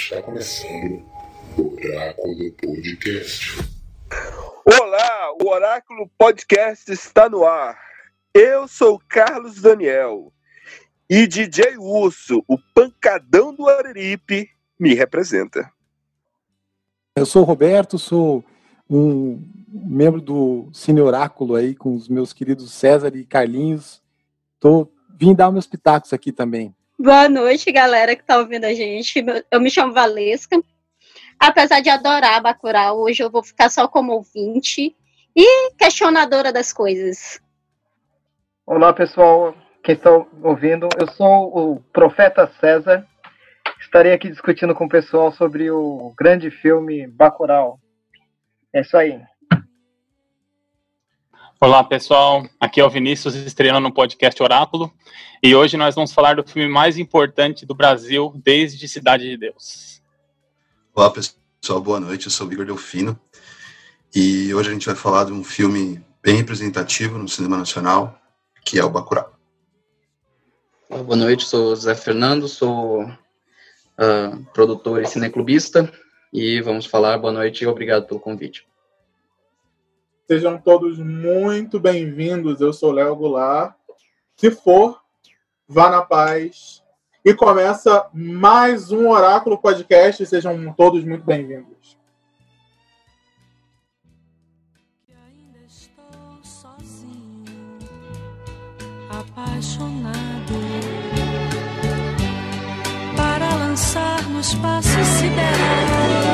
Está começando o Oráculo Podcast. Olá, o Oráculo Podcast está no ar. Eu sou Carlos Daniel e DJ Urso, o pancadão do Araripe, me representa. Eu sou o Roberto, sou um membro do Cine Oráculo aí com os meus queridos César e Carlinhos. Tô vim dar meus pitacos aqui também. Boa noite, galera que tá ouvindo a gente. Eu me chamo Valesca. Apesar de adorar Bacurau, hoje eu vou ficar só como ouvinte e questionadora das coisas. Olá, pessoal. Quem está ouvindo, eu sou o Profeta César. Estarei aqui discutindo com o pessoal sobre o grande filme Bacurau. É isso aí. Olá, pessoal. Aqui é o Vinícius, estreando no podcast Oráculo. E hoje nós vamos falar do filme mais importante do Brasil desde Cidade de Deus. Olá, pessoal. Boa noite. Eu sou o Igor Delfino. E hoje a gente vai falar de um filme bem representativo no cinema nacional, que é o Bacurau. Boa noite. Sou Zé Fernando, sou uh, produtor e cineclubista. E vamos falar. Boa noite e obrigado pelo convite. Sejam todos muito bem-vindos. Eu sou Léo Goulart. Se for, vá na paz. E começa mais um Oráculo Podcast. Sejam todos muito bem-vindos. Apaixonado, para lançar no espaço sideral.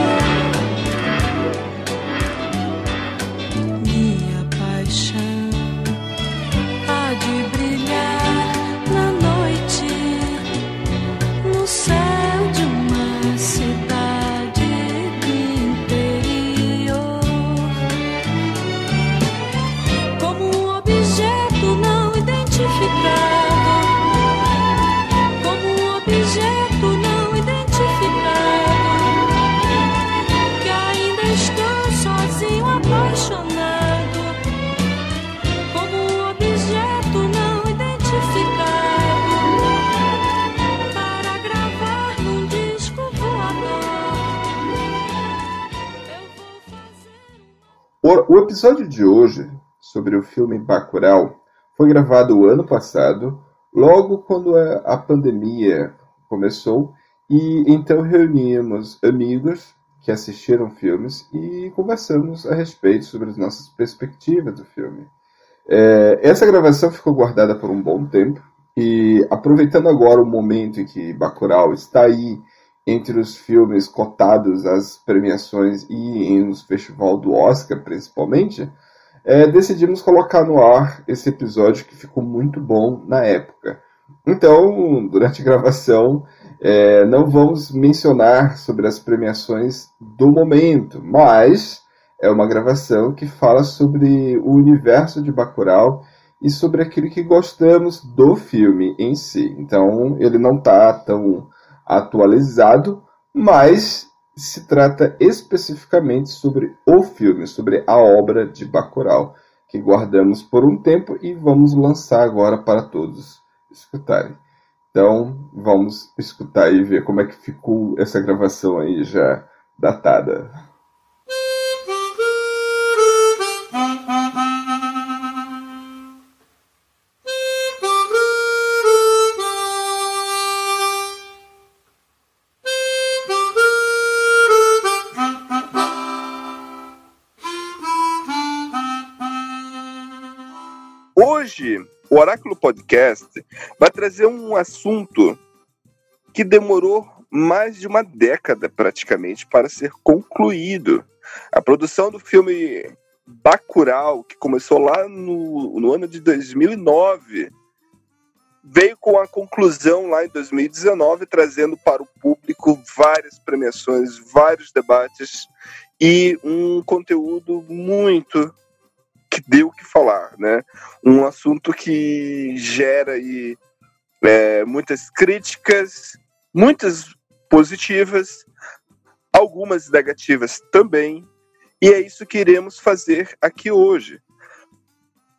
O episódio de hoje, sobre o filme Bacurau, foi gravado ano passado, logo quando a pandemia começou, e então reunimos amigos que assistiram filmes e conversamos a respeito sobre as nossas perspectivas do filme. É, essa gravação ficou guardada por um bom tempo, e aproveitando agora o momento em que Bacurau está aí entre os filmes cotados às premiações e no festival do Oscar, principalmente, é, decidimos colocar no ar esse episódio que ficou muito bom na época. Então, durante a gravação, é, não vamos mencionar sobre as premiações do momento, mas é uma gravação que fala sobre o universo de Bacurau e sobre aquilo que gostamos do filme em si. Então, ele não está tão atualizado, mas se trata especificamente sobre o filme, sobre a obra de Bacurau, que guardamos por um tempo e vamos lançar agora para todos escutarem. Então, vamos escutar e ver como é que ficou essa gravação aí já datada. O Oráculo Podcast vai trazer um assunto que demorou mais de uma década praticamente para ser concluído. A produção do filme Bacurau, que começou lá no, no ano de 2009, veio com a conclusão lá em 2019, trazendo para o público várias premiações, vários debates e um conteúdo muito que deu o que falar, né? Um assunto que gera aí, é, muitas críticas, muitas positivas, algumas negativas também, e é isso que iremos fazer aqui hoje.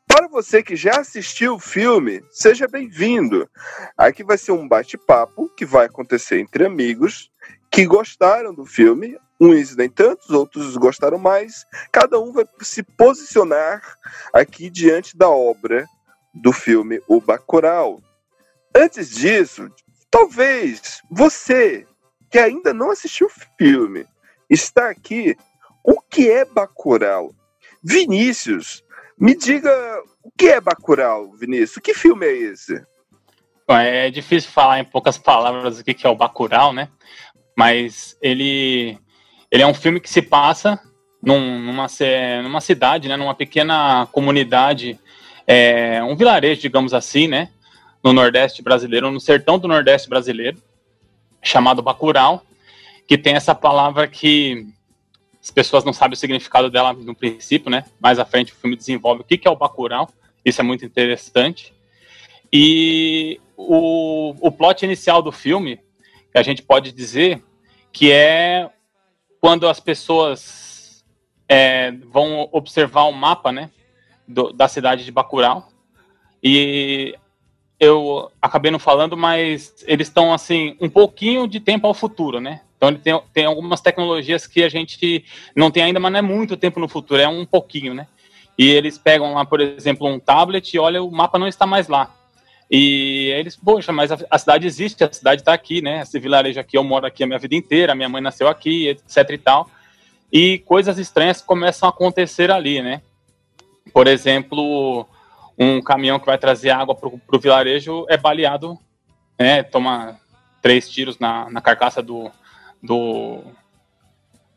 Para você que já assistiu o filme, seja bem-vindo. Aqui vai ser um bate-papo que vai acontecer entre amigos que gostaram do filme, uns nem tantos, outros gostaram mais. Cada um vai se posicionar aqui diante da obra do filme O Bacurau. Antes disso, talvez você que ainda não assistiu o filme está aqui. O que é Bacurau? Vinícius, me diga o que é Bacurau, Vinícius? Que filme é esse? É difícil falar em poucas palavras o que que é o Bacurau, né? Mas ele, ele é um filme que se passa num- numa, numa cidade, né? Numa pequena comunidade, é, um vilarejo, digamos assim, né? No Nordeste brasileiro, no sertão do Nordeste brasileiro, chamado Bacurau, que tem essa palavra que as pessoas não sabem o significado dela no princípio, né? Mais à frente o filme desenvolve o que que é o Bacurau. Isso é muito interessante. E o, o plot inicial do filme, a gente pode dizer que é quando as pessoas é, vão observar o mapa, né, do- da cidade de Bacurau. E eu acabei não falando, mas eles estão assim um pouquinho de tempo ao futuro, né? Então ele tem, tem algumas tecnologias que a gente não tem ainda, mas não é muito tempo no futuro, é um pouquinho, né? E eles pegam lá, por exemplo, um tablet e olha, o mapa não está mais lá. E eles, poxa, mas a, a cidade existe, a cidade está aqui, né? Esse vilarejo aqui, eu moro aqui a minha vida inteira, minha mãe nasceu aqui, etc e tal. E coisas estranhas começam a acontecer ali, né? Por exemplo, um caminhão que vai trazer água para o vilarejo é baleado, né? Toma três tiros na, na carcaça do, do,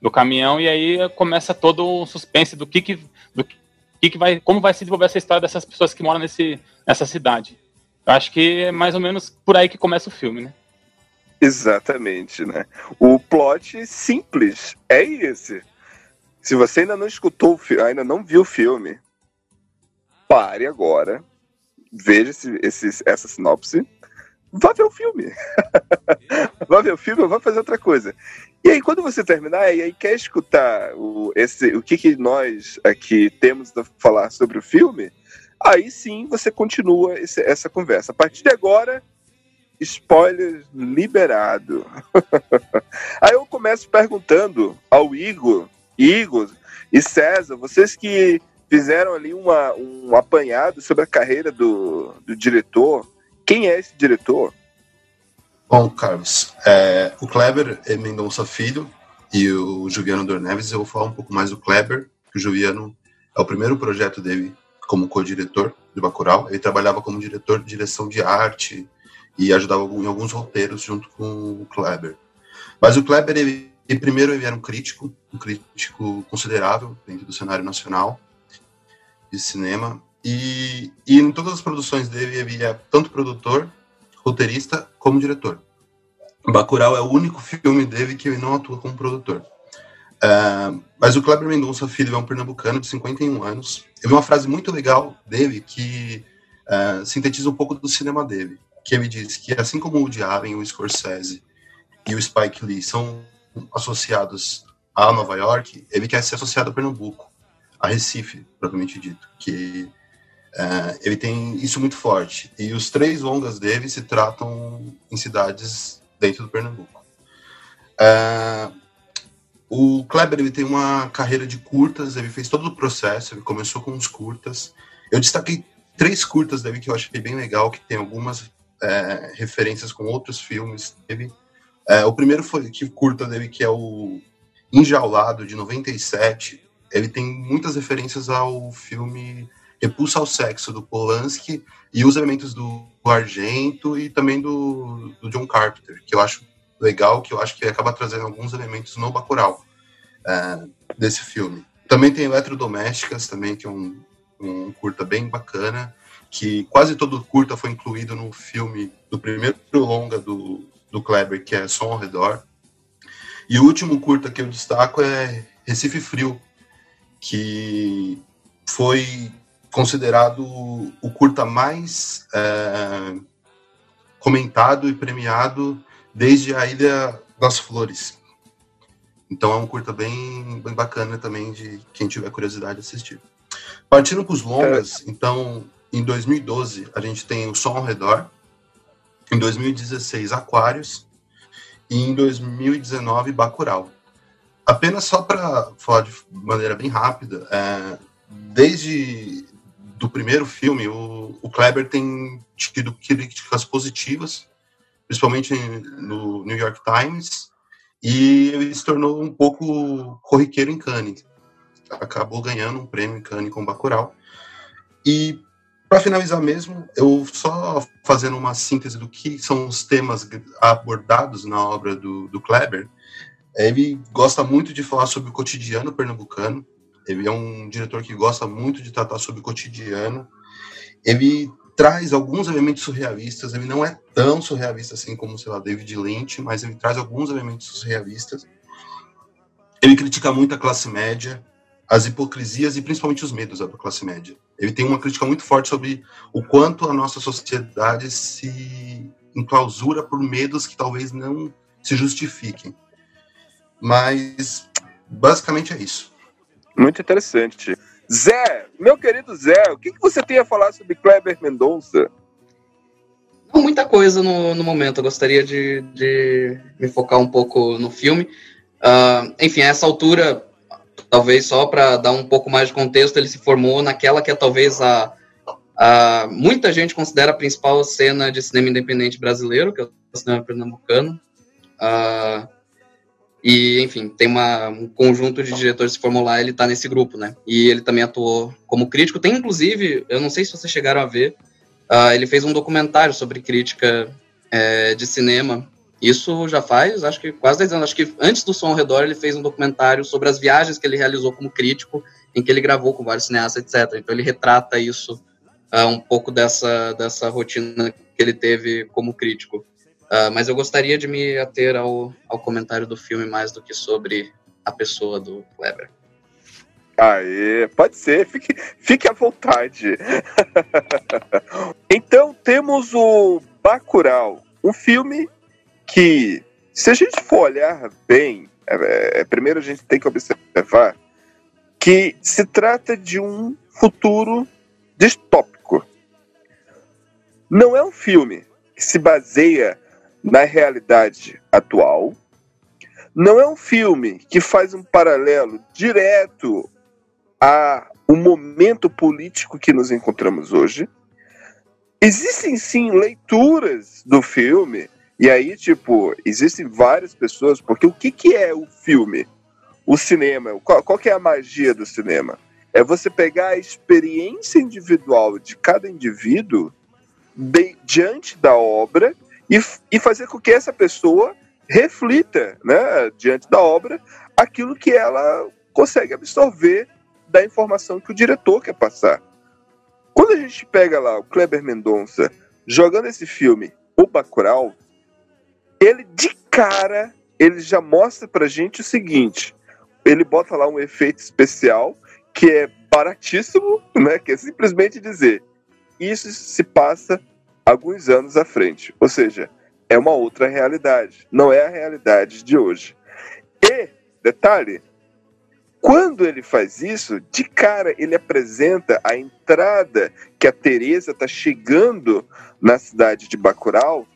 do caminhão e aí começa todo o suspense do que que, do que, que vai, como vai se desenvolver essa história dessas pessoas que moram nesse, nessa cidade. Acho que é mais ou menos por aí que começa o filme, né? Exatamente, né? O plot simples é esse. Se você ainda não escutou, ainda não viu o filme, pare agora, veja esse, esse- essa sinopse, vá ver o filme. vá ver o filme ou vá fazer outra coisa. E aí, quando você terminar e aí quer escutar o, esse, o que, que nós aqui temos a falar sobre o filme, aí sim você continua esse- essa conversa. A partir de agora, spoiler liberado. Aí eu começo perguntando ao Igor, Igor e César, vocês que fizeram ali uma, um apanhado sobre a carreira do, do diretor, quem é esse diretor? Bom, Carlos, é, o Kleber é Mendonça Filho e o Juliano Dorneves. Eu vou falar um pouco mais do Kleber, que o Juliano é o primeiro projeto dele como co-diretor de Bacurau. Ele trabalhava como diretor de direção de arte e ajudava em alguns roteiros junto com o Kleber. Mas o Kleber, ele, ele primeiro ele era um crítico, um crítico considerável dentro do cenário nacional de cinema. E, e em todas as produções dele, ele é tanto produtor roteirista como diretor. Bacurau é o único filme dele que ele não atua como produtor. Ah, mas o Kleber Mendonça Filho é um pernambucano de 51 anos. Eu vi uma frase muito legal dele que ah, sintetiza um pouco do cinema dele, que ele diz que assim como o Allen, o Scorsese e o Spike Lee são associados a Nova York, ele quer ser associado a Pernambuco, a Recife, propriamente dito, que é, ele tem isso muito forte. E os três longas dele se tratam em cidades dentro do Pernambuco. É, o Kleber ele tem uma carreira de curtas, ele fez todo o processo, ele começou com uns curtas. Eu destaquei três curtas dele que eu achei bem legal, que tem algumas é, referências com outros filmes dele. É, o primeiro foi que curta dele, que é o Enjaulado, de 97. Ele tem muitas referências ao filme Repulsa ao Sexo, do Polanski, e os elementos do, do Argento e também do, do John Carpenter, que eu acho legal, que eu acho que acaba trazendo alguns elementos no Bacurau é, desse filme. Também tem Eletrodomésticas, também, que é um, um curta bem bacana, que quase todo curta foi incluído no filme do primeiro longa do, do Kleber, que é Som ao Redor. E o último curta que eu destaco é Recife Frio, que foi considerado o curta mais é, comentado e premiado desde a Ilha das Flores. Então é um curta bem, bem bacana também de quem tiver curiosidade de assistir. Partindo para os longas, então em 2012 a gente tem o Som ao Redor, em 2016 Aquários e em 2019 Bacurau. Apenas só para falar de maneira bem rápida, é, desde do primeiro filme, o, o Kleber tem tido críticas positivas, principalmente no New York Times, e ele se tornou um pouco corriqueiro em Cannes. Acabou ganhando um prêmio em Cannes com Bacurau. E para finalizar mesmo, eu só fazendo uma síntese do que são os temas abordados na obra do, do Kleber, ele gosta muito de falar sobre o cotidiano pernambucano, ele é um diretor que gosta muito de tratar sobre o cotidiano, ele traz alguns elementos surrealistas, ele não é tão surrealista assim como, sei lá, David Lynch, mas ele traz alguns elementos surrealistas. Ele critica muito a classe média, as hipocrisias e principalmente os medos da classe média. Ele tem uma crítica muito forte sobre o quanto a nossa sociedade se enclausura por medos que talvez não se justifiquem. Mas basicamente é isso. Muito interessante. Zé, meu querido Zé, o que, que você tem a falar sobre Kleber Mendonça? Não muita coisa no, no momento. Eu gostaria de, de me focar um pouco no filme. Uh, enfim, a essa altura, talvez só para dar um pouco mais de contexto, ele se formou naquela que é talvez a, a muita gente considera a principal cena de cinema independente brasileiro, que é o cinema pernambucano. Uh, e, enfim, tem uma, um conjunto de diretores que se formou lá, ele está nesse grupo, né? E ele também atuou como crítico. Tem, inclusive, eu não sei se vocês chegaram a ver, uh, ele fez um documentário sobre crítica é, de cinema isso já faz, acho que quase 10 anos. Acho que antes do Som ao Redor, ele fez um documentário sobre as viagens que ele realizou como crítico, em que ele gravou com vários cineastas, etc. Então ele retrata isso, uh, um pouco dessa, dessa rotina que ele teve como crítico. Uh, mas eu gostaria de me ater ao, ao comentário do filme mais do que sobre a pessoa do Kleber. Aê, pode ser, fique, fique à vontade. então temos o Bacurau, um filme que, se a gente for olhar bem, é, é, primeiro a gente tem que observar que se trata de um futuro distópico. Não é um filme que se baseia na realidade atual. Não é um filme que faz um paralelo direto ao momento político que nos encontramos hoje. Existem sim leituras do filme e aí, tipo, existem várias pessoas, porque o que, que é o filme? O cinema, qual, qual que é a magia do cinema? É você pegar a experiência individual de cada indivíduo de, diante da obra e, e fazer com que essa pessoa reflita, né, diante da obra, aquilo que ela consegue absorver da informação que o diretor quer passar. Quando a gente pega lá o Kleber Mendonça jogando esse filme, O Bacurau, ele de cara, ele já mostra pra gente o seguinte: ele bota lá um efeito especial que é baratíssimo, né? Que é simplesmente dizer isso se passa alguns anos à frente. Ou seja, é uma outra realidade, não é a realidade de hoje. E, detalhe, quando ele faz isso, de cara ele apresenta a entrada que a Teresa está chegando na cidade de Bacurau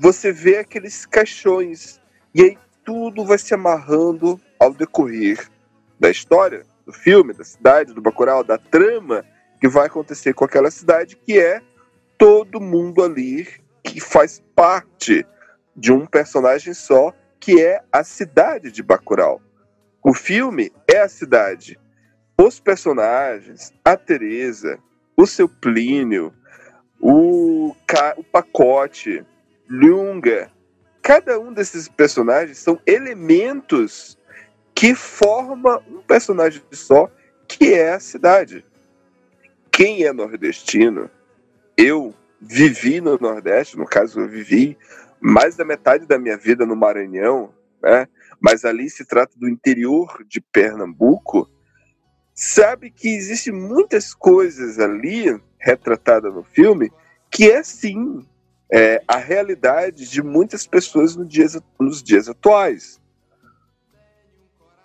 você vê aqueles caixões. E aí tudo vai se amarrando ao decorrer da história, do filme, da cidade, do Bacurau, da trama que vai acontecer com aquela cidade, que é todo mundo ali que faz parte de um personagem só, que é a cidade de Bacurau. O filme é a cidade. Os personagens, a Teresa, o seu Plínio, o, o pacote, Lunga. Cada um desses personagens são elementos que formam um personagem só, que é a cidade. Quem é nordestino? Eu vivi no Nordeste, no caso, eu vivi mais da metade da minha vida no Maranhão, né? mas ali se trata do interior de Pernambuco. Sabe que existem muitas coisas ali retratadas no filme que é sim é, a realidade de muitas pessoas dias, nos dias atuais.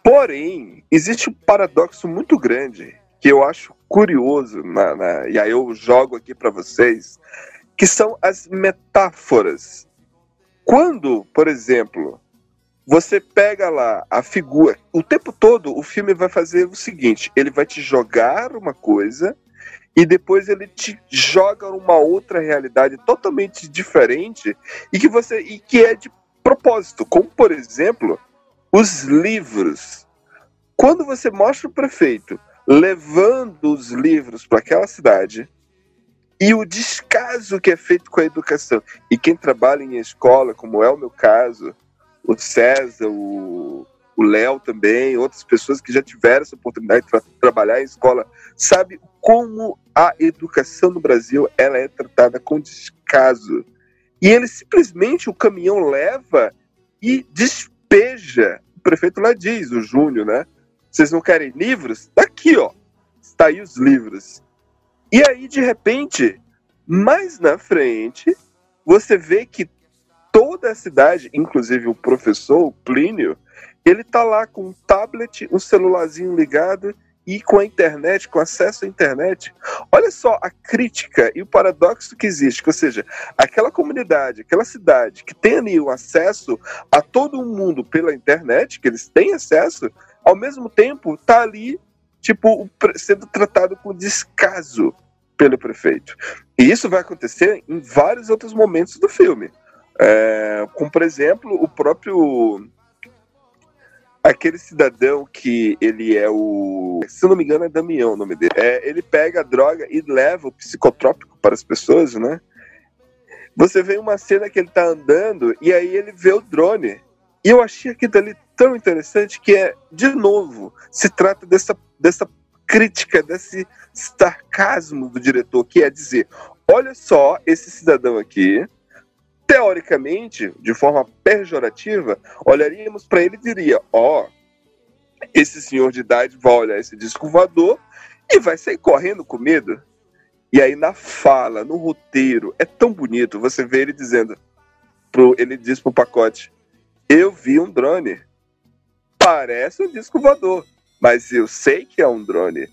Porém, existe um paradoxo muito grande que eu acho curioso, na, na, e aí eu jogo aqui para vocês, que são as metáforas Quando, por exemplo, você pega lá a figura, o tempo todo o filme vai fazer o seguinte: ele vai te jogar uma coisa e depois ele te joga numa outra realidade totalmente diferente e que você e que é de propósito, como por exemplo, os livros. Quando você mostra o prefeito levando os livros para aquela cidade e o descaso que é feito com a educação e quem trabalha em escola, como é o meu caso, o César, o Léo também, outras pessoas que já tiveram essa oportunidade de tra trabalhar em escola, sabe como a educação no Brasil ela é tratada com descaso. E ele simplesmente, o caminhão leva e despeja. O prefeito lá diz, o Júnior, né? Vocês não querem livros? Tá aqui, ó. Está aí os livros. E aí, de repente, mais na frente, você vê que toda a cidade, inclusive o professor, o Plínio, ele tá lá com um tablet, um celularzinho ligado e com a internet, com acesso à internet. Olha só a crítica e o paradoxo que existe, ou seja, aquela comunidade, aquela cidade que tem ali o acesso a todo mundo pela internet, que eles têm acesso, ao mesmo tempo tá ali tipo sendo tratado com descaso pelo prefeito. E isso vai acontecer em vários outros momentos do filme. É, como por exemplo o próprio aquele cidadão que ele é o. Se não me engano, é Damião o nome dele. É, ele pega a droga e leva o psicotrópico para as pessoas, né? Você vê uma cena que ele tá andando e aí ele vê o drone. E eu achei aquilo ali tão interessante que é, de novo, se trata dessa, dessa crítica, desse sarcasmo do diretor, que é dizer: olha só esse cidadão aqui, teoricamente, de forma pejorativa, olharíamos para ele e diria: ó, oh, esse senhor de idade vai olhar esse disco voador e vai sair correndo com medo. E aí na fala, no roteiro, é tão bonito você vê ele dizendo, pro, ele diz pro pacote: eu vi um drone, parece um disco voador, mas eu sei que é um drone.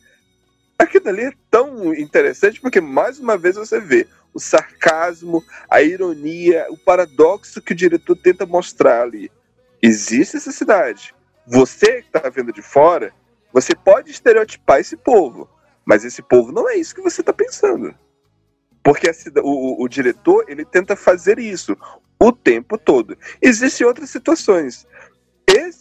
Aquilo ali é tão interessante porque mais uma vez você vê o sarcasmo, a ironia, o paradoxo que o diretor tenta mostrar ali. Existe essa cidade. Você que está vendo de fora, você pode estereotipar esse povo, mas esse povo não é isso que você está pensando. Porque a, o, o, diretor ele tenta fazer isso o tempo todo. Existem outras situações.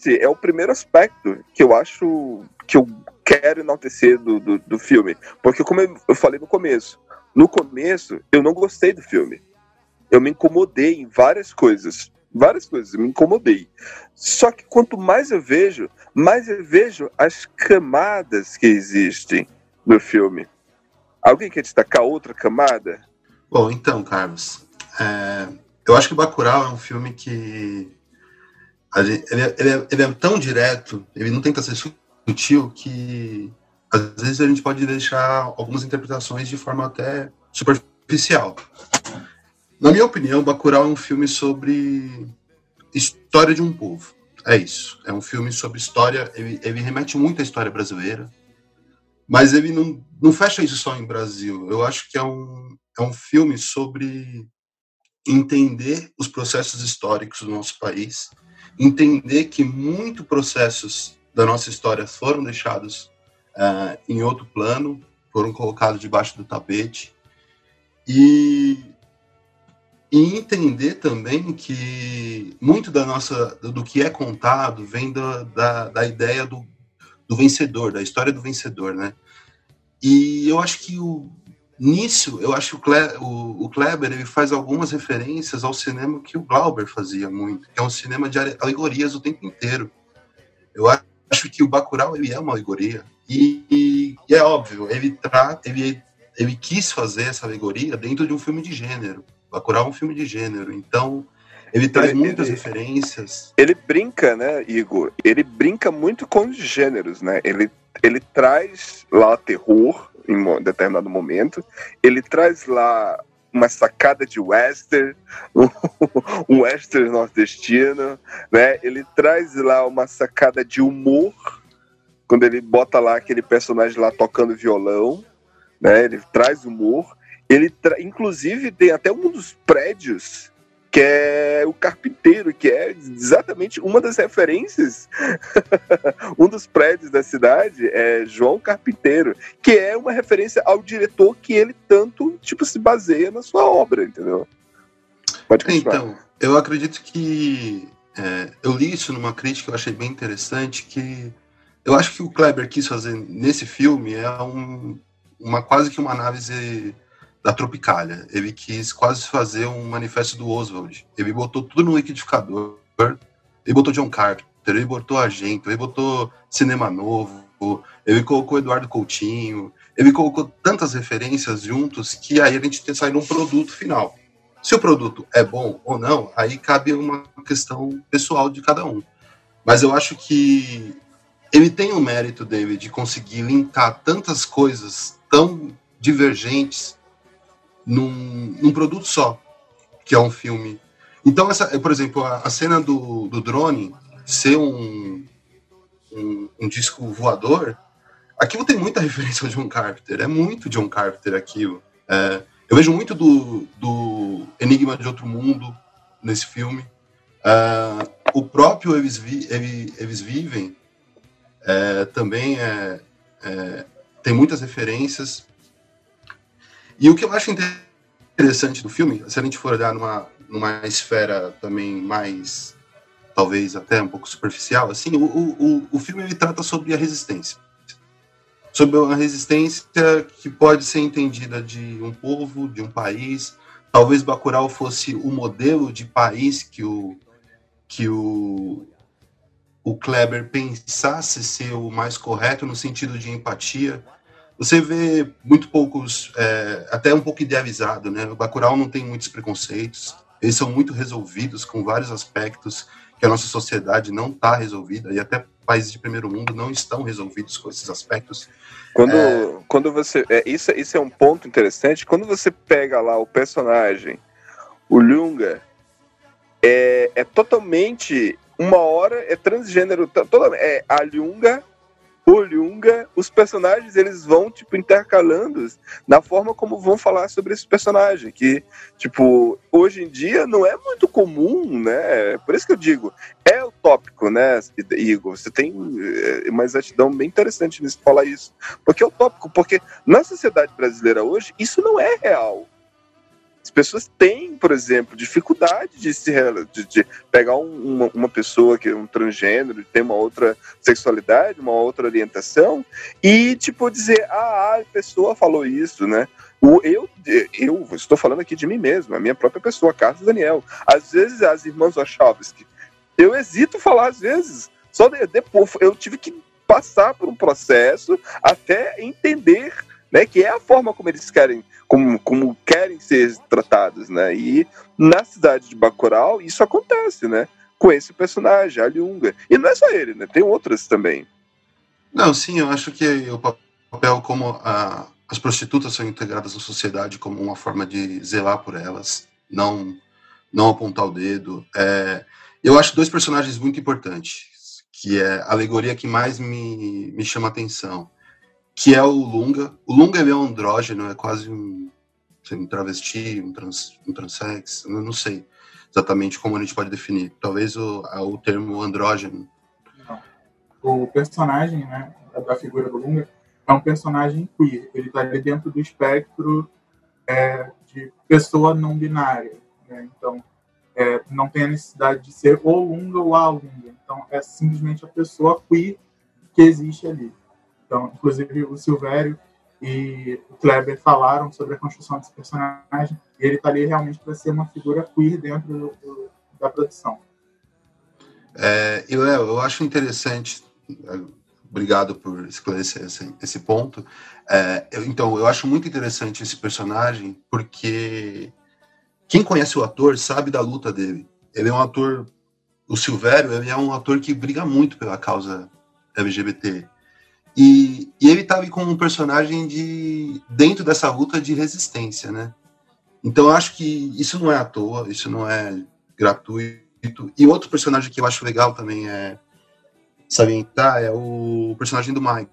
Esse é o primeiro aspecto que eu acho que eu quero enaltecer do, do, do filme. Porque, como eu falei no começo, no começo, eu não gostei do filme. Eu me incomodei em várias coisas. Várias coisas, me incomodei. Só que quanto mais eu vejo, mais eu vejo as camadas que existem no filme. Alguém quer destacar outra camada? Bom, então, Carlos, é, eu acho que Bacurau é um filme que ele, é, ele, é, ele, é, tão direto, ele não tenta ser sutil que às vezes a gente pode deixar algumas interpretações de forma até superficial. Na minha opinião, Bacurau é um filme sobre história de um povo. É isso. É um filme sobre história. Ele, ele remete muito à história brasileira, mas ele não, não fecha isso só em Brasil. Eu acho que é um, é um filme sobre entender os processos históricos do nosso país, entender que muitos processos da nossa história foram deixados uh, em outro plano, foram colocados debaixo do tapete. E, e entender também que muito da nossa, do que é contado vem da, da, da ideia do, do vencedor, da história do vencedor, né? E eu acho que o, nisso, eu acho que o, Kle, o, o, Kleber ele faz algumas referências ao cinema que o Glauber fazia muito, que é um cinema de alegorias o tempo inteiro. Eu acho que o Bacurau ele é uma alegoria. E, e, e é óbvio, ele, tra, ele, ele quis fazer essa alegoria dentro de um filme de gênero. Bacurau é um filme de gênero, então ele traz ele, muitas ele, referências. Ele brinca, né, Igor? Ele brinca muito com os gêneros, né? Ele, ele traz lá terror em um determinado momento, ele traz lá uma sacada de western, um western nordestino, né? Ele traz lá uma sacada de humor, quando ele bota lá aquele personagem lá tocando violão, né? Ele traz humor. Ele tra... inclusive tem até um dos prédios que é o carpinteiro, que é exatamente uma das referências. um dos prédios da cidade é João Carpinteiro, que é uma referência ao diretor que ele tanto tipo se baseia na sua obra, entendeu? Pode continuar. Então, eu acredito que é, eu li isso numa crítica, eu achei bem interessante que eu acho que o Kleber quis fazer nesse filme é um, uma quase que uma análise da Tropicália. Ele quis quase fazer um manifesto do Oswald. Ele botou tudo no liquidificador. Ele botou John Carpenter, ele botou Argento, ele botou Cinema Novo, ele colocou Eduardo Coutinho, ele colocou tantas referências juntos que aí a gente tem saído um produto final. Se o produto é bom ou não, aí cabe uma questão pessoal de cada um. Mas eu acho que ele tem o mérito dele de conseguir linkar tantas coisas tão divergentes num, num produto só, que é um filme. Então, essa, por exemplo, a, a cena do, do drone ser um, um, um, disco voador, aquilo tem muita referência ao John Carpenter, é muito John Carpenter aquilo. É, eu vejo muito do, do Enigma de Outro Mundo nesse filme. É, o próprio Eles, Vi, Eles Vivem é, também é, é, tem muitas referências. E o que eu acho interessante do filme, se a gente for olhar numa, numa esfera também mais, talvez até um pouco superficial, assim, o, o, o filme ele trata sobre a resistência. Sobre uma resistência que pode ser entendida de um povo, de um país. Talvez Bacurau fosse o modelo de país que o, que o, o Kleber pensasse ser o mais correto no sentido de empatia. Você vê muito poucos, é, até um pouco idealizado, né? O Bacurau não tem muitos preconceitos, eles são muito resolvidos com vários aspectos que a nossa sociedade não está resolvida, e até países de primeiro mundo não estão resolvidos com esses aspectos. Quando, é... quando você. É, isso, isso é um ponto interessante. Quando você pega lá o personagem, o Lunga, é, é totalmente uma hora é transgênero, toda, é a Lunga, o Lunga, os personagens eles vão tipo intercalando na forma como vão falar sobre esse personagem, que tipo, hoje em dia não é muito comum, né? Por isso que eu digo, é utópico, né, Igor? Você tem é, uma exatidão bem interessante nisso falar isso. Porque é utópico, porque na sociedade brasileira hoje isso não é real. As pessoas têm, por exemplo, dificuldade de se de, de pegar um, uma, uma, pessoa que é um transgênero, tem uma outra sexualidade, uma outra orientação, e tipo dizer, ah, a pessoa falou isso, né? O, eu, eu estou falando aqui de mim mesmo, a minha própria pessoa, Carlos Daniel. Às vezes as irmãs Wachowski, eu hesito falar às vezes, só de, depois eu tive que passar por um processo até entender né, que é a forma como eles querem, como, como querem ser tratados, né? E na cidade de Bacurau isso acontece, né? Com esse personagem, a Lunga. E não é só ele, né? Tem outras também. Não, sim, eu acho que o papel como a, as prostitutas são integradas na sociedade como uma forma de zelar por elas, não não apontar o dedo. É, eu acho dois personagens muito importantes, que é a alegoria que mais me, me chama atenção que é o Lunga. O Lunga é um andrógeno, é quase um, sei, um travesti, um, trans, um transex, eu não sei exatamente como a gente pode definir. Talvez o, o termo andrógeno. Não. O personagem né, da figura do Lunga é um personagem queer. Ele está dentro do espectro é, de pessoa não binária. Né? Então, é, não tem a necessidade de ser o Lunga ou a Lunga. Então, é simplesmente a pessoa queer que existe ali. Então, inclusive, o Silvério e o Kleber falaram sobre a construção desse personagem, e ele está ali realmente para ser uma figura queer dentro do, do, da produção. É, e Léo, eu acho interessante, obrigado por esclarecer esse, esse ponto. É, eu, então, eu acho muito interessante esse personagem, porque quem conhece o ator sabe da luta dele. Ele é um ator, o Silvério, ele é um ator que briga muito pela causa LGBT. E, e ele estava como um personagem de dentro dessa luta de resistência, né? Então eu acho que isso não é à toa, isso não é gratuito. E outro personagem que eu acho legal também é salientar é o personagem do Michael.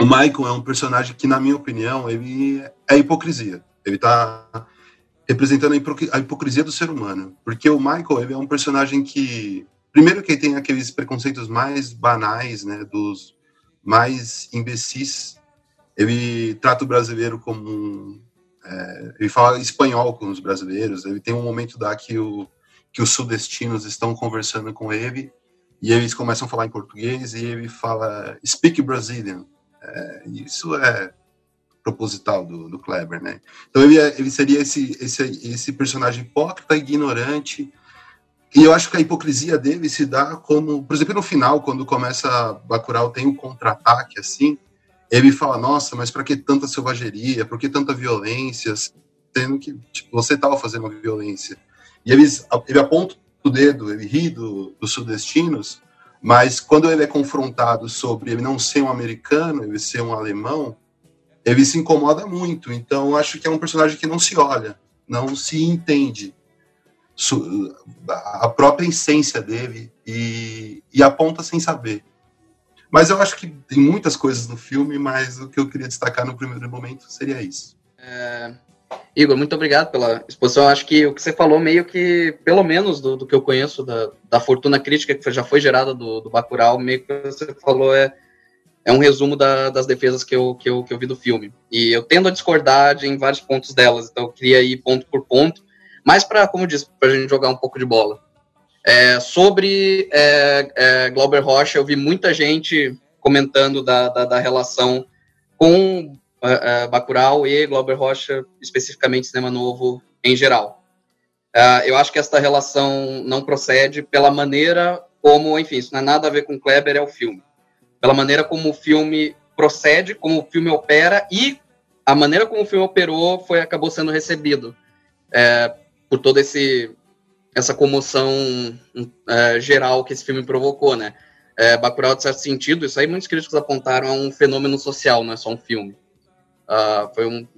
O Michael é um personagem que, na minha opinião, ele é hipocrisia. Ele tá representando a hipocrisia do ser humano. Porque o Michael ele é um personagem que, primeiro que ele tem aqueles preconceitos mais banais, né, dos mais imbecis. Ele trata o brasileiro como um, é, ele fala espanhol com os brasileiros. Ele tem um momento da que o que os sudestinos estão conversando com ele e eles começam a falar em português e ele fala speak Brazilian. É, isso é proposital do, do Kleber, né? Então ele, é- ele seria esse, esse, esse personagem hipócrita, ignorante, e eu acho que a hipocrisia dele se dá como, por exemplo, no final, quando começa Bacurau tem um contra-ataque assim, ele fala, nossa, mas para que tanta selvageria, por que tanta violência, sendo que tipo, você estava fazendo violência. E eles, ele aponta o dedo, ele ri do, dos sudestinos, mas quando ele é confrontado sobre ele não ser um americano, ele ser um alemão, ele se incomoda muito. Então, acho que é um personagem que não se olha, não se entende a própria essência dele e, e aponta sem saber. Mas eu acho que tem muitas coisas no filme, mas o que eu queria destacar no primeiro momento seria isso. É, Igor, muito obrigado pela exposição. Acho que o que você falou, meio que, pelo menos do, do que eu conheço, da, da fortuna crítica que já foi gerada do, do Bacurau, meio que você falou é, é um resumo da- das defesas que eu, que, eu, que eu vi do filme. E eu tendo a discordar de, em vários pontos delas, então eu queria ir ponto por ponto, mas para, como eu disse, para a gente jogar um pouco de bola. É, sobre é, é, Glauber Rocha, eu vi muita gente comentando da, da, da relação com uh, uh, Bacurau e Glauber Rocha, especificamente Cinema Novo em geral. Uh, eu acho que esta relação não procede pela maneira como, enfim, isso não é nada a ver com Kleber, é o filme. Pela maneira como o filme procede, como o filme opera e a maneira como o filme operou foi acabou sendo recebido é, por toda esse essa comoção é, geral que esse filme provocou, né? É, Bacurau, de certo sentido, isso aí muitos críticos apontaram a um fenômeno social, não é só um filme. Uh, foi um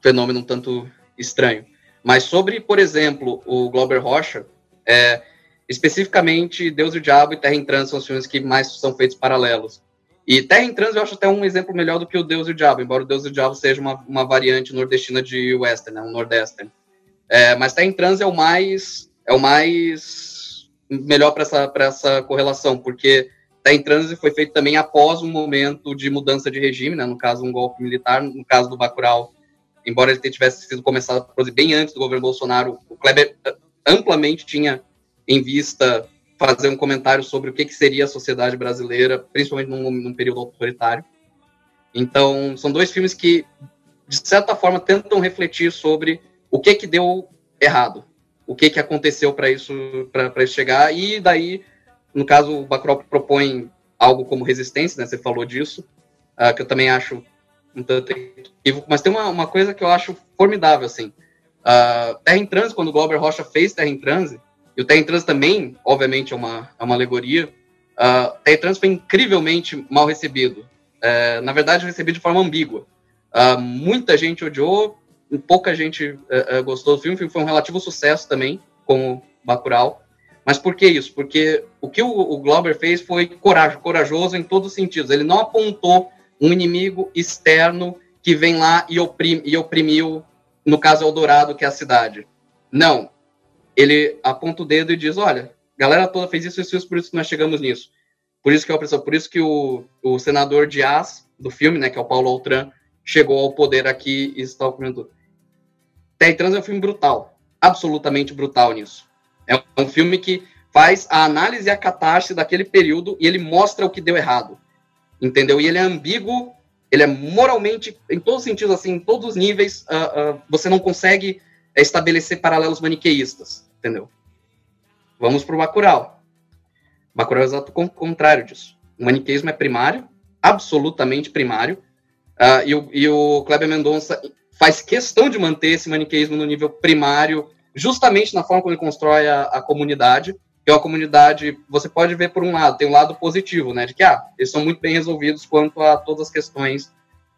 fenômeno um tanto estranho. Mas sobre, por exemplo, o Glauber Rocha, é, especificamente Deus e o Diabo e Terra em Trânsito são os filmes que mais são feitos paralelos. E Terra em Trânsito eu acho até um exemplo melhor do que o Deus e o Diabo, embora o Deus e o Diabo seja uma, uma variante nordestina de western, né, um nordestern. É, mas Terra em Trânsito é o mais é o mais melhor para essa, essa correlação, porque Terra em Trânsito foi feito também após um momento de mudança de regime, né, no caso um golpe militar, no caso do Bacurau, embora ele tivesse sido começado bem antes do governo Bolsonaro, o Kleber amplamente tinha em vista fazer um comentário sobre o que, que seria a sociedade brasileira, principalmente num, num, período autoritário. Então, são dois filmes que, de certa forma, tentam refletir sobre o que, que deu errado, o que, que aconteceu para isso, para chegar, e daí, no caso, o Bacurau propõe algo como resistência, né, você falou disso, uh, que eu também acho um tanto equívoco, mas tem uma, uma coisa que eu acho formidável, assim, uh, Terra em Transe, quando o Glauber Rocha fez Terra em Transe, e o Terra em Transe também, obviamente, é uma, é uma alegoria, uh, Terra em Transe foi incrivelmente mal recebido, uh, na verdade, recebido de forma ambígua, uh, muita gente odiou, pouca gente gostou do filme, o filme foi um relativo sucesso também, como Bacurau, mas por que isso? Porque o que o, o Glauber fez foi coragem, corajoso em todos os sentidos, ele não apontou um inimigo externo que vem lá e, oprim, e oprimiu, no caso Eldorado, que é a cidade. Não. Ele aponta o dedo e diz: olha, galera toda fez isso, isso, isso, por isso que nós chegamos nisso. Por isso que é opressão, por isso que o, o senador Dias, do filme, né, que é o Paulo Altran, chegou ao poder aqui e está oprimindo. Terra Trans é um filme brutal, absolutamente brutal nisso. É um filme que faz a análise e a catarse daquele período e ele mostra o que deu errado entendeu? E ele é ambíguo, ele é moralmente, em todos os sentidos, assim, em todos os níveis, uh, uh, você não consegue estabelecer paralelos maniqueístas, entendeu? Vamos para o Bacurau. Bacurau é o exato contrário disso. O maniqueísmo é primário, absolutamente primário, uh, e, o, e o Kleber Mendonça faz questão de manter esse maniqueísmo no nível primário, justamente na forma como ele constrói a, a comunidade, que é uma comunidade, você pode ver por um lado, tem um lado positivo, né, de que, ah, eles são muito bem resolvidos quanto a todas as questões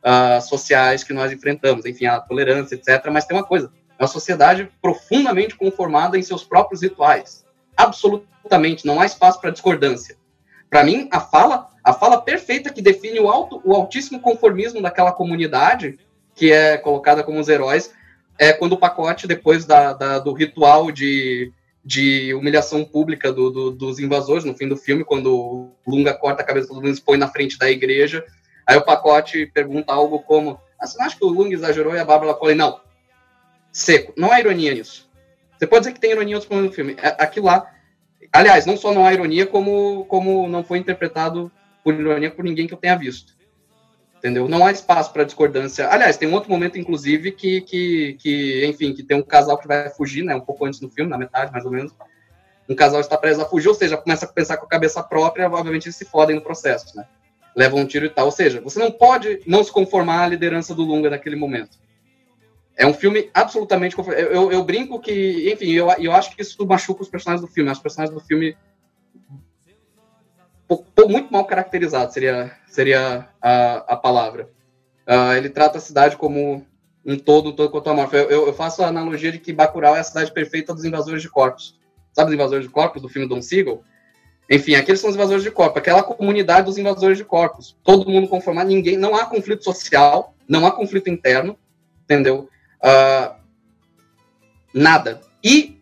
uh, sociais que nós enfrentamos, enfim, a tolerância, etc., mas tem uma coisa, é uma sociedade profundamente conformada em seus próprios rituais, absolutamente, não há espaço para discordância. Para mim, a fala, a fala perfeita que define o alto, o altíssimo conformismo daquela comunidade, que é colocada como os heróis, é quando o pacote, depois da, da- do ritual de, de humilhação pública do- do- dos invasores, no fim do filme, quando o Lunga corta a cabeça do Lunga e põe na frente da igreja, aí o pacote pergunta algo como: ah, você não acha que o Lunga exagerou? E a Bárbara fala: não, seco, não há ironia nisso. Você pode dizer que tem ironia momentos do filme. É- Aquilo lá. Aliás, não só não há ironia, como, como não foi interpretado por ironia por ninguém que eu tenha visto. Entendeu? Não há espaço para discordância. Aliás, tem um outro momento, inclusive, que, que, que, enfim, que tem um casal que vai fugir, né? Um pouco antes do filme, na metade, mais ou menos. Um casal está preso a fugir, ou seja, começa a pensar com a cabeça própria, obviamente eles se fodem no processo, né? Levam um tiro e tal. Ou seja, você não pode não se conformar à liderança do Lunga naquele momento. É um filme absolutamente. Eu, eu, eu brinco que, enfim, eu, eu acho que isso machuca os personagens do filme. Os personagens do filme. Muito mal caracterizados seria, seria a, a palavra. Ah, ele trata a cidade como um todo, um todo quanto. Eu, eu, eu faço a analogia de que Bacurau é a cidade perfeita dos invasores de corpos. Sabe os invasores de corpos do filme Don Siegel? Enfim, aqueles são os invasores de corpos, aquela comunidade dos invasores de corpos. Todo mundo conformado, ninguém, não há conflito social, não há conflito interno, entendeu? Ah, nada. E,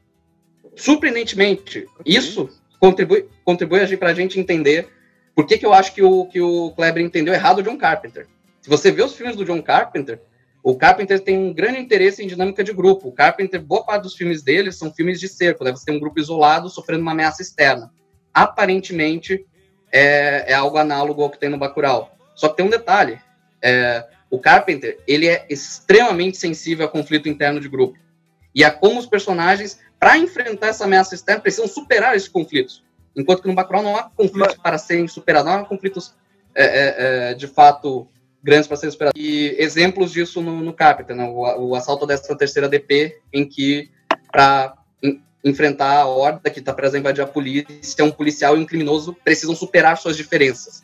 surpreendentemente, isso contribui, contribui para a gente entender por que, que eu acho que o, que o Kleber entendeu errado o John Carpenter. Se você vê os filmes do John Carpenter, o Carpenter tem um grande interesse em dinâmica de grupo. O Carpenter, boa parte dos filmes dele são filmes de cerco, né? Você tem um grupo isolado sofrendo uma ameaça externa. Aparentemente, é, é algo análogo ao que tem no Bacurau. Só que tem um detalhe. É, o Carpenter, ele é extremamente sensível a conflito interno de grupo. E a como os personagens, para enfrentar essa ameaça externa, precisam superar esses conflitos. Enquanto que no Bacurau não há conflitos para serem superados, não há conflitos, é, é, é, de fato, grandes para serem superados. E exemplos disso no, no né? o, o assalto dessa terceira DP, em que, para enfrentar a horda que está prestes a invadir a polícia, um policial e um criminoso precisam superar suas diferenças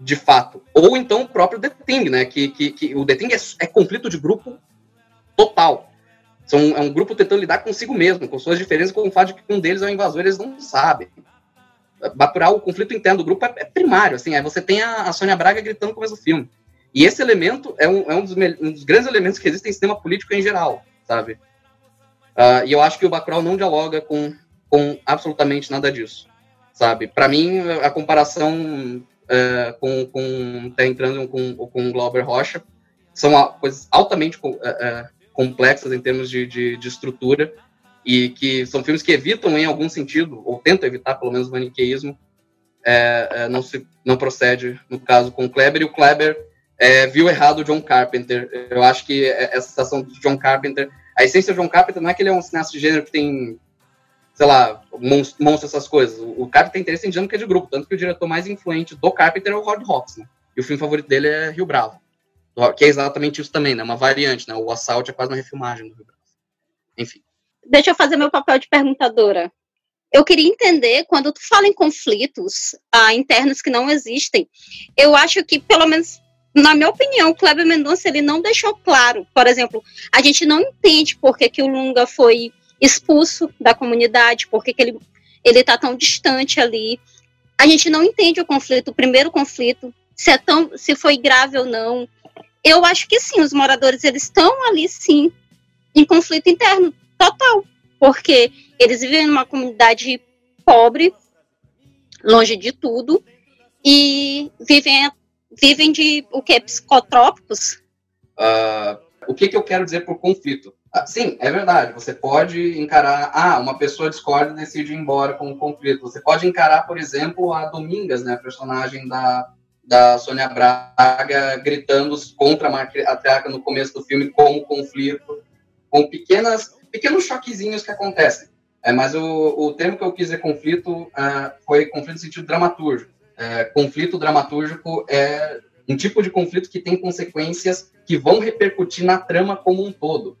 de fato. Ou então o próprio The Thing, né? Que, que, que o The Thing é, é conflito de grupo total. São, é um grupo tentando lidar consigo mesmo, com suas diferenças, com o fato de que um deles é um invasor, eles não sabem. Bacurau, o conflito interno do grupo é, é primário, assim, aí você tem a, a Sônia Braga gritando no começo do filme. E esse elemento é um, é um, dos, um dos grandes elementos que existem em cinema político em geral, sabe? Uh, e eu acho que o Bacurau não dialoga com, com absolutamente nada disso, sabe? Para mim, a comparação uh, com, com tá entrando com, com Glauber Rocha são coisas altamente uh, complexas em termos de, de, de, estrutura e que são filmes que evitam em algum sentido ou tentam evitar pelo menos o maniqueísmo é, não se não procede no caso com o Kleber e o Kleber é, viu errado o John Carpenter eu acho que essa citação de John Carpenter a essência do John Carpenter não é que ele é um cineasta de gênero que tem sei lá, monstro, monstro essas coisas. O, Carpenter tem interesse em dinâmica de grupo, tanto que o diretor mais influente do Carpenter é o Rod Hawks, né? E o filme favorito dele é Rio Bravo, que é exatamente isso também, né? Uma variante, né? O Assault é quase uma refilmagem do Rio. Enfim. Deixa eu fazer meu papel de perguntadora. Eu queria entender, quando tu fala em conflitos ah, internos que não existem, eu acho que, pelo menos na minha opinião, o Kleber Mendonça ele não deixou claro. Por exemplo, a gente não entende por que, que o Lunga foi expulso da comunidade, porque que ele ele está tão distante ali. A gente não entende o conflito, o primeiro conflito, se é tão, se foi grave ou não. Eu acho que sim, os moradores eles estão ali sim em conflito interno total, porque eles vivem numa comunidade pobre, longe de tudo e vivem vivem de o que psicotrópicos. Uh, o que, que eu quero dizer por conflito? Sim, é verdade. Você pode encarar. Ah, uma pessoa discorda e decide ir embora com o conflito. Você pode encarar, por exemplo, a Domingas, né, a personagem da, da Sônia Braga, gritando contra a matriarca no começo do filme como conflito, com pequenas, pequenos choquezinhos que acontecem. É, mas o, o termo que eu quis dizer conflito uh, foi conflito no sentido dramaturgo. É, conflito dramatúrgico é um tipo de conflito que tem consequências que vão repercutir na trama como um todo.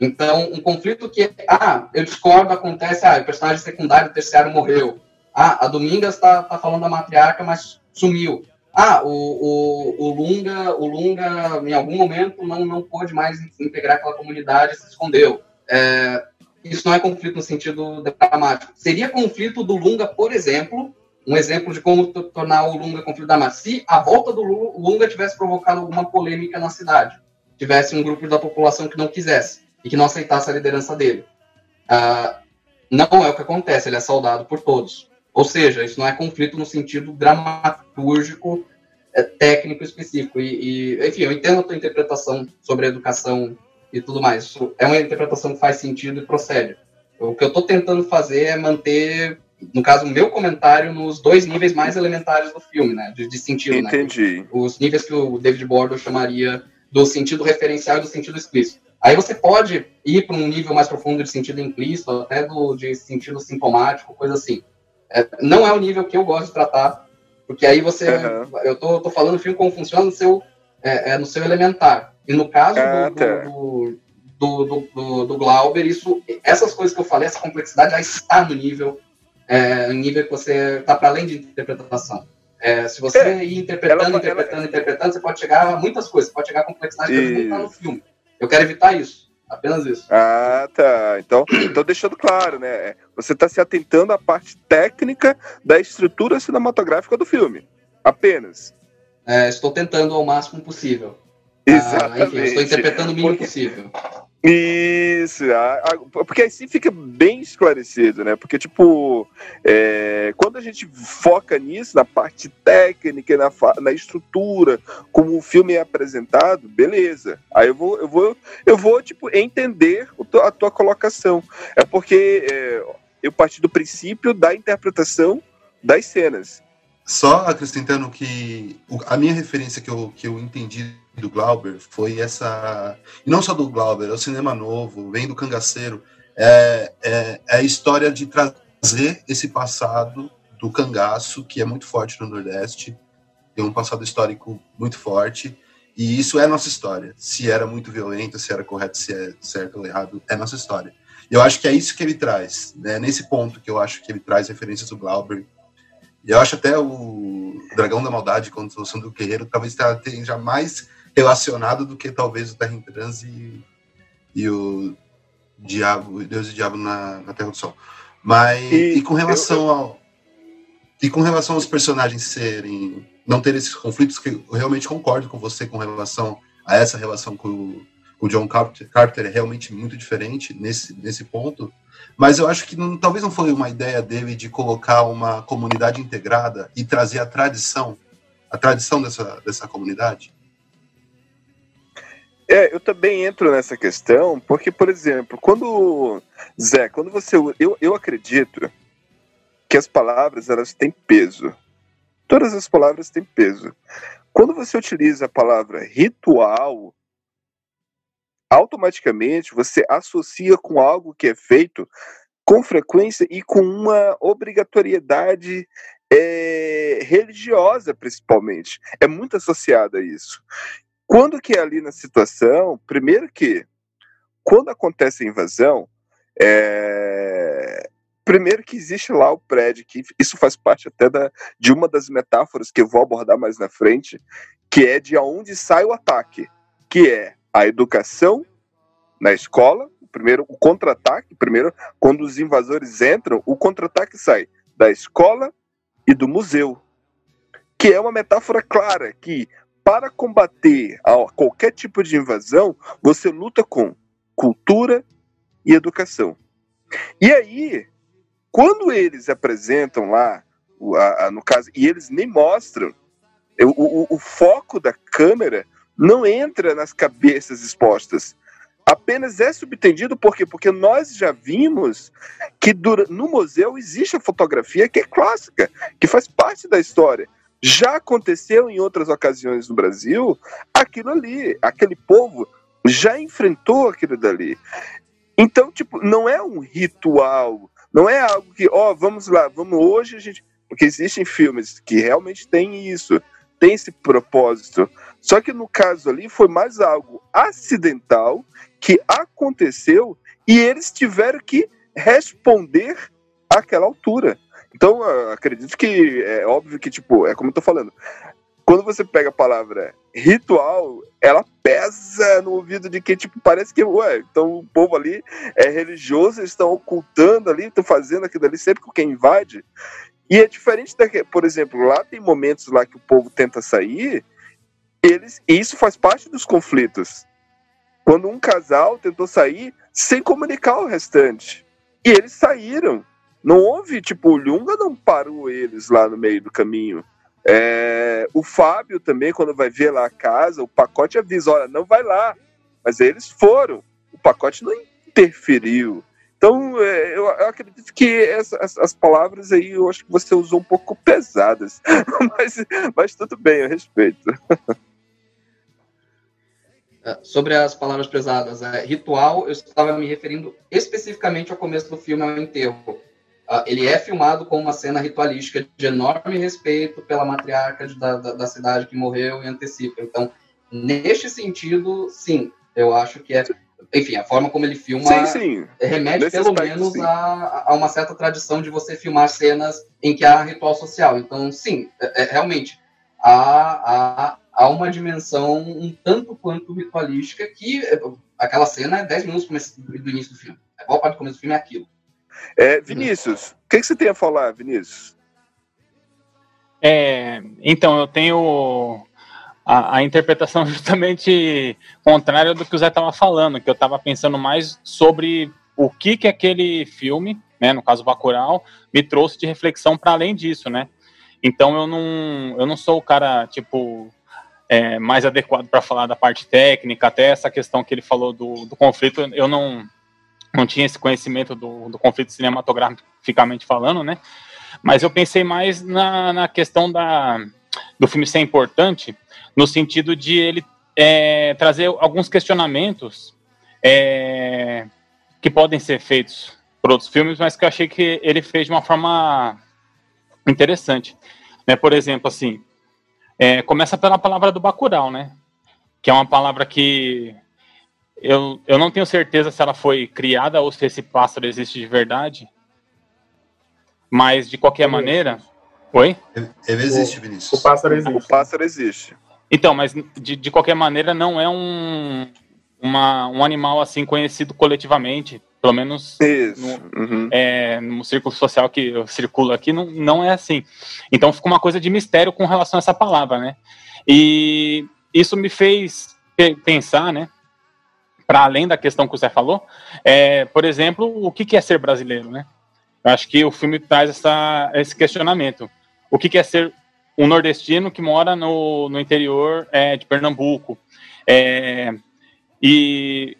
Então, um conflito que, ah, eu discordo, acontece, ah, o personagem secundário, terciário morreu. Ah, a Domingas está tá falando da matriarca, mas sumiu. Ah, o, o, o, Lunga, o Lunga, em algum momento, não, não pôde mais integrar aquela comunidade, se escondeu. É, isso não é conflito no sentido dramático. Seria conflito do Lunga, por exemplo, um exemplo de como tornar o Lunga conflito dramático. Se a volta do Lunga tivesse provocado alguma polêmica na cidade. tivesse um grupo da população que não quisesse e que não aceitasse a liderança dele. Ah, não é o que acontece, ele é saudado por todos. Ou seja, isso não é conflito no sentido dramatúrgico, é, técnico específico. E, e, enfim, eu entendo a tua interpretação sobre a educação e tudo mais. Isso é uma interpretação que faz sentido e procede. O que eu estou tentando fazer é manter, no caso, o meu comentário nos dois níveis mais elementares do filme, né? De, de sentido, Entendi. né? Os níveis que o David Bordon chamaria do sentido referencial e do sentido explícito. Aí você pode ir para um nível mais profundo de sentido implícito, até do, de sentido sintomático, coisa assim. É, não é o nível que eu gosto de tratar, porque aí você. Uhum. Eu tô, tô falando o filme como funciona no seu, é, é, no seu elementar. E no caso Ah, do, tá. do, do, do, do, do Glauber, isso, essas coisas que eu falei, essa complexidade já está no nível, é, nível que você está para além de interpretação. É, se você É, ir interpretando, ela- interpretando, interpretando, você pode chegar a muitas coisas, você pode chegar a complexidade que não está no filme. Eu quero evitar isso, apenas isso. Ah, tá. Então, então deixando claro, né? Você está se atentando à parte técnica da estrutura cinematográfica do filme. Apenas. É, estou tentando ao máximo possível. Ah, enfim, Exatamente. estou interpretando o mínimo Porque- possível. Isso, porque assim fica bem esclarecido, né? Porque, tipo, é, quando a gente foca nisso, na parte técnica, na, na estrutura, como o filme é apresentado, beleza. Aí eu vou, eu vou, eu vou tipo, entender a tua colocação. É porque é, eu parti do princípio da interpretação das cenas. Só acrescentando que a minha referência que eu, que eu entendi do Glauber foi essa. E não só do Glauber, é o cinema novo, vem do cangaceiro. É, é, é a história de trazer esse passado do cangaço, que é muito forte no Nordeste, tem um passado histórico muito forte, e isso é nossa história. Se era muito violento, se era correto, se é certo ou errado, é nossa história. E eu acho que é isso que ele traz, né? nesse ponto que eu acho que ele traz referências do Glauber e eu acho até o Dragão da Maldade, quando solução do Guerreiro, talvez esteja mais relacionado do que talvez o Terra em Trans e, e o Diabo, Deus e o Diabo na, na Terra do Sol. Mas E e, com relação ao e com relação aos personagens serem não ter esses conflitos, que eu realmente concordo com você com relação a essa relação com o, o John Carpenter, Carpenter é realmente muito diferente nesse, nesse ponto. Mas eu acho que não- talvez não foi uma ideia dele de colocar uma comunidade integrada e trazer a tradição, a tradição dessa, dessa comunidade. É, eu também entro nessa questão, porque, por exemplo, quando. Zé, quando você. Eu, eu acredito que as palavras elas têm peso. Todas as palavras têm peso. Quando você utiliza a palavra ritual, automaticamente você associa com algo que é feito com frequência e com uma obrigatoriedade é, religiosa, principalmente. É muito associada a isso. Quando que é ali na situação, primeiro que quando acontece a invasão, é, primeiro que existe lá o prédio, que isso faz parte até da, de uma das metáforas que eu vou abordar mais na frente, que é de onde sai o ataque, que é a educação na escola, o primeiro o contra-ataque, primeiro quando os invasores entram, o contra-ataque sai da escola e do museu, que é uma metáfora clara que para combater qualquer tipo de invasão, você luta com cultura e educação. E aí, quando eles apresentam lá, no caso, e eles nem mostram, o, o- o foco da câmera não entra nas cabeças expostas. Apenas é subtendido por quê? Porque nós já vimos que no museu existe a fotografia que é clássica, que faz parte da história. Já aconteceu em outras ocasiões no Brasil, aquilo ali, aquele povo já enfrentou aquilo dali. Então, tipo, não é um ritual, não é algo que, ó, vamos lá, vamos hoje a gente. Porque existem filmes que realmente têm isso, tem esse propósito. Só que no caso ali foi mais algo acidental que aconteceu e eles tiveram que responder àquela altura. Então, acredito que é óbvio que, tipo, é como eu tô falando. Quando você pega a palavra ritual, ela pesa no ouvido de quem, tipo, parece que, ué, então o povo ali é religioso, eles estão ocultando ali, estão fazendo aquilo ali sempre com quem invade. E é diferente da, por exemplo, lá tem momentos lá que o povo tenta sair, eles, isso faz parte dos conflitos. quando um casal tentou sair sem comunicar o restante. E eles saíram. Não houve, tipo, o Lunga não parou eles lá no meio do caminho. É, o Fábio também, quando vai ver lá a casa, o pacote avisa: olha, não vai lá. Mas eles foram. O pacote não interferiu. Então, é, eu, eu acredito que essa- as, as palavras aí eu acho que você usou um pouco pesadas. mas, mas tudo bem, eu respeito. É, Sobre as palavras pesadas, é, ritual, eu estava me referindo especificamente ao começo do filme, ao enterro. Ah, ele é filmado com uma cena ritualística de enorme respeito pela matriarca de- da, da, da cidade que morreu e antecipa. Então, neste sentido, sim, eu acho que é. Enfim, a forma como ele filma Sim, sim. remete Nesse pelo aspecto, menos a, a uma certa tradição de você filmar cenas em que há ritual social. Então, sim, é- é, realmente há, há, há uma dimensão um tanto quanto ritualística que é, aquela cena é 10 minutos do, início do filme. A boa parte do começo do filme é aquilo. É, Vinícius, o que, que você tem a falar, Vinícius? É, então, eu tenho a, a interpretação justamente contrária do que o Zé estava falando, que eu estava pensando mais sobre o que que aquele filme, né, no caso Bacurau, me trouxe de reflexão para além disso, né? Então eu não, eu não sou o cara tipo é, mais adequado para falar da parte técnica, até essa questão que ele falou do, do conflito, eu não não tinha esse conhecimento do, do conflito cinematograficamente falando, né? Mas eu pensei mais na, na questão da, do filme ser importante, no sentido de ele é, trazer alguns questionamentos é, que podem ser feitos por outros filmes, mas que eu achei que ele fez de uma forma interessante. Né? Por exemplo, assim, é, começa pela palavra do Bacurau, né? Que é uma palavra que eu, eu não tenho certeza se ela foi criada ou se esse pássaro existe de verdade. Mas, de qualquer Ele maneira. Oi? Ele existe, Vinícius. O pássaro O existe. pássaro existe. Então, mas de, de qualquer maneira não é um, uma, um animal assim conhecido coletivamente, pelo menos no, Uhum. é, no círculo social que eu circulo aqui, não, não é assim. Então fica uma coisa de mistério com relação a essa palavra, né? E isso me fez pe- pensar, né? Para além da questão que o Zé falou, é, por exemplo, o que que é ser brasileiro, né? Eu acho que o filme traz essa, esse questionamento. O que que é ser um nordestino que mora no, no interior é, de Pernambuco? É, e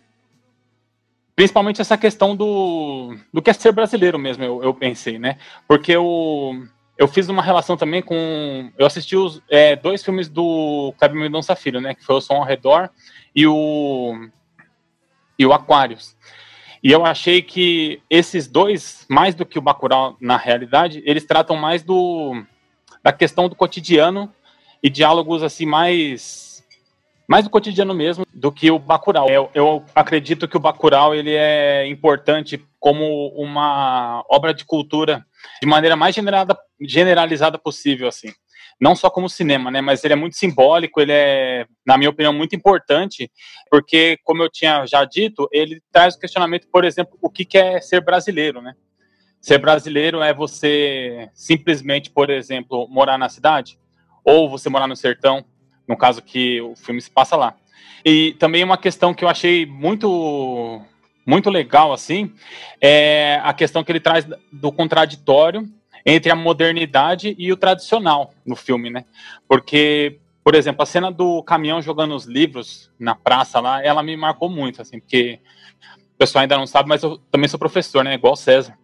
principalmente essa questão do, do que é ser brasileiro mesmo, eu, eu pensei, né? Porque eu, eu fiz uma relação também com. Eu assisti os é, dois filmes do Kleber Mendonça Filho, né? Que foi o Som ao Redor e o, e o Aquários. E eu achei que esses dois, mais do que o Bacurau na realidade, eles tratam mais do da questão do cotidiano e diálogos assim mais mais do cotidiano mesmo do que o Bacurau. Eu, eu acredito que o Bacurau ele é importante como uma obra de cultura de maneira mais generada, generalizada possível assim. Não só como cinema, né, mas ele é muito simbólico, ele é, na minha opinião, muito importante, porque como eu tinha já dito, ele traz o questionamento, por exemplo, o que que é ser brasileiro, né? Ser brasileiro é você simplesmente, por exemplo, morar na cidade ou você morar no sertão, no caso que o filme se passa lá. E também uma questão que eu achei muito muito legal assim, é a questão que ele traz do contraditório entre a modernidade e o tradicional no filme, né? Porque, por exemplo, a cena do caminhão jogando os livros na praça lá, ela me marcou muito, assim, porque o pessoal ainda não sabe, mas eu também sou professor, né? Igual o César.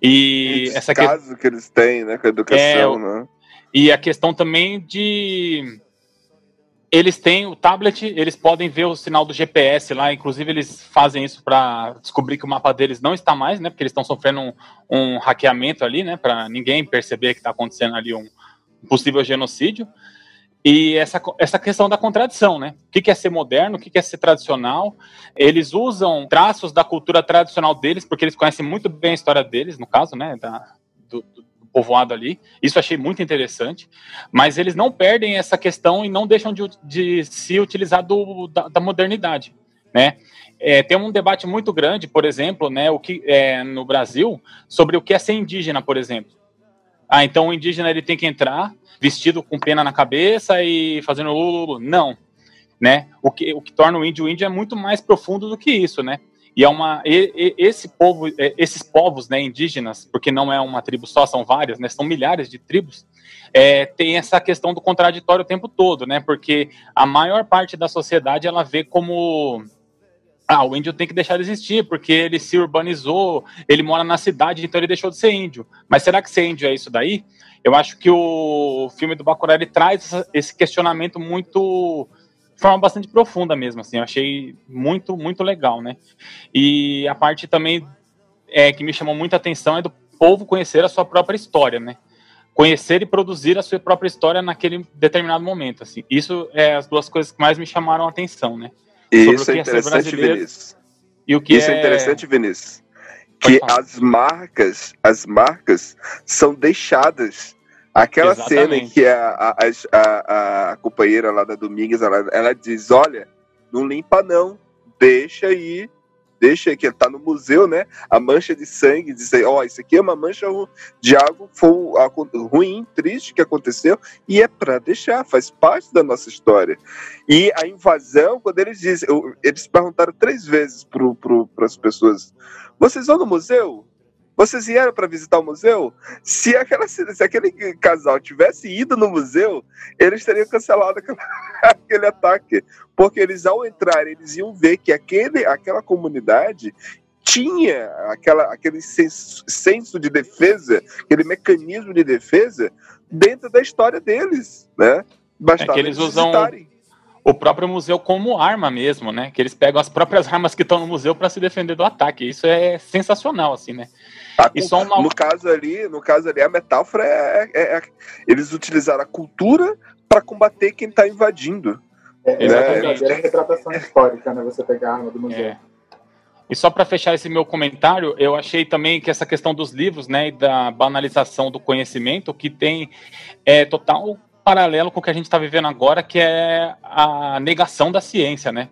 E Esse essa caso que eles têm, né, com a educação, É, né? e a questão também de. Eles têm o tablet, eles podem ver o sinal do GPS lá, inclusive eles fazem isso para descobrir que o mapa deles não está mais, né? Porque eles estão sofrendo um, um hackeamento ali, né? Para ninguém perceber que está acontecendo ali um possível genocídio. E essa, essa questão da contradição, né? O que é ser moderno, o que é ser tradicional. Eles usam traços da cultura tradicional deles, porque eles conhecem muito bem a história deles, no caso, né? Da, do povoado ali. Isso achei muito interessante. Mas eles não perdem essa questão e não deixam de, de se utilizar do, da, da modernidade, né? É, tem um debate muito grande, por exemplo, né, o que é, no Brasil sobre o que é ser indígena, por exemplo. Ah, então o indígena ele tem que entrar vestido com pena na cabeça e fazendo lulu. Não. né? O que, o que torna o índio o índio é muito mais profundo do que isso, né? E é uma e, e, esse povo, é, esses povos, né, indígenas, porque não é uma tribo só, são várias, né? São milhares de tribos. É, tem essa questão do contraditório o tempo todo, né? Porque a maior parte da sociedade ela vê como ah, o índio tem que deixar de existir, porque ele se urbanizou, ele mora na cidade, então ele deixou de ser índio. Mas será que ser índio é isso daí? Eu acho que o filme do Bacurau ele traz esse questionamento muito forma bastante profunda mesmo, assim, eu achei muito, muito legal, né? E a parte também é, que me chamou muita atenção é do povo conhecer a sua própria história, né? Conhecer e produzir a sua própria história naquele determinado momento, assim. Isso é as duas coisas que mais me chamaram a atenção, né? Isso é interessante, Vinícius. E o que Isso é... é interessante, Vinícius. Que as marcas, as marcas são deixadas. Aquela cena em Exatamente. que a, a, a, a companheira lá da Domingues, ela, ela diz, olha, não limpa não, deixa aí, deixa aí, que tá no museu, né? A mancha de sangue, diz aí, ó, isso aqui é uma mancha de algo ruim, triste que aconteceu, e é pra deixar, faz parte da nossa história. E a invasão, quando eles dizem, eles perguntaram três vezes para pro, as pessoas: vocês vão no museu? Vocês vieram para visitar o museu? Se, aquela, se aquele casal tivesse ido no museu, eles teriam cancelado aquele, aquele ataque. Porque eles, ao entrar, eles iam ver que aquele, aquela comunidade tinha aquela, aquele senso, senso de defesa, aquele mecanismo de defesa dentro da história deles, né? Bastava É que eles usam o próprio museu como arma mesmo, né? Que eles pegam as próprias armas que estão no museu para se defender do ataque. Isso é sensacional, assim, né? E cu- só uma- No caso ali, no caso ali, a metáfora é, é- é- eles utilizaram a cultura para combater quem está invadindo. É, é Exatamente. a verdadeira retratação histórica, né? Você pegar a arma do museu. É. E só para fechar esse meu comentário, eu achei também que essa questão dos livros, né, e da banalização do conhecimento, que tem é, total paralelo com o que a gente está vivendo agora, que é a negação da ciência, né?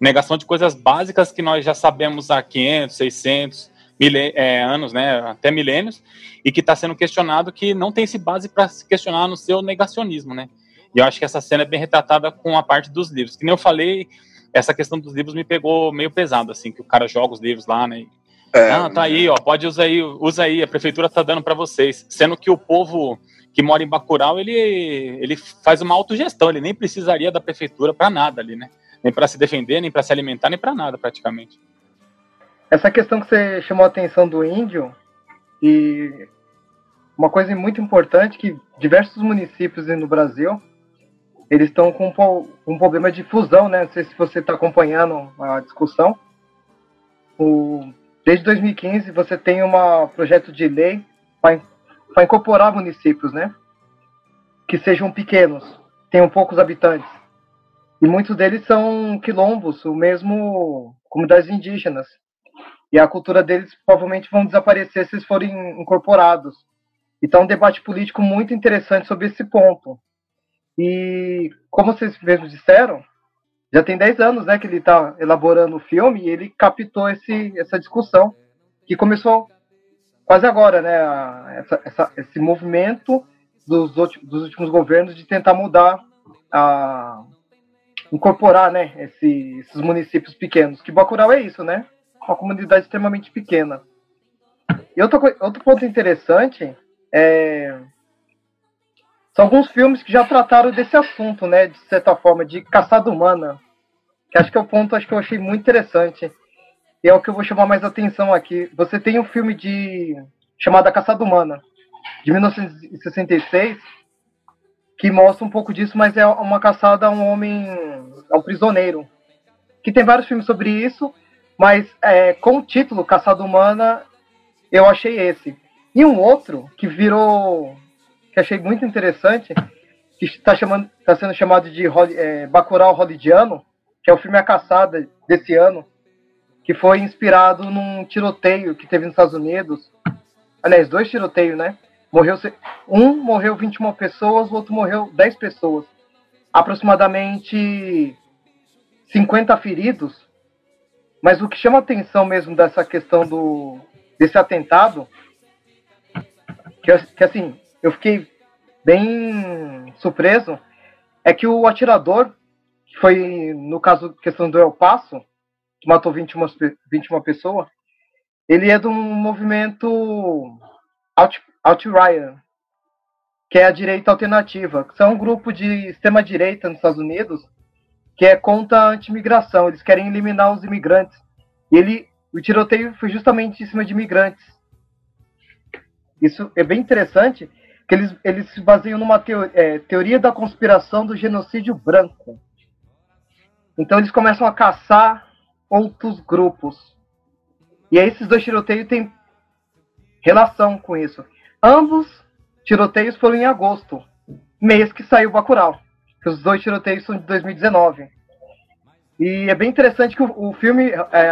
Negação de coisas básicas que nós já sabemos há 500, 600 mile- é, anos, né, até milênios, e que está sendo questionado que não tem esse base para se questionar no seu negacionismo, né? E eu acho que essa cena é bem retratada com a parte dos livros. Que nem eu falei, essa questão dos livros me pegou meio pesado, assim, que o cara joga os livros lá, né? É, ah, tá aí, ó, pode usar aí, usa aí, a prefeitura tá dando para vocês. Sendo que o povo que mora em Bacurau, ele, ele faz uma autogestão, ele nem precisaria da prefeitura para nada ali, né? Nem para se defender, nem para se alimentar, nem para nada, praticamente. Essa questão que você chamou a atenção do índio e uma coisa muito importante que diversos municípios no Brasil eles estão com um problema de fusão, né? Não sei se você está acompanhando a discussão. O- desde 2015 você tem um projeto de lei para incorporar municípios, né? Que sejam pequenos, tenham poucos habitantes. E muitos deles são quilombos, ou mesmo comunidades indígenas. E a cultura deles provavelmente vão desaparecer se eles forem incorporados. Então, um debate político muito interessante sobre esse ponto. E, como vocês mesmos disseram, já tem 10 anos né, que ele está elaborando o filme e ele captou esse, essa discussão, que começou quase agora, né? essa- essa- esse movimento dos, dos últimos governos de tentar mudar, a, incorporar né, esse- esses municípios pequenos. Que Bacurau é isso, né? Uma comunidade extremamente pequena. E outra, coi- outro ponto interessante é, são alguns filmes que já trataram desse assunto, né? De certa forma, de caçada humana. Que acho que é o ponto acho que eu achei muito interessante. E é o que eu vou chamar mais atenção aqui. Você tem um filme de chamado A Caçada Humana, de 1966, que mostra um pouco disso, mas é uma caçada a um homem, a um prisioneiro. Que tem vários filmes sobre isso, mas é, com o título Caçada Humana, eu achei esse. E um outro que virou, que achei muito interessante, que está tá sendo chamado de é, Bacurau Hollydiano, que é o filme A Caçada desse ano, que foi inspirado num tiroteio que teve nos Estados Unidos. Aliás, dois tiroteios, né? Morreu, um morreu 21 pessoas, o outro morreu 10 pessoas. Aproximadamente 50 feridos. Mas o que chama atenção mesmo dessa questão do desse atentado, que, que assim, eu fiquei bem surpreso, é que o atirador, que foi, no caso, questão do El Paso, que matou 21, pe- 21 pessoas, ele é de um movimento alt- alt-right, que é a direita alternativa, que são um grupo de extrema-direita nos Estados Unidos que é contra a anti-imigração. Eles querem eliminar os imigrantes. E ele, o tiroteio foi justamente em cima de imigrantes. Isso é bem interessante, que eles, eles se baseiam numa teo- é, teoria da conspiração do genocídio branco. Então eles começam a caçar outros grupos. E aí esses dois tiroteios têm relação com isso. Ambos tiroteios foram em agosto, mês que saiu Bacurau. Que os dois tiroteios são de 2019. E é bem interessante que o, o filme é,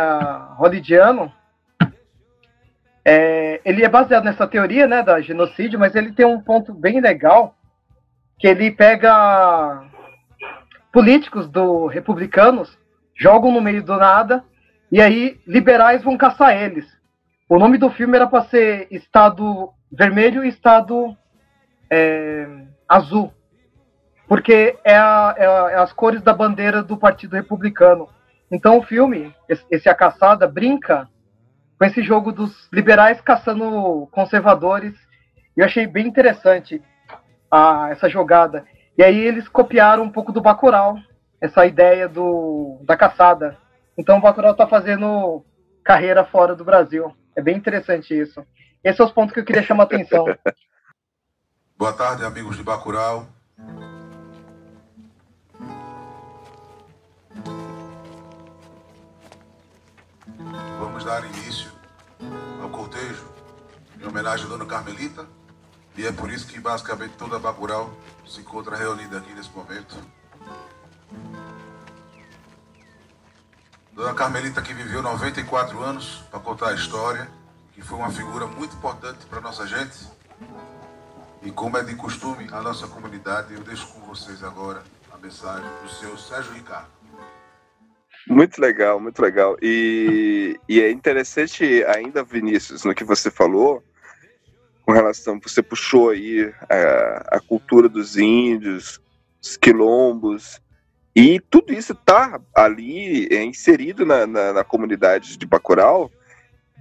hollywoodiano é, ele é baseado nessa teoria né, da genocídio, mas ele tem um ponto bem legal que ele pega políticos do republicanos, jogam no meio do nada e aí liberais vão caçar eles. O nome do filme era para ser Estado Vermelho e Estado é, Azul, porque é, a- é a- é as cores da bandeira do Partido Republicano. Então o filme, esse, esse A Caçada, brinca com esse jogo dos liberais caçando conservadores. E eu achei bem interessante a, essa jogada. E aí eles copiaram um pouco do Bacurau, essa ideia do, da caçada. Então o Bacurau está fazendo carreira fora do Brasil. É bem interessante isso. Esses são os pontos que eu queria chamar a atenção. Boa tarde, amigos de Bacurau. Vamos dar início ao cortejo em homenagem à Dona Carmelita. E é por isso que basicamente toda Bacurau se encontra reunida aqui nesse momento. Dona Carmelita que viveu 94 anos para contar a história, que foi uma figura muito importante para nossa gente. E como é de costume, a nossa comunidade, eu deixo com vocês agora a mensagem do seu Sérgio Ricardo. Muito legal, muito legal. E, e é interessante ainda, Vinícius, no que você falou, com relação, você puxou aí a, a cultura dos índios, os quilombos, e tudo isso está ali é, inserido na, na, na comunidade de Bacurau,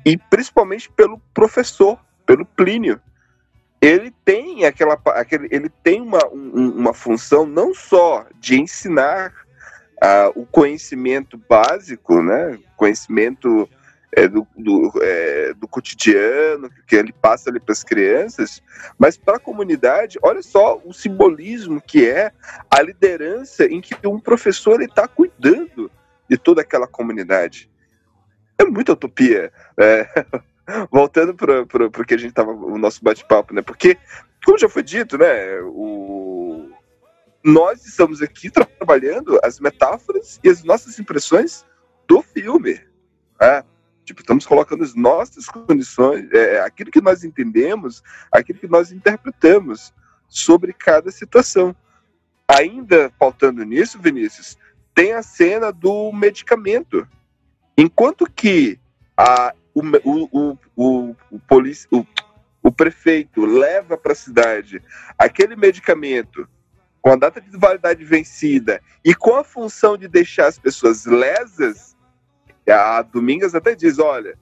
e principalmente pelo professor, pelo Plínio. Ele tem aquela, aquele, ele tem uma, um- uma função não só de ensinar o conhecimento básico, né? Conhecimento é, do, do, é, do cotidiano que ele passa ali para as crianças, mas para a comunidade, olha só o simbolismo que é a liderança em que um professor está cuidando de toda aquela comunidade. É muita utopia. é. Voltando para o que a gente estava, o nosso bate-papo, né? Porque, como já foi dito, né? O, nós estamos aqui trabalhando as metáforas e as nossas impressões do filme. né? Tipo, estamos colocando as nossas condições, é, aquilo que nós entendemos, aquilo que nós interpretamos sobre cada situação. Ainda faltando nisso, Vinícius, tem a cena do medicamento. Enquanto que a, o, o, o, o, polici- o, o prefeito leva para a cidade aquele medicamento com a data de validade vencida e com a função de deixar as pessoas lesas, a Domingas até diz: olha,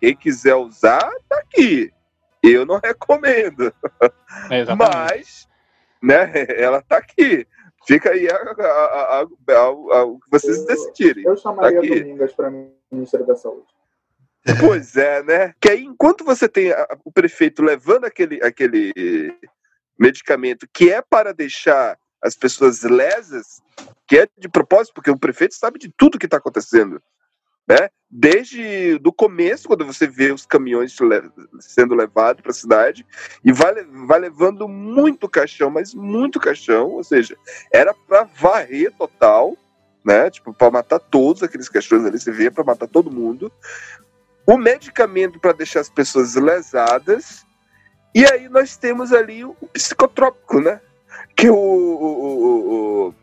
quem quiser usar, tá aqui. Eu não recomendo. É. Mas, né, ela tá aqui. Fica aí a, a- a- a- a- o que vocês decidirem. Eu chamaria Tá aqui. Domingas para Ministério da Saúde. Pois é, né? Que aí, enquanto você tem a- o prefeito levando aquele, aquele medicamento que é para deixar as pessoas lesas, que é de propósito, porque o prefeito sabe de tudo que está acontecendo. Né? Desde do começo, quando você vê os caminhões sendo levados para a cidade, e vai, vai levando muito caixão, mas muito caixão, ou seja, era para varrer total, né? Tipo, para matar todos aqueles caixões ali, você vê para matar todo mundo o medicamento para deixar as pessoas lesadas, e aí nós temos ali o psicotrópico, né? Que o, o, o,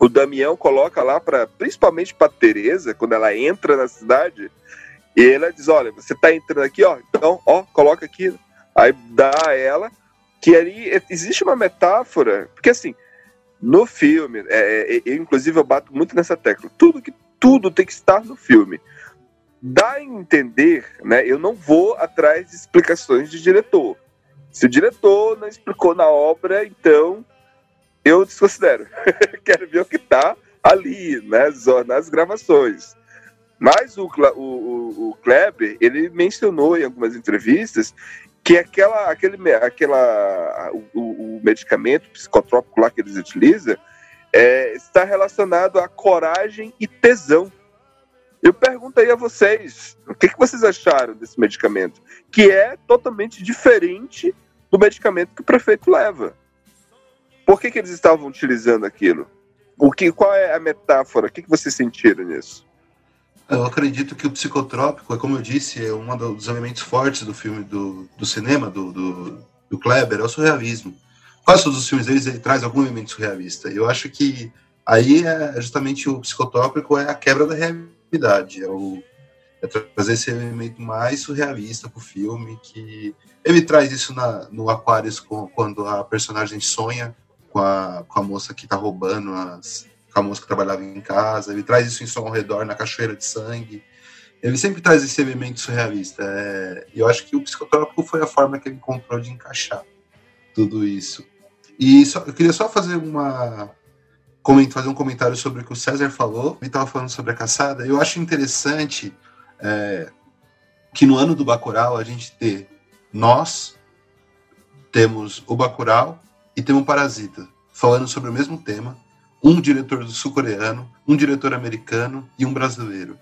o, Damião coloca lá, pra, principalmente para Tereza, quando ela entra na cidade, e ela diz: Olha, você tá entrando aqui, ó, então, ó, coloca aqui. Aí dá a ela, que ali existe uma metáfora, porque assim, no filme, é, é, eu, inclusive eu bato muito nessa tecla, tudo que tudo tem que estar no filme. Dá a entender, né? Eu não vou atrás de explicações de diretor. Se o diretor não explicou na obra, então eu desconsidero. Quero ver o que está ali, né, nas gravações. Mas o, o, o Kleber, ele mencionou em algumas entrevistas que aquela, aquele, aquela, o, o medicamento psicotrópico lá que eles utilizam é, está relacionado a coragem e tesão. Eu pergunto aí a vocês, o que, que vocês acharam desse medicamento? Que é totalmente diferente do medicamento que o prefeito leva. Por que, que eles estavam utilizando aquilo? O que, qual é a metáfora? O que, que vocês sentiram nisso? Eu acredito que o psicotrópico, como eu disse, é um dos elementos fortes do filme, do, do cinema, do, do, do Kleber, é o surrealismo. Quase todos os filmes deles ele traz algum elemento surrealista. Eu acho que aí é justamente o psicotrópico é a quebra da realidade, é, o, é trazer esse elemento mais surrealista para o filme, que ele traz isso na, no Aquarius quando a personagem sonha com a, com a moça que está roubando as, com a moça que trabalhava em casa, ele traz isso em Som ao Redor, na Cachoeira de Sangue. Ele sempre traz esse elemento surrealista. É, eu acho que o psicotrópico foi a forma que ele encontrou de encaixar tudo isso. E só, eu queria só fazer uma fazer um comentário sobre o que o César falou. Ele estava falando sobre a caçada. Eu acho interessante é, que no ano do Bacurau a gente ter nós temos o Bacurau e temos o Parasita falando sobre o mesmo tema um diretor sul-coreano, um diretor americano e um brasileiro,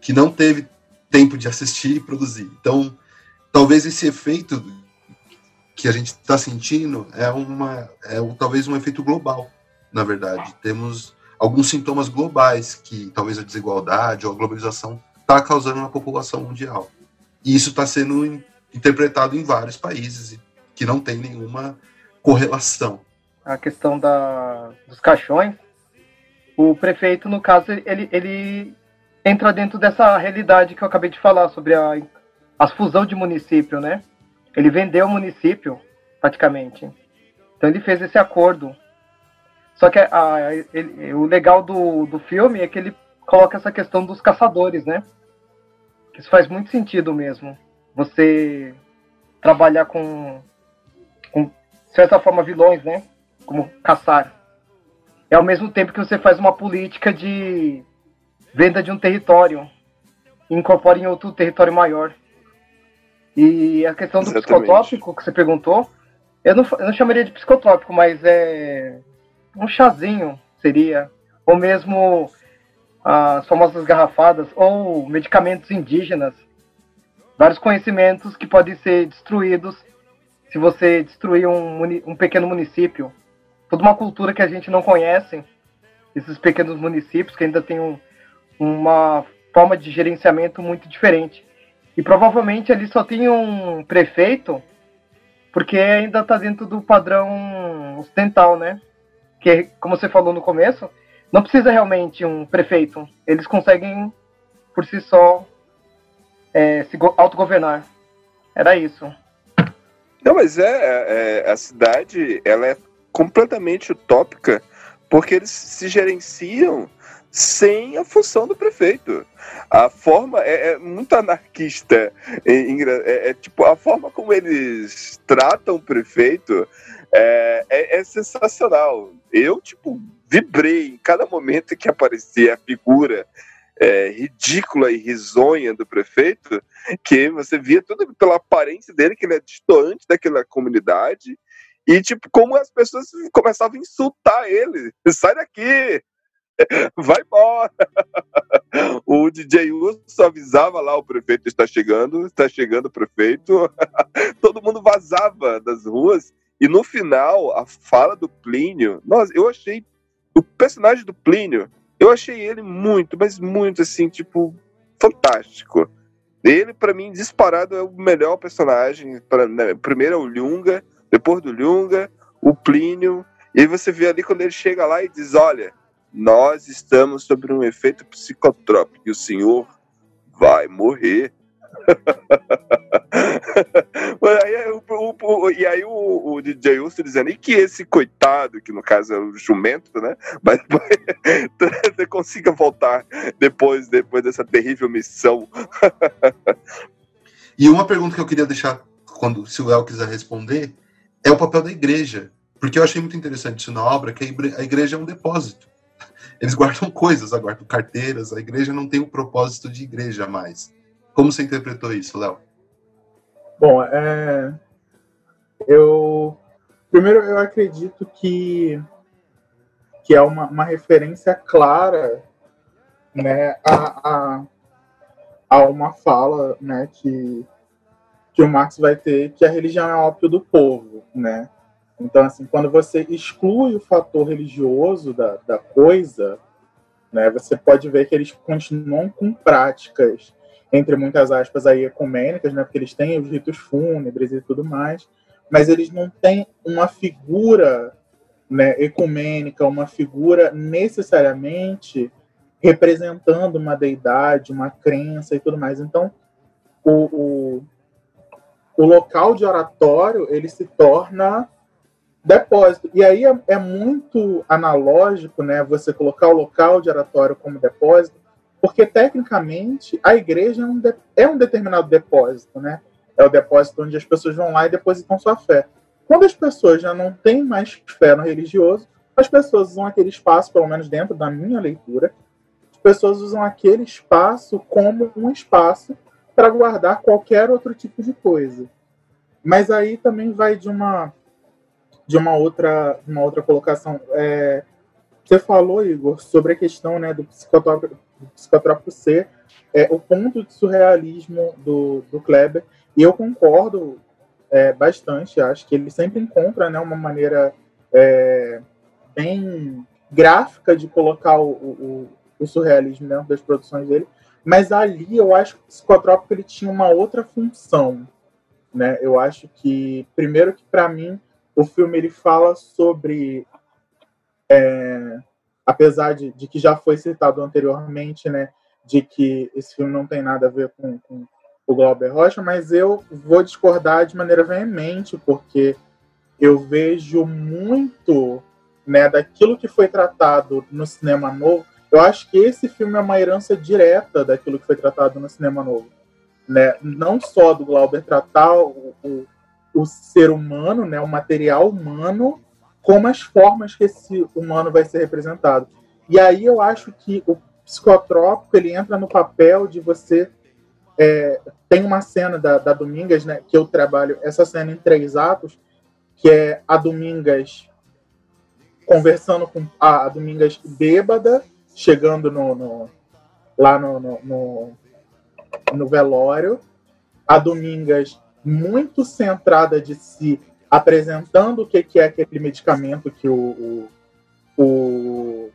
que não teve tempo de assistir e produzir. Então, talvez esse efeito que a gente está sentindo é uma é um, talvez um efeito global, na verdade. Temos alguns sintomas globais que talvez a desigualdade ou a globalização está causando na população mundial. E isso está sendo interpretado em vários países que não tem nenhuma correlação a questão da, dos caixões, o prefeito, no caso, ele, ele entra dentro dessa realidade que eu acabei de falar sobre a, a fusão de município, né? Ele vendeu o município, praticamente. Então ele fez esse acordo. Só que a, ele, o legal do, do filme é que ele coloca essa questão dos caçadores, né? Isso faz muito sentido mesmo. Você trabalhar com, com de certa forma, vilões, né? como caçar. É ao mesmo tempo que você faz uma política de venda de um território e incorpora em outro território maior. E a questão do Exatamente. psicotrópico que você perguntou, eu não, eu não chamaria de psicotrópico, mas é um chazinho seria, ou mesmo as famosas garrafadas, ou medicamentos indígenas, vários conhecimentos que podem ser destruídos se você destruir um, um pequeno município toda uma cultura que a gente não conhece, esses pequenos municípios que ainda têm um, uma forma de gerenciamento muito diferente. E provavelmente ali só tem um prefeito, porque ainda está dentro do padrão ocidental, né? Que, como você falou no começo, não precisa realmente um prefeito. Eles conseguem, por si só, é, se autogovernar. Era isso. Não, mas é, é, a cidade, ela é completamente utópica, porque eles se gerenciam sem a função do prefeito. A forma é, é muito anarquista. É, é, tipo a forma como eles tratam o prefeito é, é, é, sensacional. Eu tipo vibrei em cada momento que aparecia a figura é, ridícula e risonha do prefeito, que você via tudo pela aparência dele, que ele é distante daquela comunidade e, tipo, como as pessoas começavam a insultar ele. Sai daqui! Vai embora! O DJ Urso avisava lá, o prefeito está chegando, está chegando o prefeito. Todo mundo vazava das ruas. E no final, a fala do Plínio, nossa, eu achei o personagem do Plínio, eu achei ele muito, mas muito assim, tipo, fantástico. Ele, para mim, disparado, é o melhor personagem. Pra, né, primeiro é o Lunga, depois do Lunga, o Plínio, e você vê ali quando ele chega lá e diz: Olha, nós estamos sob um efeito psicotrópico e o senhor vai morrer. Aí, é o- o- e aí o, o DJ Urso dizendo, e que esse coitado, que no caso é o jumento, né? Mas consiga voltar depois, depois dessa terrível missão. E uma pergunta que eu queria deixar, quando se o El quiser responder, é o papel da igreja. Porque eu achei muito interessante isso na obra, que a igreja é um depósito. Eles guardam coisas, guardam carteiras, a igreja não tem o propósito de igreja mais. Como você interpretou isso, Léo? Bom, é, eu primeiro eu acredito que que é uma, uma referência clara, né, a, a, a uma fala, né, que que o Marx vai ter que a religião é ópio do povo, né? Então, assim, quando você exclui o fator religioso da, da coisa, né, você pode ver que eles continuam com práticas, entre muitas aspas, aí, ecumênicas, né, porque eles têm os ritos fúnebres e tudo mais, mas eles não têm uma figura né, ecumênica, uma figura necessariamente representando uma deidade, uma crença e tudo mais. Então, o, o, o local de oratório ele se torna depósito. E aí é, é muito analógico, né, você colocar o local de oratório como depósito, porque tecnicamente a igreja é um, de- é um determinado depósito, né? É o depósito onde as pessoas vão lá e depositam sua fé. Quando as pessoas já não têm mais fé no religioso, as pessoas usam aquele espaço, pelo menos dentro da minha leitura, as pessoas usam aquele espaço como um espaço para guardar qualquer outro tipo de coisa. Mas aí também vai de uma de uma outra uma outra colocação. É, você falou, Igor, sobre a questão né, do psicotrópico, psicotrópico ser é, o ponto de surrealismo do, do Kleber, e eu concordo é, bastante. Acho que ele sempre encontra né, uma maneira é, bem gráfica de colocar o, o, o surrealismo dentro das produções dele, mas ali eu acho que o psicotrópico ele tinha uma outra função. Né? Eu acho que, primeiro que para mim, o filme ele fala sobre é, apesar de, de que já foi citado anteriormente, né, de que esse filme não tem nada a ver com, com o Glauber Rocha, mas eu vou discordar de maneira veemente, porque eu vejo muito né, daquilo que foi tratado no cinema novo. Eu acho que esse filme é uma herança direta daquilo que foi tratado no cinema novo. Né? Não só do Glauber tratar o, o, o ser humano, né, o material humano, como as formas que esse humano vai ser representado. E aí eu acho que o psicotrópico ele entra no papel de você é, tem uma cena da, da Domingas, né, que eu trabalho essa cena em três atos, que é a Domingas conversando com a, a Domingas bêbada, chegando no, no- lá no, no, no, no velório, a Domingas muito centrada de si, apresentando o que, que é aquele medicamento que o, o, o,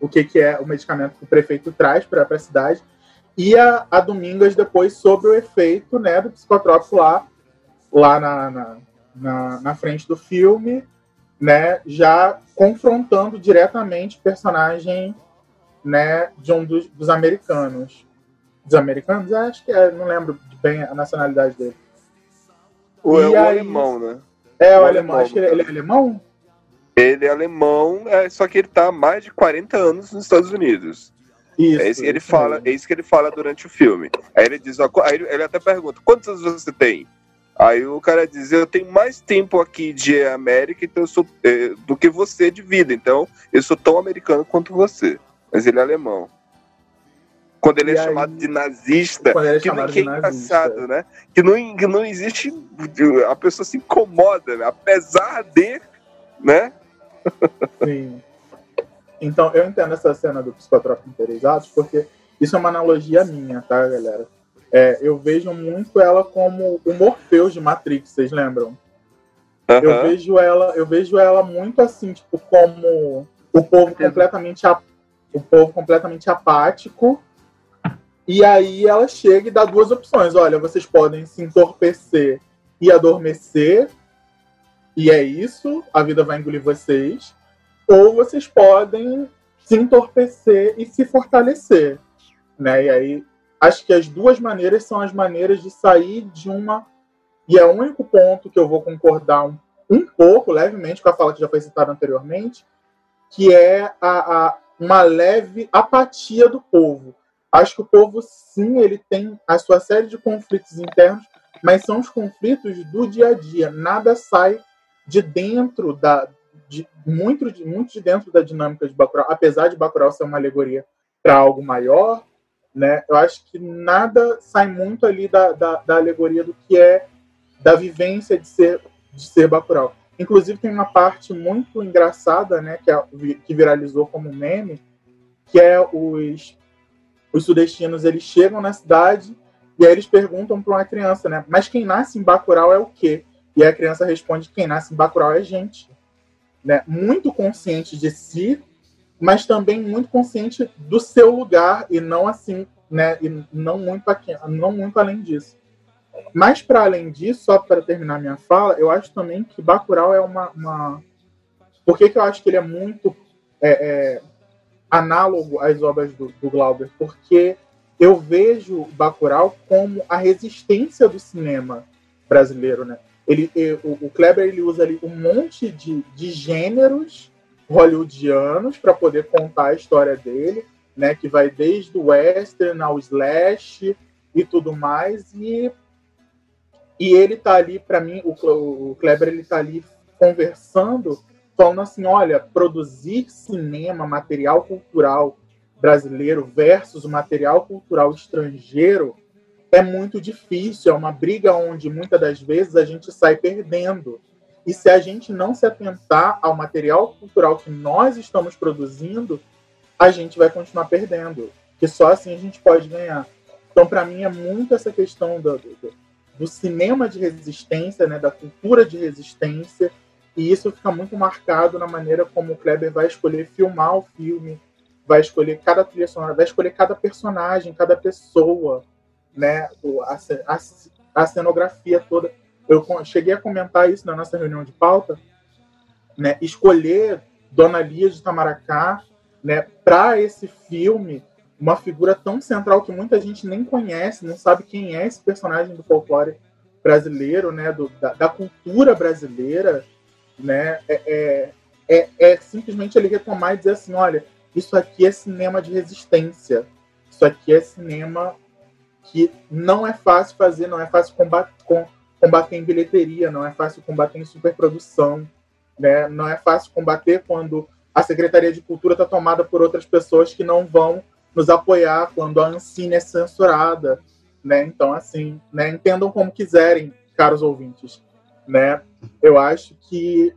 o que, que é o medicamento que o prefeito traz para a cidade, e a, a Domingas depois sobre o efeito né, do psicotrópico lá, lá na, na, na, na frente do filme, né, já confrontando diretamente o personagem né, de um dos, dos americanos. Dos americanos? Acho que é, não lembro bem a nacionalidade dele. O, E é o aí- alemão, né? É, o O alemão, alemão, acho que ele, ele é alemão? Ele é alemão, é, só que ele tá há mais de 40 anos nos Estados Unidos. Isso, é isso que ele isso fala, mesmo. é isso que ele fala durante o filme. Aí ele diz, ó, aí ele- até pergunta, quantos anos você tem? Aí o cara diz, eu tenho mais tempo aqui de América então eu sou, eh, do que você de vida, então eu sou tão americano quanto você. Mas ele é alemão. Quando ele E é aí- chamado de nazista, Quando ele é que, chamado que é de engraçado, né? Que não, que não existe. A pessoa se incomoda, né? apesar de. Né? Sim. Então, eu entendo essa cena do psicotrópico interesados, porque isso é uma analogia minha, tá, galera? É, eu vejo muito ela como o Morpheus de Matrix, vocês lembram? Eu vejo ela, eu vejo ela muito assim, tipo, como o povo completamente a- o povo completamente apático. E aí ela chega e dá duas opções. Olha, vocês podem se entorpecer e adormecer, e é isso, a vida vai engolir vocês. Ou vocês podem se entorpecer e se fortalecer. Né? E aí acho que as duas maneiras são as maneiras de sair de uma. E é o único ponto que eu vou concordar um, um pouco, levemente, com a fala que já foi citada anteriormente, que é a, a, uma leve apatia do povo. Acho que o povo, sim, ele tem a sua série de conflitos internos, mas são os conflitos do dia a dia. Nada sai de dentro da. De, muito, de, muito de dentro da dinâmica de Bacurau, apesar de Bacurau ser uma alegoria para algo maior, né? Eu acho que nada sai muito ali da, da, da, alegoria do que é da vivência de ser de ser Bacurau. Inclusive tem uma parte muito engraçada, né, que, é, que viralizou como meme, que é os os sudestinos eles chegam na cidade e aí eles perguntam para uma criança, né, mas quem nasce em Bacurau é o quê? E a criança responde: quem nasce em Bacurau é gente, né? Muito consciente de si, mas também muito consciente do seu lugar e não assim, né? E não muito aqui, não muito além disso. Mas para além disso, só para terminar minha fala, eu acho também que Bacurau é uma, uma... Por que, que eu acho que ele é muito é, é, análogo às obras do, do Glauber? Porque eu vejo Bacurau como a resistência do cinema brasileiro, né? Ele, o, o Kleber ele usa ali um monte de, de gêneros hollywoodianos para poder contar a história dele, né? Que vai desde o western ao slash e tudo mais. E, e ele tá ali, para mim, o, o Kleber ele tá ali conversando, falando assim, olha, produzir cinema, material cultural brasileiro versus o material cultural estrangeiro é muito difícil, é uma briga onde muitas das vezes a gente sai perdendo. E se a gente não se atentar ao material cultural que nós estamos produzindo, a gente vai continuar perdendo. Que só assim a gente pode ganhar. Então, para mim, é muito essa questão do, do, do, cinema de resistência, né, da cultura de resistência, e isso fica muito marcado na maneira como o Kleber vai escolher filmar o filme, vai escolher cada trilha sonora, vai escolher cada personagem, cada pessoa né, a, a, a cenografia toda. Eu cheguei a comentar isso na nossa reunião de pauta, né, escolher Dona Lia de Tamaracá né, para esse filme, uma figura tão central que muita gente nem conhece, não sabe quem é esse personagem do folclore brasileiro, né, do, da, da cultura brasileira, né, é, é, é, é, simplesmente ele retomar e dizer assim, olha, isso aqui é cinema de resistência, isso aqui é cinema que não é fácil fazer, não é fácil combater, combater em bilheteria, não é fácil combater em superprodução, né? não é fácil combater quando a Secretaria de Cultura está tomada por outras pessoas que não vão nos apoiar quando a Ancine é censurada, né? Então, assim, né? entendam como quiserem, caros ouvintes, né? Eu acho que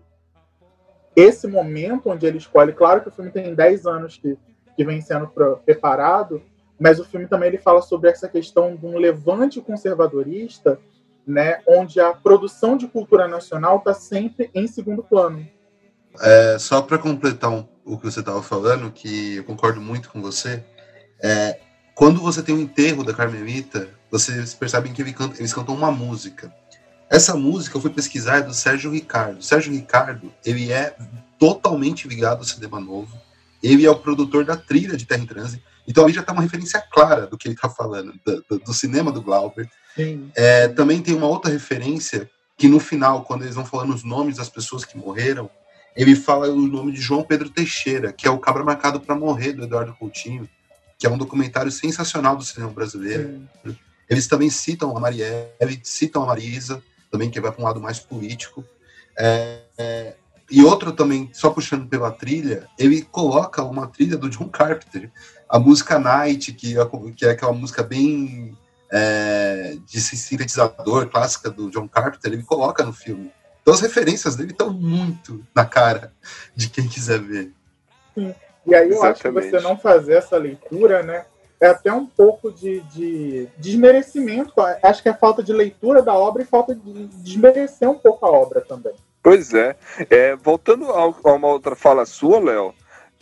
esse momento onde ele escolhe, claro que o filme tem 10 anos que, que vem sendo preparado, mas o filme também ele fala sobre essa questão de um levante conservadorista, né, onde a produção de cultura nacional está sempre em segundo plano. É, só para completar um, o que você estava falando, que eu concordo muito com você, é, quando você tem o enterro da Carmelita, vocês percebem que eles cantam uma música. Essa música eu fui pesquisar é do Sérgio Ricardo. Sérgio Ricardo, ele é totalmente ligado ao cinema novo. Ele é o produtor da trilha de Terra em Transe. Então ali já está uma referência clara do que ele está falando, do, do, do, cinema do Glauber. É, também tem uma outra referência que no final, quando eles vão falando os nomes das pessoas que morreram, ele fala o nome de João Pedro Teixeira, que é o Cabra Marcado para Morrer, do Eduardo Coutinho, que é um documentário sensacional do cinema brasileiro. Sim. Eles também citam a Marielle, citam a Marisa, também que vai para um lado mais político. É, é, e outro também, só puxando pela trilha, ele coloca uma trilha do John Carpenter, a música Night, que é, que é aquela música bem é, de sintetizador clássica do John Carpenter, ele coloca no filme. Então as referências dele estão muito na cara de quem quiser ver. Sim. E aí eu Exatamente. acho que você não fazer essa leitura, né? É até um pouco de, de desmerecimento. Acho que é falta de leitura da obra e falta de desmerecer um pouco a obra também. Pois é. é voltando a uma outra fala sua, Léo,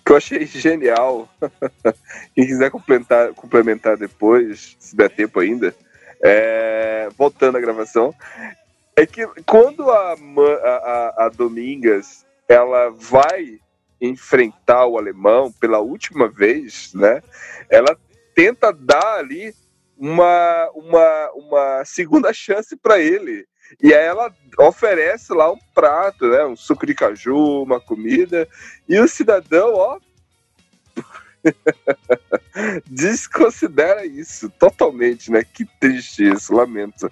que eu achei genial. Quem quiser complementar, complementar depois, se der tempo ainda, é, voltando à gravação, é que quando a, a, a Domingas ela vai enfrentar o alemão pela última vez, né? Ela tenta dar ali uma, uma, uma segunda chance para ele. E aí ela oferece lá um prato, né? Um suco de caju, uma comida. E o cidadão, ó, desconsidera isso totalmente, né? Que triste isso, lamento.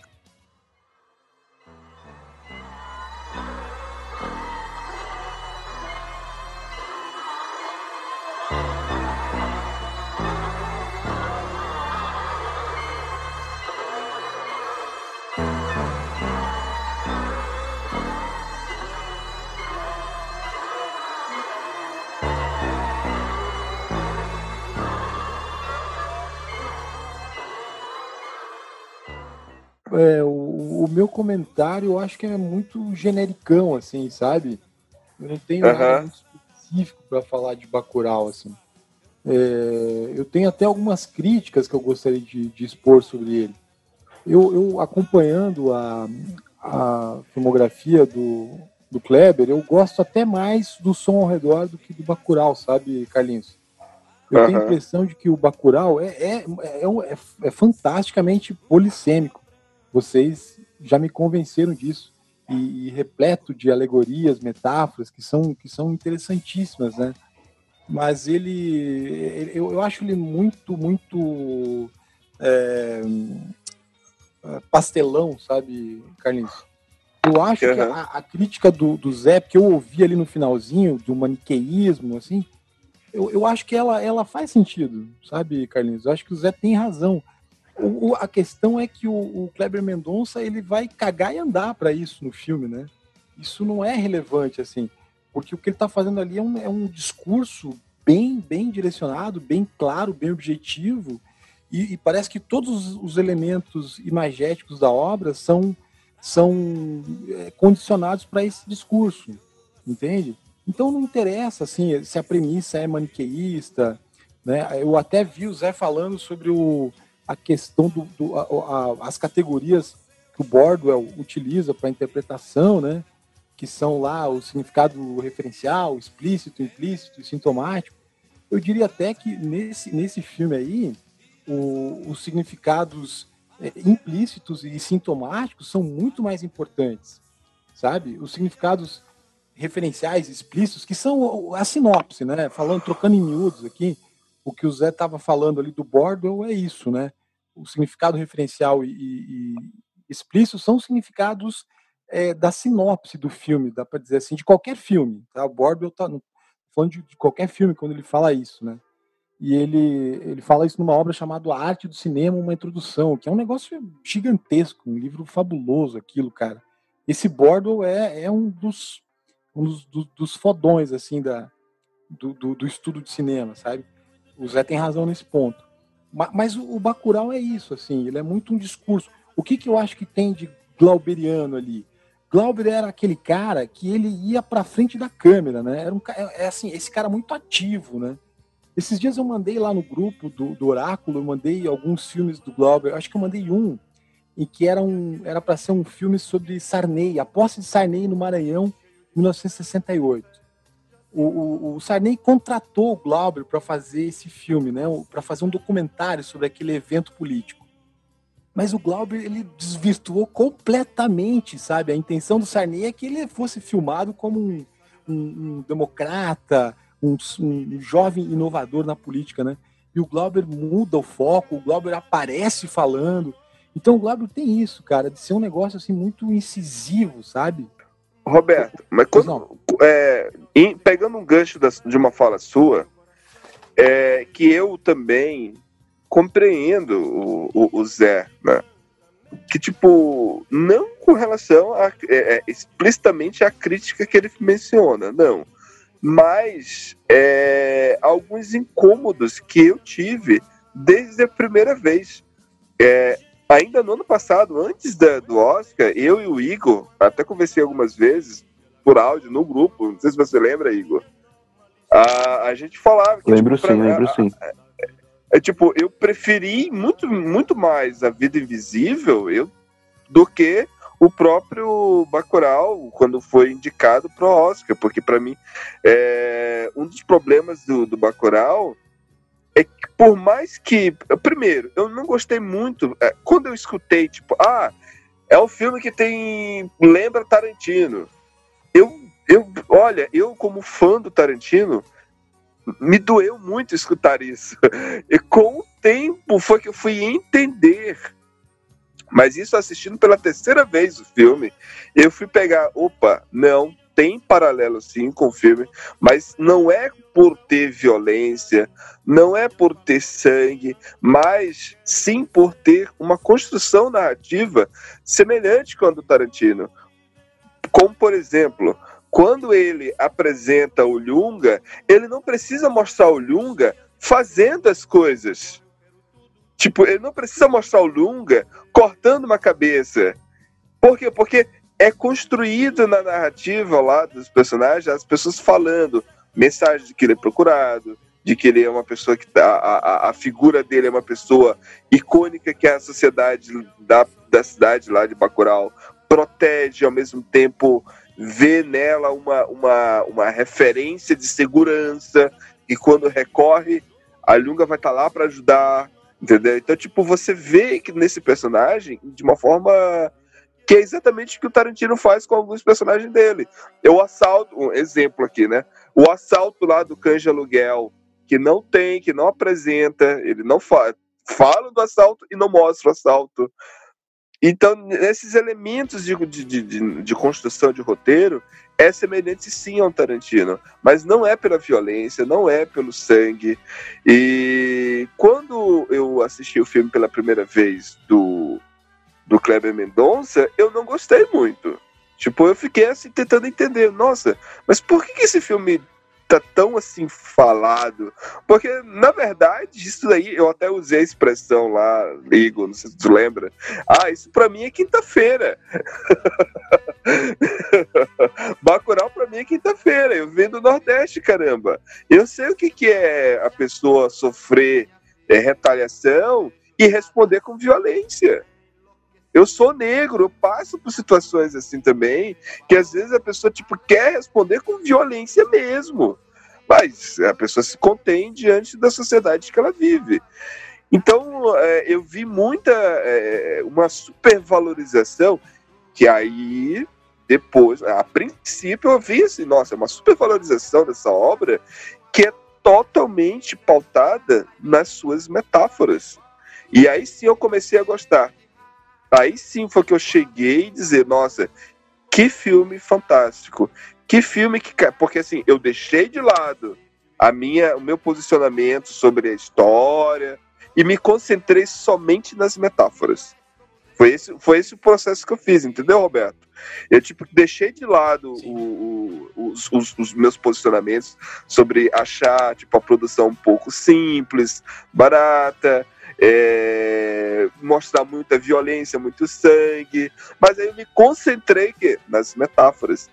É, o, o meu comentário eu acho que é muito genericão, assim, sabe? Eu não tenho nada Aham. muito específico para falar de Bacurau, assim. É, eu tenho até algumas críticas que eu gostaria de, de expor sobre ele. Eu, eu acompanhando a, a filmografia do, do Kleber, eu gosto até mais do som ao redor do que do Bacurau, sabe, Carlinhos? Eu tenho a impressão de que o Bacurau é, é, é, é- é fantasticamente polissêmico. Vocês já me convenceram disso. E, e repleto de alegorias, metáforas que são, que são interessantíssimas, né? Mas ele, eu, eu acho ele muito, muito é, pastelão, sabe, Carlinhos? Eu acho que Aham. a, a crítica do, do Zé, que eu ouvi ali no finalzinho, do maniqueísmo, assim, eu, eu acho que ela, ela faz sentido, sabe, Carlinhos? Eu acho que o Zé tem razão. O, o- a questão é que o, o Kleber Mendonça ele vai cagar e andar para isso no filme, né? Isso não é relevante, assim, porque o que ele está fazendo ali é um, é um discurso bem, bem direcionado, bem claro, bem objetivo, e, e parece que todos os elementos imagéticos da obra são, são é, condicionados para esse discurso, entende? Então não interessa assim se a premissa é maniqueísta, né? Eu até vi o Zé falando sobre o, a questão do, do- a- a- as categorias que o Bordwell utiliza para interpretação, né? Que são lá o significado referencial, explícito, implícito sintomático. Eu diria até que nesse, nesse filme aí, o- os significados é, implícitos e sintomáticos são muito mais importantes, sabe? Os significados referenciais explícitos, que são a sinopse, né? Falando, trocando em miúdos aqui, o que o Zé estava falando ali do Bordwell é isso, né? O significado referencial e, e- e explícito são os significados é, da sinopse do filme, dá para dizer assim, de qualquer filme. Tá? O Bordwell tá no- falando de, de qualquer filme quando ele fala isso, né? E ele, ele fala isso numa obra chamada A Arte do Cinema, uma introdução, que é um negócio gigantesco, um livro fabuloso aquilo, cara. Esse Bordwell é, é um dos um dos, do- dos fodões assim da do, do, do estudo de cinema, sabe? O Zé tem razão nesse ponto. Ma- Mas, o, Bacurau é isso, assim, ele é muito um discurso. O que, que eu acho que tem de Glauberiano ali? Glauber era aquele cara que ele ia pra frente da câmera, né? Era um, é, é assim, esse cara muito ativo, né? Esses dias eu mandei lá no grupo do, do Oráculo, eu mandei alguns filmes do Glauber, acho que eu mandei um, em que era um era para ser um filme sobre Sarney, a posse de Sarney no Maranhão, em 1968. O, o, o Sarney contratou o Glauber para fazer esse filme, né? Para fazer um documentário sobre aquele evento político. Mas o Glauber ele desvirtuou completamente, sabe? A intenção do Sarney é que ele fosse filmado como um, um, um democrata, um, um jovem inovador na política, né? E o Glauber muda o foco, o Glauber aparece falando. Então o Glauber tem isso, cara, de ser um negócio assim muito incisivo, sabe? Roberto, mas quando, é, em- pegando um gancho das- de uma fala sua, é, que eu também compreendo o, o- o Zé, né? Que, tipo, não com relação a, é, é, explicitamente à crítica que ele menciona, não. Mas é, alguns incômodos que eu tive desde a primeira vez. É, ainda no ano passado, antes da- do Oscar, eu e o Igor, até conversei algumas vezes por áudio no grupo, não sei se você lembra, Igor. A, a gente falava que Lembro tipo, pra- sim, lembro a- sim. é tipo, eu preferi muito, muito mais a Vida Invisível eu, do que o próprio Bacurau quando foi indicado pro Oscar, porque para mim é, um dos problemas do, do Bacurau é por mais que. Primeiro, eu não gostei muito. é, Quando eu escutei, tipo, ah, é um filme que tem. lembra Tarantino. Eu, eu, olha, eu, como fã do Tarantino, me doeu muito escutar isso. E com o tempo foi que eu fui entender. Mas isso assistindo pela terceira vez o filme, eu fui pegar, opa, não, tem paralelo sim com o filme, mas não é por ter violência, não é por ter sangue, mas sim por ter uma construção narrativa semelhante com a do Tarantino. Como, por exemplo, quando ele apresenta o Lunga, ele não precisa mostrar o Lunga fazendo as coisas. Tipo, ele não precisa mostrar o Lunga cortando uma cabeça. Por quê? Porque é construído na narrativa lá dos personagens as pessoas falando mensagem de que ele é procurado, de que ele é uma pessoa que tá, a, a, a figura dele é uma pessoa icônica que a sociedade da, da cidade lá de Bacurau protege, ao mesmo tempo vê nela uma, uma, uma referência de segurança e quando recorre, a Lunga vai estar lá para ajudar, entendeu? Então, tipo, você vê que nesse personagem de uma forma que é exatamente o que o Tarantino faz com alguns personagens dele. Eu assalto, um exemplo aqui, né? O assalto lá do Canja Aluguel, que não tem, que não apresenta, ele não fala, fala do assalto e não mostra o assalto. Então, esses elementos de, de, de, de construção de roteiro é semelhante sim ao Tarantino, mas não é pela violência, não é pelo sangue. E quando eu assisti o filme pela primeira vez do, do Kleber Mendonça, eu não gostei muito. Tipo, eu fiquei assim tentando entender, nossa, mas por que, que esse filme tá tão assim falado? Porque, na verdade, isso daí, eu até usei a expressão lá, Igor, não sei se tu lembra. Ah, isso pra mim é quinta-feira. Bacurau pra mim é quinta-feira. Eu venho do Nordeste, caramba. Eu sei o que, que é a pessoa sofrer é, retaliação e responder com violência. Eu sou negro, eu passo por situações assim também, que às vezes a pessoa tipo quer responder com violência mesmo, mas a pessoa se contém diante da sociedade que ela vive. Então é, eu vi muita é, uma supervalorização que aí depois, a princípio eu vi assim, nossa, é uma supervalorização dessa obra que é totalmente pautada nas suas metáforas. E aí sim eu comecei a gostar. Aí sim foi que eu cheguei e dizer, nossa, que filme fantástico. Que filme que. Porque assim, eu deixei de lado a minha, o meu posicionamento sobre a história e me concentrei somente nas metáforas. Foi esse, foi esse o processo que eu fiz, entendeu, Roberto? Eu, tipo, deixei de lado o- o- os, os- os meus posicionamentos sobre achar, tipo, a produção um pouco simples, barata, é, mostrar muita violência, muito sangue, mas aí eu me concentrei que, nas metáforas.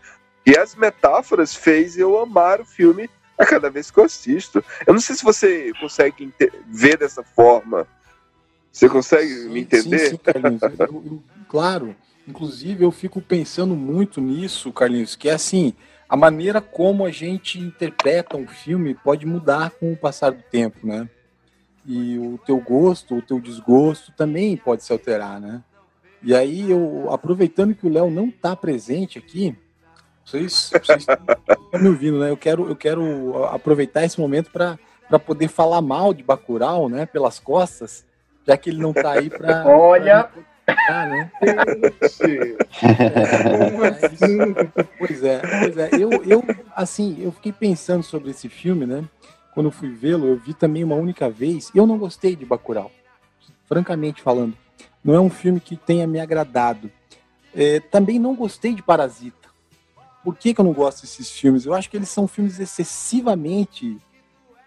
E as metáforas fez eu amar o filme a cada vez que eu assisto. Eu não sei se você consegue ver dessa forma. Você consegue me entender? Sim, sim, Carlinhos. Eu- eu- claro. Inclusive, eu fico pensando muito nisso, Carlinhos, que é assim, a maneira como a gente interpreta um filme pode mudar com o passar do tempo, né? E o teu gosto, o teu desgosto também pode se alterar, né? E aí, eu, aproveitando que o Léo não está presente aqui, vocês, vocês estão me ouvindo, né? Eu quero, eu quero aproveitar esse momento para poder falar mal de Bacurau, né? Pelas costas, já que ele não está aí para. Olha. né? Pois é, pois é. Eu, eu, assim, eu fiquei pensando sobre esse filme, né? Quando eu fui vê-lo, eu vi também uma única vez. E eu não gostei de Bacurau, francamente falando. Não é um filme que tenha me agradado. É, também não gostei de Parasita. Por que, que eu não gosto desses filmes? Eu acho que eles são filmes excessivamente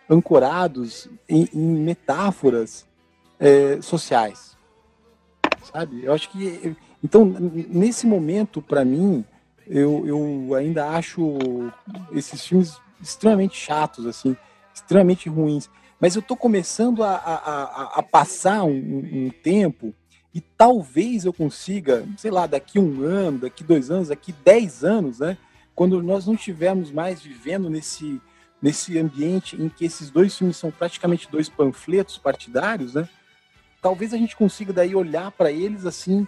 ancorados em, em metáforas é, sociais sabe? Eu acho que então nesse momento para mim eu, eu ainda acho esses filmes extremamente chatos assim, extremamente ruins. Mas eu tô começando a, a, a- passar um- um tempo e talvez eu consiga, sei lá, daqui um ano, daqui dois anos, daqui dez anos, né? Quando nós não estivermos mais vivendo nesse nesse ambiente em que esses dois filmes são praticamente dois panfletos partidários, né? Talvez a gente consiga daí olhar para eles assim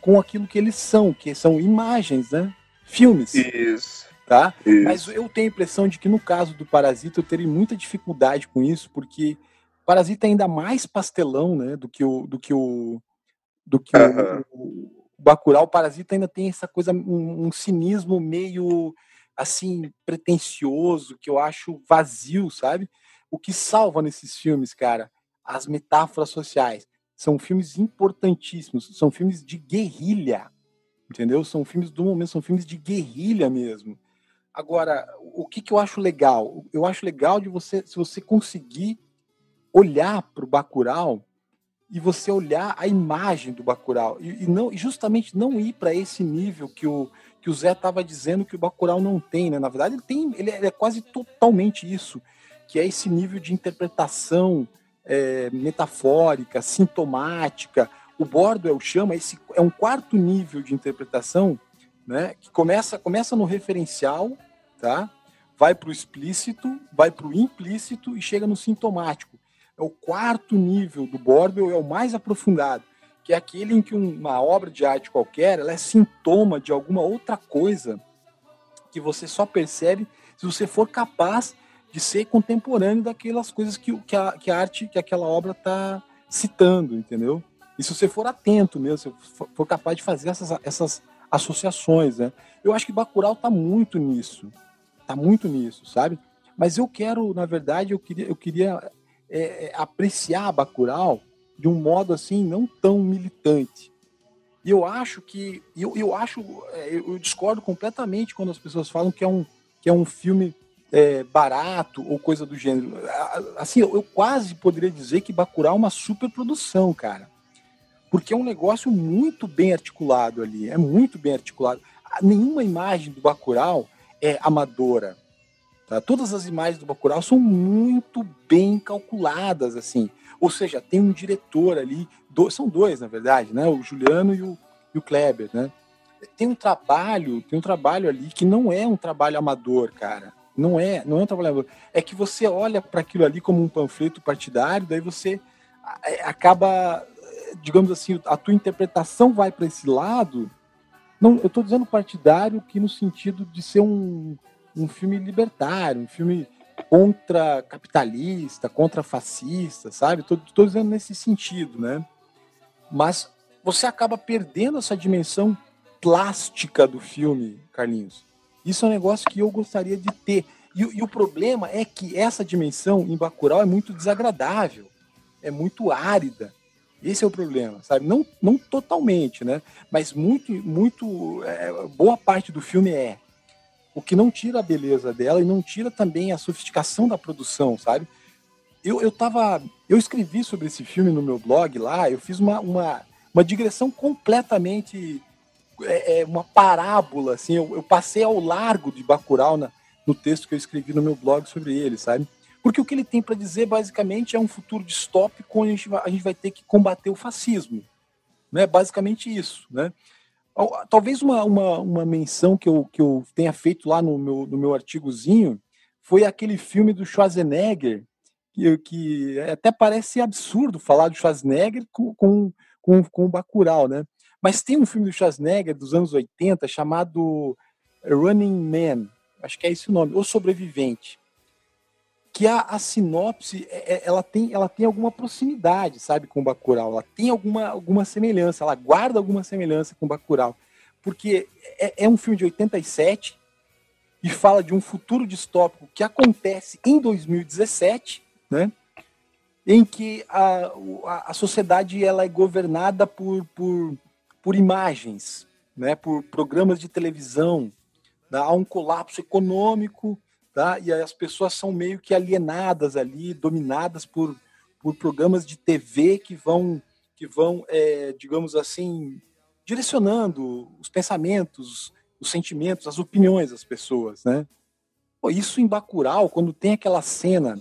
com aquilo que eles são, que são imagens, né? Filmes. Isso. Tá? Isso. Mas eu tenho a impressão de que no caso do Parasita eu teria muita dificuldade com isso, porque Parasita é ainda mais pastelão, né, do que o do que o do que Aham. o, o Bacurau. O Parasita ainda tem essa coisa um, um cinismo meio assim pretensioso que eu acho vazio, sabe? O que salva nesses filmes, cara, as metáforas sociais. São filmes importantíssimos, são filmes de guerrilha, entendeu? São filmes do momento, são filmes de guerrilha mesmo. Agora, o que, que eu acho legal? Eu acho legal de você, se você conseguir olhar para o Bacurau e você olhar a imagem do Bacurau e, e não justamente não ir para esse nível que o que o Zé estava dizendo que o Bacurau não tem, né? Na verdade, ele tem, ele é, ele é quase totalmente isso, que é esse nível de interpretação é, metafórica, sintomática. O Bordwell chama esse é um quarto nível de interpretação, né? Que começa começa no referencial, tá? Vai para o explícito, vai para o implícito e chega no sintomático. É o quarto nível do Bordwell, é o mais aprofundado, que é aquele em que um- uma obra de arte qualquer ela é sintoma de alguma outra coisa que você só percebe se você for capaz de ser contemporâneo daquelas coisas que, que, a, que a arte, que aquela obra está citando, entendeu? E se você for atento mesmo, se for capaz de fazer essas, essas associações, né? Eu acho que Bacurau está muito nisso, está muito nisso, sabe? Mas eu quero, na verdade, eu queria, eu queria é, é, apreciar Bacurau de um modo assim não tão militante. E eu acho que eu, eu acho é, eu discordo completamente quando as pessoas falam que é um que é um filme é, barato ou coisa do gênero. Assim, eu, eu quase poderia dizer que Bacurau é uma superprodução, cara. Porque é um negócio muito bem articulado ali, é muito bem articulado. Nenhuma imagem do Bacurau é amadora. Tá? Todas as imagens do Bacurau são muito bem calculadas, assim. Ou seja, tem um diretor ali, do- são dois, na verdade, né? O Juliano e o, e o Kleber, né? Tem um trabalho, tem um trabalho ali que não é um trabalho amador, cara. Não é, não é um trabalho amador. É que você olha para aquilo ali como um panfleto partidário, daí você é, acaba, digamos assim, a tua interpretação vai para esse lado. Não, eu estou dizendo partidário que no sentido de ser um, um filme libertário, um filme contra capitalista, contra fascista, sabe? Estou dizendo nesse sentido, né? Mas você acaba perdendo essa dimensão plástica do filme, Carlinhos. Isso é um negócio que eu gostaria de ter. E, e o problema é que essa dimensão em Bacurau é muito desagradável, é muito árida. Esse é o problema, sabe? Não, não totalmente, né? Mas muito, muito é, boa parte do filme é. O que não tira a beleza dela e não tira também a sofisticação da produção, sabe? Eu, eu tava. Eu escrevi sobre esse filme no meu blog lá, eu fiz uma, uma, uma digressão completamente. É, é, uma parábola, assim. Eu, eu passei ao largo de Bacurau na, no texto que eu escrevi no meu blog sobre ele, sabe? Porque o que ele tem para dizer, basicamente, é um futuro distópico onde a gente vai, a gente vai ter que combater o fascismo. Né? Basicamente isso, né? Al- Talvez uma, uma, uma menção que eu, que eu tenha feito lá no meu, no meu artigozinho foi aquele filme do Schwarzenegger, que, que até parece absurdo falar do Schwarzenegger com, com, com, com o Bacurau, né? Mas tem um filme do Schwarzenegger dos anos 80 chamado Running Man, acho que é esse o nome, O Sobrevivente, que a, a sinopse é- é- ela tem, ela tem alguma proximidade, sabe, com o Bacurau, ela tem alguma, alguma semelhança, ela guarda alguma semelhança com o Bacurau, porque é, é um filme de 87 e fala de um futuro distópico que acontece em 2017, né? em que a, a, a sociedade ela é governada por, por, por imagens, né? por programas de televisão. Há um colapso econômico tá? e as pessoas são meio que alienadas ali, dominadas por, por programas de TV que vão, que vão é, digamos assim, direcionando os pensamentos, os sentimentos, as opiniões das pessoas. Né? Pô, isso em Bacurau, quando tem aquela cena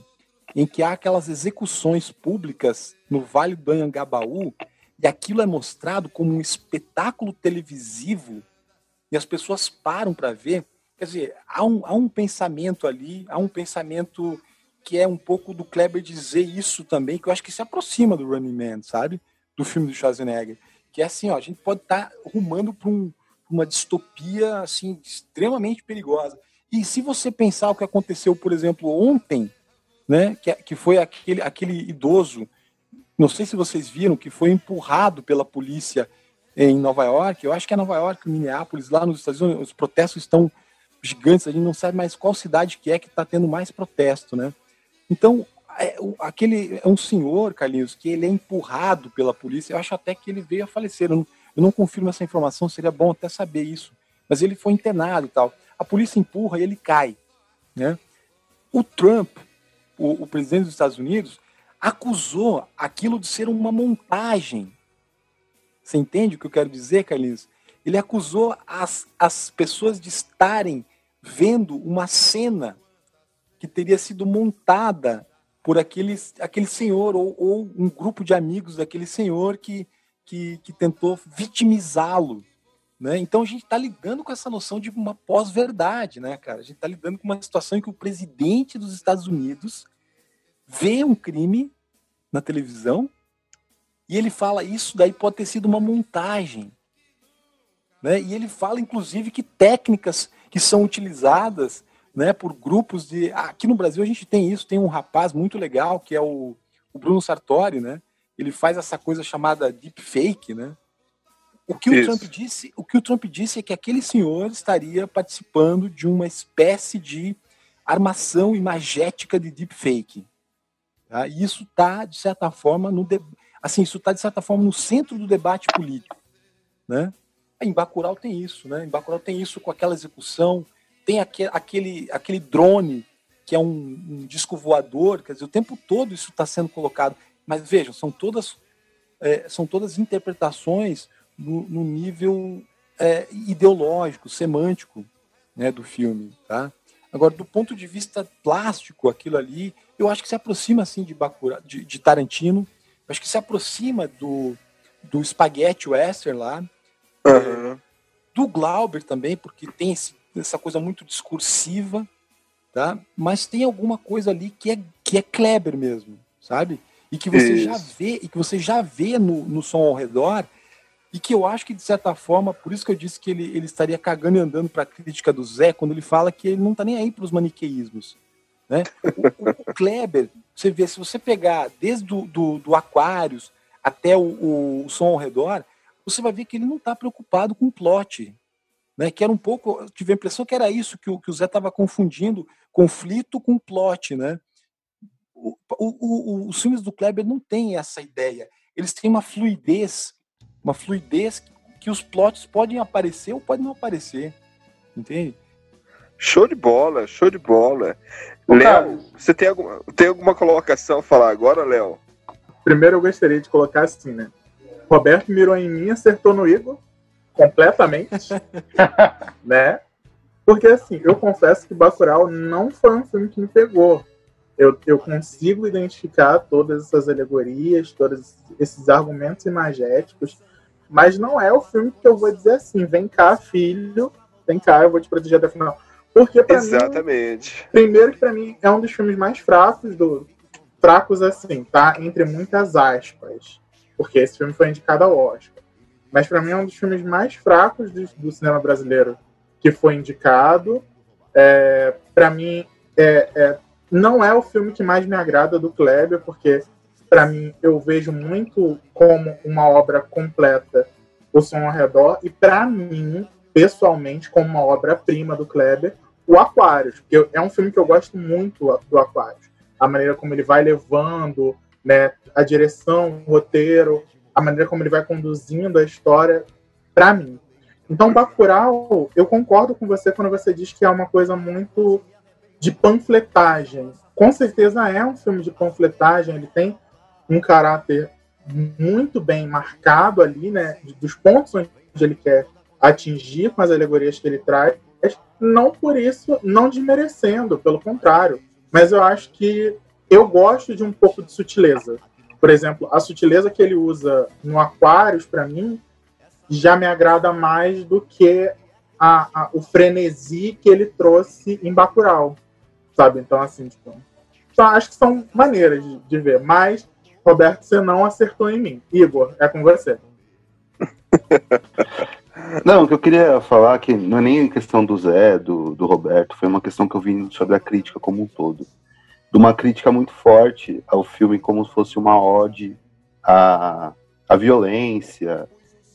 em que há aquelas execuções públicas no Vale do Anhangabaú, e aquilo é mostrado como um espetáculo televisivo, e as pessoas param para ver, Quer dizer, há um, há um pensamento ali, há um pensamento que é um pouco do Kleber dizer isso também, que eu acho que se aproxima do Running Man, sabe? Do filme do Schwarzenegger. Que é assim, ó, a gente pode estar tá rumando para um, uma distopia assim extremamente perigosa. E se você pensar o que aconteceu, por exemplo, ontem, né, que, que foi aquele, aquele idoso, não sei se vocês viram, que foi empurrado pela polícia em Nova York, eu acho que é Nova York, Minneapolis, lá nos Estados Unidos, os protestos estão gigantes, a gente não sabe mais qual cidade que é que está tendo mais protesto, né? Então, é, aquele é um senhor, Carlinhos, que ele é empurrado pela polícia, eu acho até que ele veio a falecer, eu não, eu não confirmo essa informação, seria bom até saber isso, mas ele foi internado e tal. A polícia empurra e ele cai, né? O Trump, o, o presidente dos Estados Unidos, acusou aquilo de ser uma montagem. Você entende o que eu quero dizer, Carlinhos? Ele acusou as, as pessoas de estarem vendo uma cena que teria sido montada por aquele, aquele senhor ou, ou um grupo de amigos daquele senhor que, que, que tentou vitimizá-lo. Né? Então a gente está lidando com essa noção de uma pós-verdade, né, cara? A gente está lidando com uma situação em que o presidente dos Estados Unidos vê um crime na televisão e ele fala isso daí pode ter sido uma montagem. Né? E ele fala, inclusive, que técnicas que são utilizadas né, por grupos de. Aqui no Brasil a gente tem isso, tem um rapaz muito legal que é o, o Bruno Sartori, né? Ele faz essa coisa chamada deepfake, né? O que o Trump disse, o que o Trump disse é que aquele senhor estaria participando de uma espécie de armação imagética de deepfake. Tá? E isso está de certa forma no de... assim, isso está de certa forma no centro do debate político, né? Em Bacurau tem isso, né? Em Bacurau tem isso com aquela execução, tem aquele, aquele, drone que é um, um disco voador, quer dizer, o tempo todo isso está sendo colocado. Mas vejam, são todas, é, são todas interpretações no, no nível é, ideológico, semântico né, do filme. Tá? Agora, do ponto de vista plástico, aquilo ali, eu acho que se aproxima assim de, Bakura, de, de Tarantino, eu acho que se aproxima do, do Spaghetti Western lá, Uhum. do Glauber também, porque tem esse, essa coisa muito discursiva, tá? Mas tem alguma coisa ali que é que é Kleber mesmo, sabe? E que você Isso. já vê e que você já vê no, no som ao redor e que eu acho que de certa forma, por isso que eu disse que ele, ele estaria cagando e andando para a crítica do Zé quando ele fala que ele não tá nem aí para os maniqueísmos, né? O, o- o Kleber, você vê, se você pegar desde do, do, do Aquários até o, o, o som ao redor, você vai ver que ele não está preocupado com o plot. Né, que era um pouco, eu tive a impressão que era isso que o, que o Zé estava confundindo conflito com plot, né? O, o, o- os filmes do Kleber não têm essa ideia. Eles têm uma fluidez, uma fluidez que, que os plots podem aparecer ou podem não aparecer, entende? Show de bola, show de bola. Léo, você tem alguma, tem alguma colocação a falar agora, Léo? Primeiro eu gostaria de colocar assim, né? Roberto mirou em mim, acertou no Igor completamente, né? Porque assim, eu confesso que Bacurau não foi um filme que me pegou. Eu, eu consigo identificar todas essas alegorias, todos esses argumentos imagéticos, mas não é o filme que eu vou dizer assim, vem cá, filho, vem cá, eu vou te proteger até o final. Porque pra mim, Exatamente. Primeiro que pra mim é um dos filmes mais fracos do fracos assim, tá? Entre muitas aspas, porque esse filme foi indicado ao Oscar. Mas pra mim é um dos filmes mais fracos do, do cinema brasileiro que foi indicado. É, para mim é, é- não é o filme que mais me agrada do Kleber, porque pra mim eu vejo muito como uma obra completa o som ao redor e pra mim pessoalmente como uma obra prima do Kleber o Aquários, porque é um filme que eu gosto muito do Aquários. A maneira como ele vai levando, né, a direção, o roteiro, a maneira como ele vai conduzindo a história, para mim. Então, Bacurau, eu concordo com você quando você diz que é uma coisa muito de panfletagem. Com certeza é um filme de panfletagem, ele tem um caráter muito bem marcado ali, né, dos pontos onde ele quer atingir com as alegorias que ele traz, não por isso, não desmerecendo, pelo contrário. Mas eu acho que eu gosto de um pouco de sutileza. Por exemplo, a sutileza que ele usa no Aquários, para mim, já me agrada mais do que a, a- o frenesi que ele trouxe em Bacurau, sabe? Então, assim, tipo, então, acho que são maneiras de, de ver, mas, Roberto, você não acertou em mim. Igor, é com você. Não, o que eu queria falar é que não é nem questão do Zé, do, do Roberto, foi uma questão que eu vi sobre a crítica como um todo. Uma crítica muito forte ao filme como se fosse uma ode à, à violência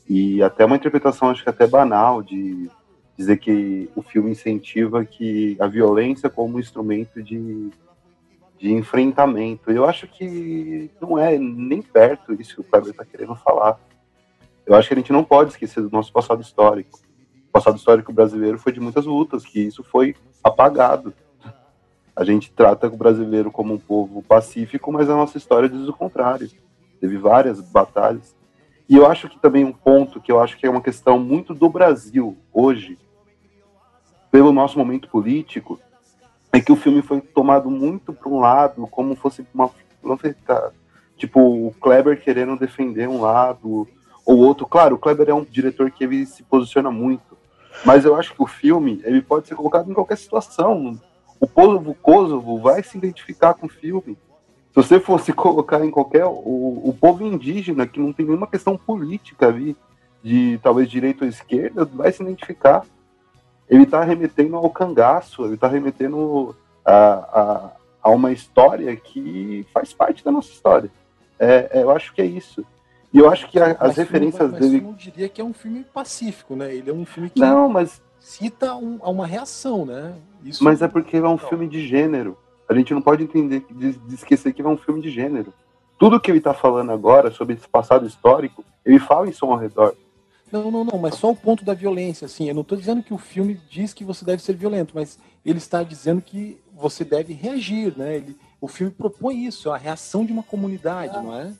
e até uma interpretação, acho que até banal, de dizer que o filme incentiva que a violência como instrumento de, de enfrentamento. Eu acho que não é nem perto isso que o Kleber está querendo falar. Eu acho que a gente não pode esquecer do nosso passado histórico. O passado histórico brasileiro foi de muitas lutas, que isso foi apagado. A gente trata o brasileiro como um povo pacífico, mas a nossa história diz o contrário. Teve várias batalhas. E eu acho que também um ponto que eu acho que é uma questão muito do Brasil hoje, pelo nosso momento político, é que o filme foi tomado muito para um lado, como fosse uma. Tipo, o Kleber querendo defender um lado ou outro. Claro, o Kleber é um diretor que ele se posiciona muito, mas eu acho que o filme ele pode ser colocado em qualquer situação. O povo Kosovo vai se identificar com o filme. Se você fosse colocar em qualquer. O, o povo indígena, que não tem nenhuma questão política ali, de talvez direita ou esquerda, vai se identificar. Ele está remetendo ao cangaço, ele está remetendo a, a, a uma história que faz parte da nossa história. É, é, eu acho que é isso. E eu acho que a- as Mas referências mas dele. eu não diria que é um filme pacífico, né? Ele é um filme que Não, mas cita um- a uma reação, né? Isso Mas é porque ele é um filme de gênero. A gente não pode entender, de, de esquecer que é um filme de gênero. Tudo que ele tá falando agora sobre esse passado histórico, ele fala em som ao redor. Não, não, não, mas só o ponto da violência, assim. Eu não estou dizendo que o filme diz que você deve ser violento, mas ele está dizendo que você deve reagir, né? Ele, o filme propõe isso, a reação de uma comunidade, não é?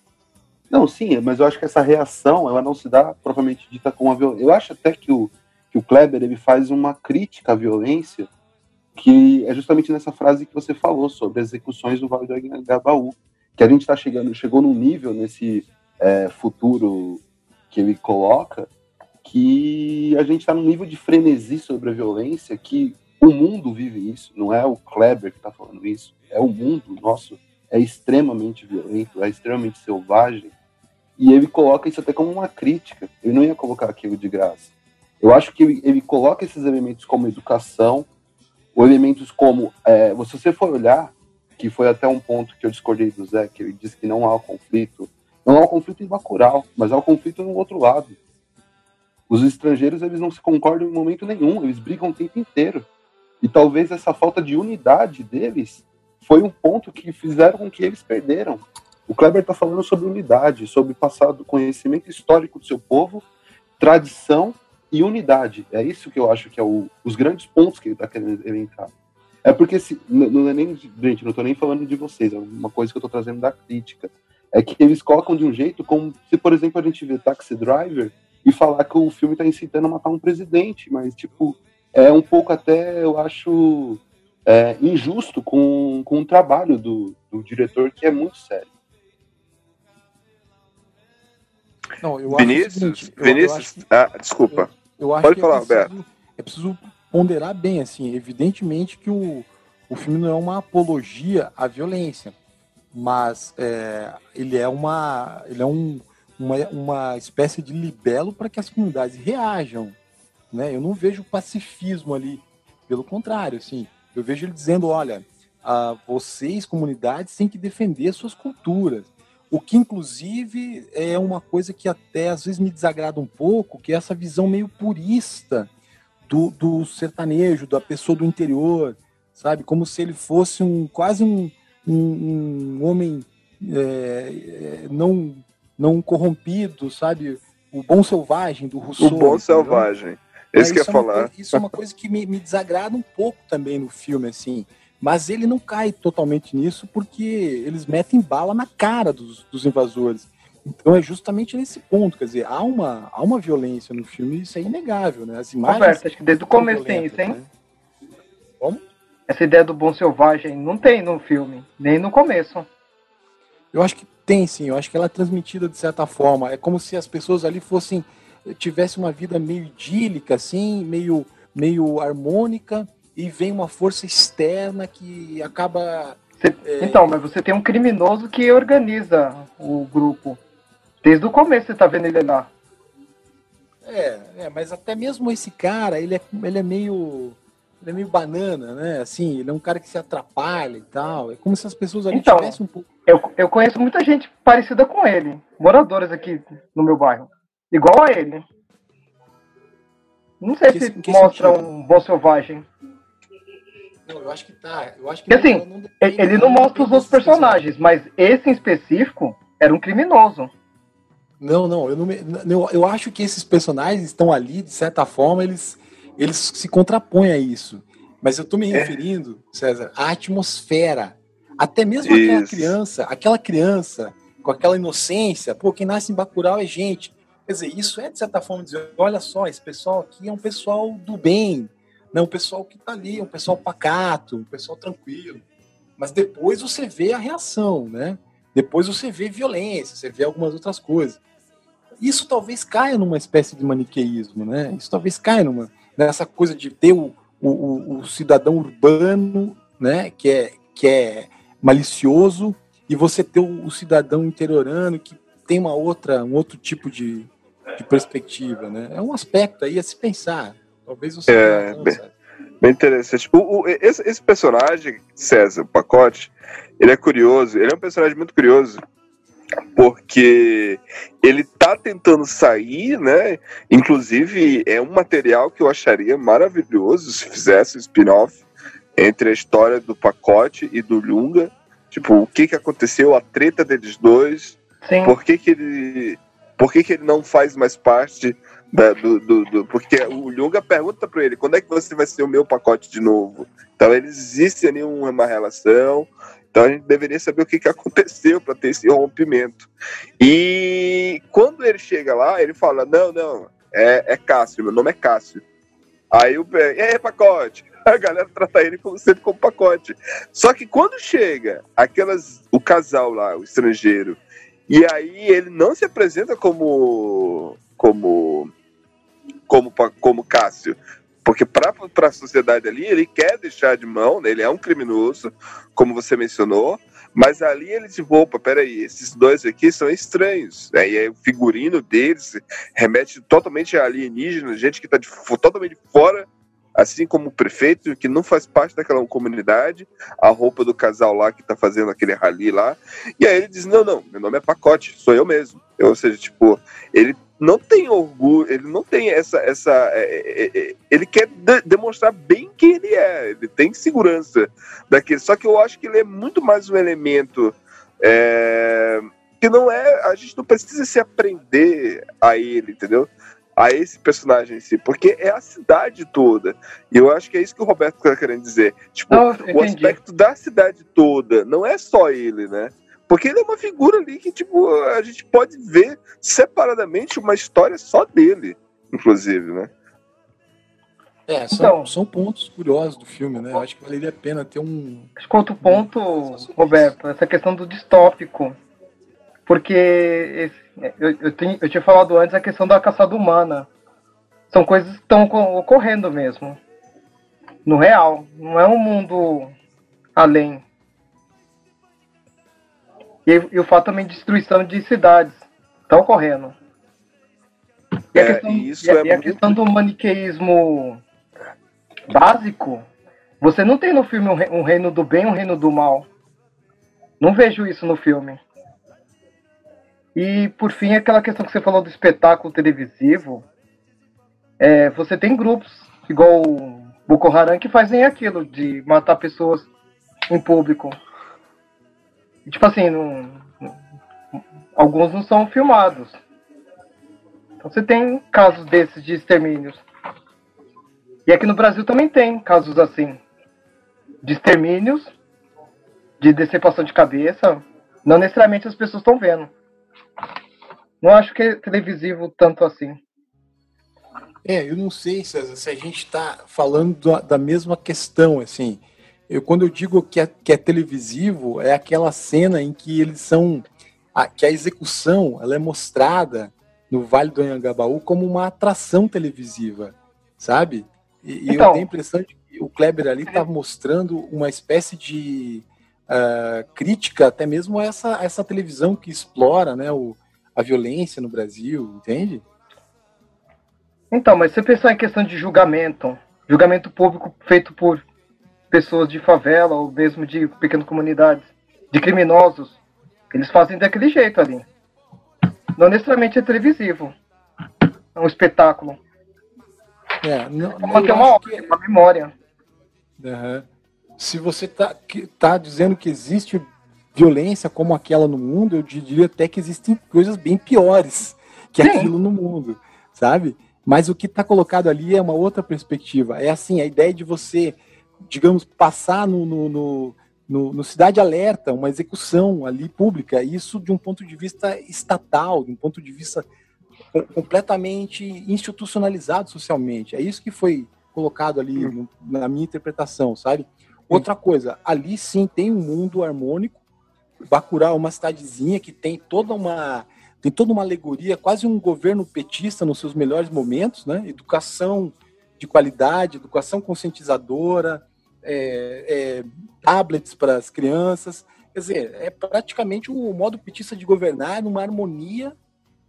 Não, sim, mas eu acho que essa reação, ela não se dá propriamente dita com a violência. Eu acho até que o, que o Kleber, ele faz uma crítica à violência, que é justamente nessa frase que você falou, sobre as execuções do Vale do Anhangabaú, que a gente está chegando, chegou num nível nesse é, futuro que ele coloca, que a gente está num nível de frenesi sobre a violência que o mundo vive isso, não é o Kleber que está falando isso, é o mundo nosso, é extremamente violento, é extremamente selvagem, e ele coloca isso até como uma crítica, ele não ia colocar aquilo de graça. Eu acho que ele, ele coloca esses elementos como educação, ou elementos como, é, se você for olhar, que foi até um ponto que eu discordei do Zé, que ele disse que não há conflito, não há conflito em Bacurau, mas há o conflito no outro lado. Os estrangeiros, eles não se concordam em momento nenhum, eles brigam o tempo inteiro. E talvez essa falta de unidade deles foi um ponto que fizeram com que eles perderam. O Kleber está falando sobre unidade, sobre passado, conhecimento histórico do seu povo, tradição e unidade. É isso que eu acho que é o, os grandes pontos que ele está querendo entrar. É porque, se, não é nem, gente, não estou nem falando de vocês, é uma coisa que eu estou trazendo da crítica. É que eles colocam de um jeito como se, por exemplo, a gente vê Taxi Driver e falar que o filme está incitando a matar um presidente, mas, tipo, é um pouco até, eu acho, é, injusto com, com o trabalho do, do diretor, que é muito sério. Não, eu acho Vinícius, seguinte, eu- eu Vinícius, acho que- ah, desculpa. Eu acho Pode que falar, é preciso, é preciso ponderar bem, assim, evidentemente que o, o filme não é uma apologia à violência, mas é, ele é uma ele é um, uma, uma espécie de libelo para que as comunidades reajam, né? Eu não vejo pacifismo ali, pelo contrário, assim, eu vejo ele dizendo, olha, ah, vocês comunidades têm que defender suas culturas, o que inclusive é uma coisa que até às vezes me desagrada um pouco, que é essa visão meio purista do, do sertanejo, da pessoa do interior, sabe? Como se ele fosse um quase um, um, um homem é, é, não, não corrompido, sabe? O bom selvagem do O Rousseau. bom entendeu? selvagem. É, Esse que ia é uma falar. coisa- isso é uma coisa que me, me desagrada um pouco também no filme, assim. Mas ele não cai totalmente nisso porque eles metem bala na cara dos, dos invasores. Então é justamente nesse ponto, quer dizer, há uma, há uma violência no filme, isso é inegável, né? As imagens. Roberto, acho que desde o começo tem isso, hein? né? Como? Essa ideia do bom selvagem não tem no filme, nem no começo. Eu acho que tem sim, eu acho que ela é transmitida de certa forma. É como se as pessoas ali fossem tivesse uma vida meio idílica, assim, meio, meio harmônica, e vem uma força externa que acaba. é, Então, mas você tem um criminoso que organiza o grupo. Desde o começo você tá vendo ele lá. É, é, mas até mesmo esse cara, ele é, ele é meio. Ele é meio banana, né? Assim, ele é um cara que se atrapalha e tal. É como se as pessoas ali Então, tivessem um pouco. Eu, eu conheço muita gente parecida com ele. Moradores aqui no meu bairro. Igual a ele. Não sei Que- se que mostra sentido? um bom selvagem. Não, eu acho que tá. Eu acho que Porque assim, não ele não mostra os outros personagens, mas esse em específico era um criminoso. Não, não, eu, não me- eu, eu acho que esses personagens estão ali, de certa forma, eles, eles se contrapõem a isso. Mas eu tô me referindo, César, à atmosfera. Até mesmo aquela Isso. criança, aquela criança com aquela inocência, pô, quem nasce em Bacurau é gente. Quer dizer, isso é, de certa forma, dizer, olha só, esse pessoal aqui é um pessoal do bem, né? um pessoal que tá ali, um pessoal pacato, um pessoal tranquilo. Mas depois você vê a reação, né? Depois você vê violência, você vê algumas outras coisas. Isso talvez caia numa espécie de maniqueísmo, né? Isso talvez caia numa, nessa coisa de ter o, o, o- o cidadão urbano, né? Que é, que é malicioso, e você ter o, o cidadão interiorano que tem uma outra, um outro tipo de, de perspectiva, né? É um aspecto aí a se pensar. Talvez você É, bem, bem interessante. O, o- esse, esse personagem, César, o pacote, ele é curioso. Ele é um personagem muito curioso. Porque ele tá tentando sair, né? Inclusive, é um material que eu acharia maravilhoso se fizesse um spin-off entre a história do pacote e do Lunga. Tipo, o que que aconteceu, a treta deles dois, Sim. por que, que ele por que, que ele não faz mais parte da- do, do- do- porque o Lunga pergunta para ele quando é que você vai ser o meu pacote de novo? Então eles existe ali uma relação então a gente deveria saber o que, que aconteceu para ter esse rompimento. E quando ele chega lá ele fala não não é, é Cássio meu nome é Cássio. Aí o e aí pacote? A galera trata ele como sempre como pacote. Só que quando chega aquelas o casal lá o estrangeiro e aí ele não se apresenta como como como como Cássio, porque para a sociedade ali ele quer deixar de mão, né? ele é um criminoso, como você mencionou, mas ali ele tipo, opa, peraí, esses dois aqui são estranhos. Aí é o figurino deles remete totalmente a alienígena, gente que está totalmente fora, assim como o prefeito, que não faz parte daquela comunidade, a roupa do casal lá que está fazendo aquele rali lá, e aí ele diz: Não, não, meu nome é Pacote, sou eu mesmo. Ou seja, tipo, ele não tem orgulho, ele não tem essa. essa é, é, é, ele quer de- demonstrar bem quem ele é, ele tem segurança daquele. Só que eu acho que ele é muito mais um elemento. é, que não é. A gente não precisa se aprender a ele, entendeu? A esse personagem em si, porque é a cidade toda. E eu acho que é isso que o Roberto está querendo dizer. Tipo, eu o aspecto da cidade toda, não é só ele, né? Porque ele é uma figura ali que, tipo, a gente pode ver separadamente uma história só dele, inclusive, né? É, são, Então. são pontos curiosos do filme, né? Eu acho que valeria a pena ter um. Acho que outro ponto, Roberto, essa questão do distópico. Porque esse- eu, eu, tenho- eu tinha falado antes a questão da caçada humana. São coisas que estão oco- ocorrendo mesmo. No real. Não é um mundo além. E, e o fato também de destruição de cidades. Está ocorrendo. E a, É, questão, e isso e a- é e a muito- questão do maniqueísmo básico, você não tem no filme um, um reino do bem e um reino do mal. Não vejo isso no filme. E por fim, aquela questão que você falou do espetáculo televisivo, é, você tem grupos, igual o Boko Haram, que fazem aquilo, de matar pessoas em público. Tipo assim, não- alguns não são filmados. Então você tem casos desses de extermínios. E aqui no Brasil também tem casos assim. De extermínios, de decepção de cabeça. Não necessariamente as pessoas estão vendo. Não acho que é televisivo tanto assim. É, eu não sei, César, se a gente está falando da mesma questão, assim. Eu, quando eu digo que é, que é televisivo, é aquela cena em que eles são. a- que a execução ela é mostrada no Vale do Anhangabaú como uma atração televisiva, sabe? E, e eu Então. tenho a impressão de que o Kleber ali está mostrando uma espécie de ah, crítica até mesmo a essa, a essa televisão que explora né, o, a violência no Brasil, entende? Então, mas se você pensar em questão de julgamento, julgamento público feito por pessoas de favela ou mesmo de pequenas comunidades, de criminosos, eles fazem daquele jeito ali. Não necessariamente é televisivo. É um espetáculo. É, não, Uma, que é uma obra, uma memória. Aham. Se você tá, que- tá dizendo que existe violência como aquela no mundo, eu diria até que existem coisas bem piores que Sim. aquilo no mundo, sabe? Mas o que está colocado ali é uma outra perspectiva. É assim, a ideia de você, digamos, passar no, no, no, no- no Cidade Alerta, uma execução ali pública, isso de um ponto de vista estatal, de um ponto de vista com- completamente institucionalizado socialmente. É isso que foi colocado ali no- na minha interpretação, sabe? Outra coisa, ali sim tem um mundo harmônico. Bacurau é uma cidadezinha que tem toda uma tem toda uma alegoria, quase um governo petista nos seus melhores momentos, né? Educação de qualidade, educação conscientizadora, é, é, tablets para as crianças. Quer dizer, é praticamente o modo petista de governar numa harmonia,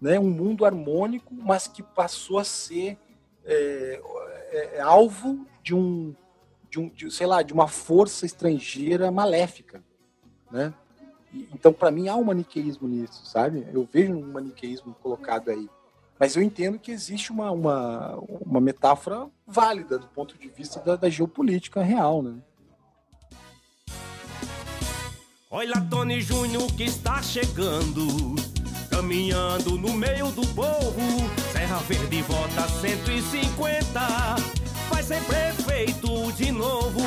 né? Um mundo harmônico, mas que passou a ser é, é, alvo de um, de um de, sei lá, de uma força estrangeira maléfica, né? Então, para mim, há um maniqueísmo nisso, sabe? Eu vejo um maniqueísmo colocado aí. Mas eu entendo que existe uma, uma, uma metáfora válida do ponto de vista da, da geopolítica real, né? Olha Tony Júnior que está chegando, caminhando no meio do povo. Serra Verde vota 150, vai ser prefeito de novo.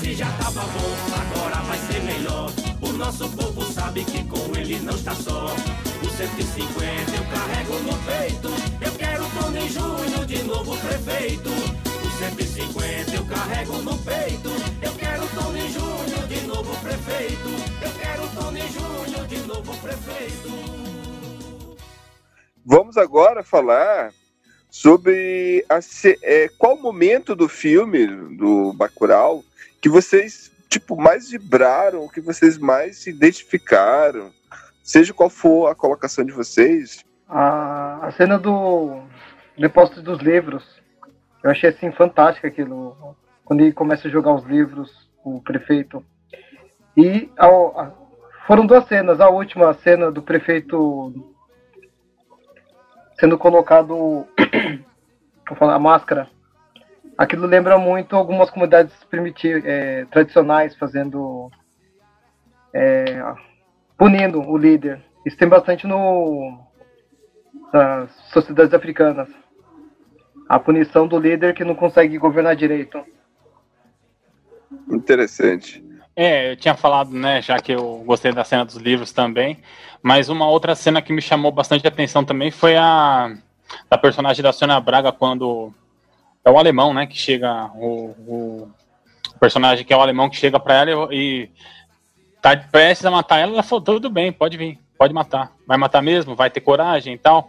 Se já tava bom, agora vai ser melhor. O nosso povo sabe que com ele não está só. O 150 eu carrego no peito. Eu quero Tony Júnior de novo prefeito. O 150 eu carrego no peito. Eu quero Tony Júnior de novo prefeito. Eu quero Tony Júnior de novo prefeito. Vamos agora falar sobre a é, qual momento do filme do Bacurau que vocês tipo mais vibraram, que vocês mais se identificaram, seja qual for a colocação de vocês. A, a cena do depósito dos livros, eu achei assim fantástica aquilo. Quando ele começa a jogar os livros, o prefeito. E ao- a- foram duas cenas. A última cena do prefeito sendo colocado falar, a máscara. Aquilo lembra muito algumas comunidades primitivas, é, tradicionais fazendo é, punindo o líder. Isso tem bastante no nas sociedades africanas. A punição do líder que não consegue governar direito. Interessante. É, eu tinha falado, né, já que eu gostei da cena dos livros também, mas uma outra cena que me chamou bastante atenção também foi a da personagem da Sônia Braga quando é o alemão, né, que chega o, o personagem que é o alemão que chega para ela e, e tá prestes a matar ela, ela falou, tudo bem, pode vir, pode matar. Vai matar mesmo? Vai ter coragem e tal?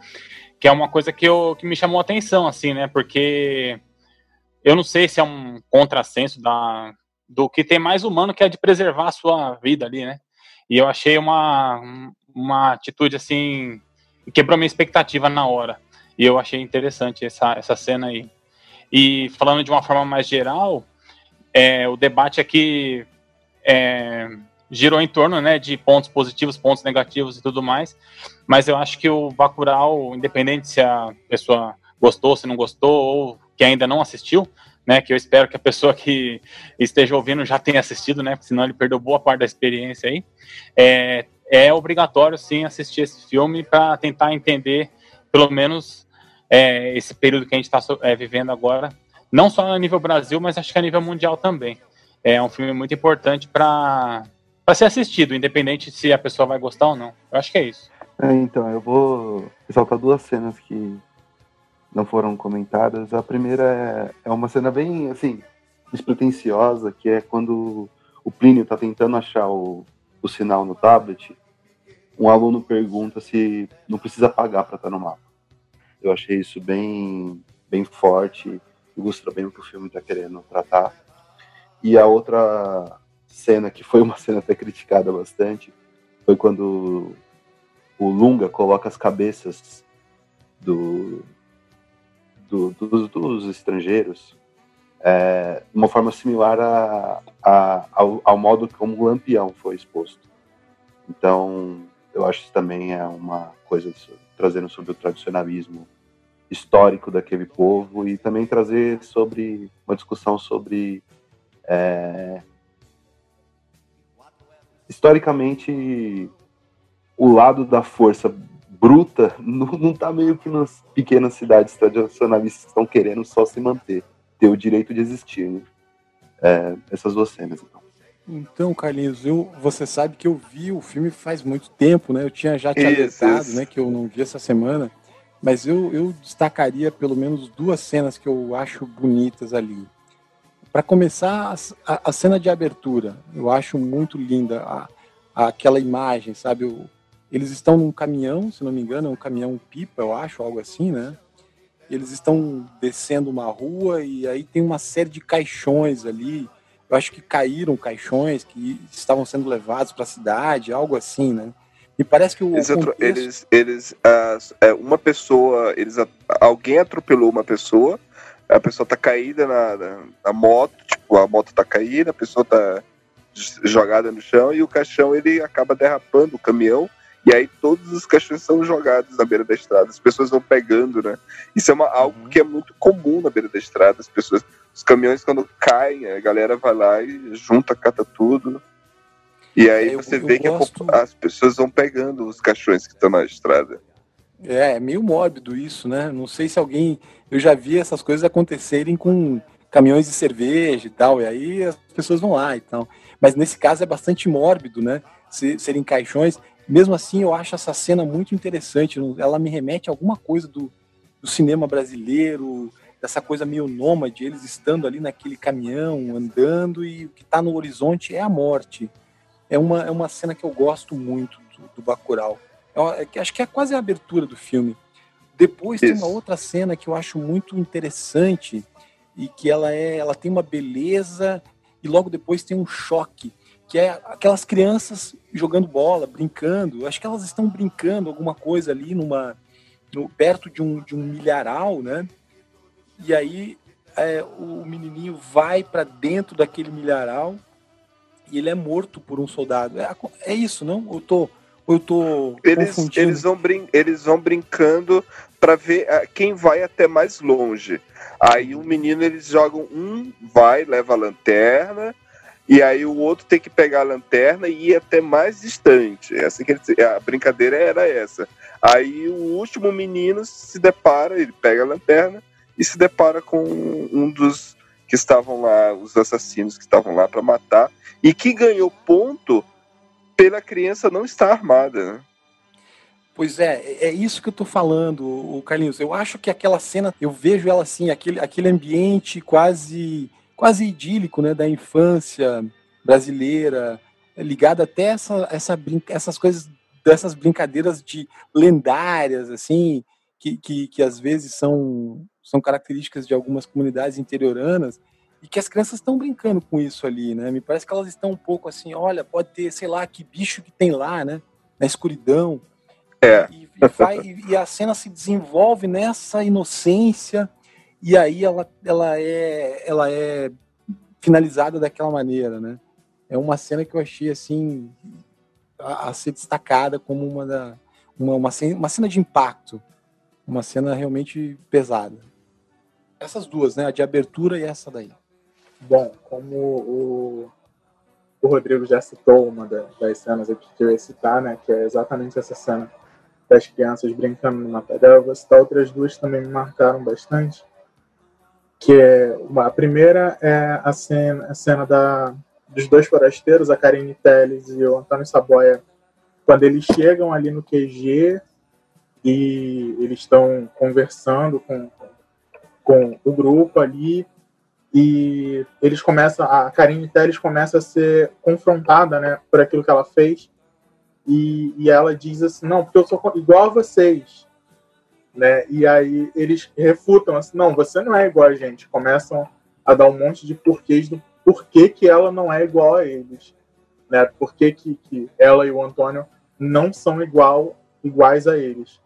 Que é uma coisa que, eu, que me chamou a atenção, assim, né, porque eu não sei se é um contrassenso da, do que tem mais humano, que é de preservar a sua vida ali, né? E eu achei uma, uma atitude assim, que quebrou minha expectativa na hora. E eu achei interessante essa, essa cena aí. E falando de uma forma mais geral, é, o debate aqui é, girou em torno né, de pontos positivos, pontos negativos e tudo mais. Mas eu acho que o Bacurau, independente se a pessoa gostou, se não gostou, ou que ainda não assistiu, né, que eu espero que a pessoa que esteja ouvindo já tenha assistido, né, porque senão ele perdeu boa parte da experiência aí. É, é obrigatório, sim, assistir esse filme para tentar entender, pelo menos, é, esse período que a gente está é, vivendo agora, não só a nível Brasil, mas acho que a nível mundial também. É um filme muito importante para ser assistido, independente se a pessoa vai gostar ou não. Eu acho que é isso. É, então, eu vou ressaltar duas cenas que não foram comentadas. A primeira é, é uma cena bem, assim, despretensiosa, que é quando o Plínio está tentando achar o, o sinal no tablet, um aluno pergunta se não precisa pagar para estar no mapa. Eu achei isso bem, bem forte, ilustra bem o que o filme está querendo tratar. E a outra cena, que foi uma cena até criticada bastante, foi quando o Lunga coloca as cabeças do, do- dos, dos estrangeiros é, uma forma similar a, a- ao, ao modo como o Lampião foi exposto. Então, eu acho que isso também é uma coisa trazendo sobre o tradicionalismo histórico daquele povo e também trazer sobre uma discussão sobre é, historicamente o lado da força bruta não, não tá meio que nas pequenas cidades tradicionalistas que estão querendo só se manter, ter o direito de existir. Né? É, essas duas cenas, então. Então, Carlinhos, eu, você sabe que eu vi o filme faz muito tempo, né? Eu tinha já te Isso, alertado, isso. né, que eu não vi essa semana, mas eu, eu destacaria pelo menos duas cenas que eu acho bonitas ali. Para começar, a, a cena de abertura, eu acho muito linda a, a- aquela imagem, sabe? O- eles estão num caminhão, se não me engano, é um caminhão pipa, eu acho, algo assim, né? Eles estão descendo uma rua e aí tem uma série de caixões ali. Eu acho que caíram caixões que estavam sendo levados para a cidade, algo assim, né? E parece que o Eles, contexto- eles, eles, é, uma pessoa, eles, alguém atropelou uma pessoa, a pessoa tá caída na, na, na moto, tipo, a moto tá caída, a pessoa tá jogada no chão e o caixão ele acaba derrapando o caminhão e aí todos os caixões são jogados na beira da estrada, as pessoas vão pegando, né? Isso é uma, algo que é muito comum na beira da estrada, as pessoas, os caminhões quando caem, a galera vai lá e junta, cata tudo. E aí É, eu- você eu vê que a gosto- as pessoas vão pegando os caixões que estão na estrada. É, é meio mórbido isso, né? Não sei se alguém. Eu já vi essas coisas acontecerem com caminhões de cerveja e tal, e aí as pessoas vão lá e tal. Mas nesse caso é bastante mórbido, né? Se, serem caixões. Mesmo assim, eu acho essa cena muito interessante. Ela me remete a alguma coisa do, do cinema brasileiro, dessa coisa meio nômade, eles estando ali naquele caminhão, andando, e o que está no horizonte é a morte. É uma, é uma cena que eu gosto muito do, do Bacurau. É é acho que é quase a abertura do filme. Depois tem uma outra cena que eu acho muito interessante e que ela é, ela tem uma beleza e logo depois tem um choque, que é aquelas crianças jogando bola, brincando. Acho que elas estão brincando alguma coisa ali numa no- perto de um, de um milharal, né? E aí é, o menininho vai para dentro daquele milharal e ele é morto por um soldado. É, é isso, não? Eu tô, eu tô Eles, confundindo. eles, vão, brin eles vão brincando pra ver ah, quem vai até mais longe. Aí o menino, eles jogam um, vai, leva a lanterna, e aí o outro tem que pegar a lanterna e ir até mais distante. Essa que eles- a brincadeira era essa. Aí o último menino se depara, ele pega a lanterna e se depara com um dos que estavam lá, os assassinos que estavam lá para matar, e que ganhou ponto pela criança não estar armada. Né? Pois é, é isso que eu tô falando, o Carlinhos. Eu acho que aquela cena, eu vejo ela assim, aquele, aquele ambiente quase quase idílico, né, da infância brasileira, ligado até essa, essa essas coisas dessas brincadeiras de lendárias assim, que, que, que às vezes são são características de algumas comunidades interioranas e que as crianças estão brincando com isso ali, né? Me parece que elas estão um pouco assim, olha, pode ter, sei lá, que bicho que tem lá, né? Na escuridão. É. E, e vai, e a cena se desenvolve nessa inocência e aí ela, ela, é, ela é finalizada daquela maneira, né? É uma cena que eu achei assim a, a ser destacada como uma da uma, uma, cena, uma cena de impacto, uma cena realmente pesada. Essas duas, né? A de abertura e essa daí. Bom, como o, o Rodrigo já citou uma da- das cenas que eu ia citar, né? Que é exatamente essa cena das crianças brincando no Matador. Eu vou citar outras duas também me marcaram bastante. Que é a primeira é a cena, a cena da, dos dois forasteiros, a Karine Telles e o Antônio Saboia, quando eles chegam ali no QG e eles estão conversando com, com o grupo ali e eles começam a Karine Telles começa a ser confrontada né por aquilo que ela fez e, e ela diz assim não porque eu sou igual a vocês né? E aí eles refutam assim, não, você não é igual a gente. Começam a dar um monte de porquês do porquê que ela não é igual a eles, né? Por que, que, que ela e o Antônio não são igual iguais a eles.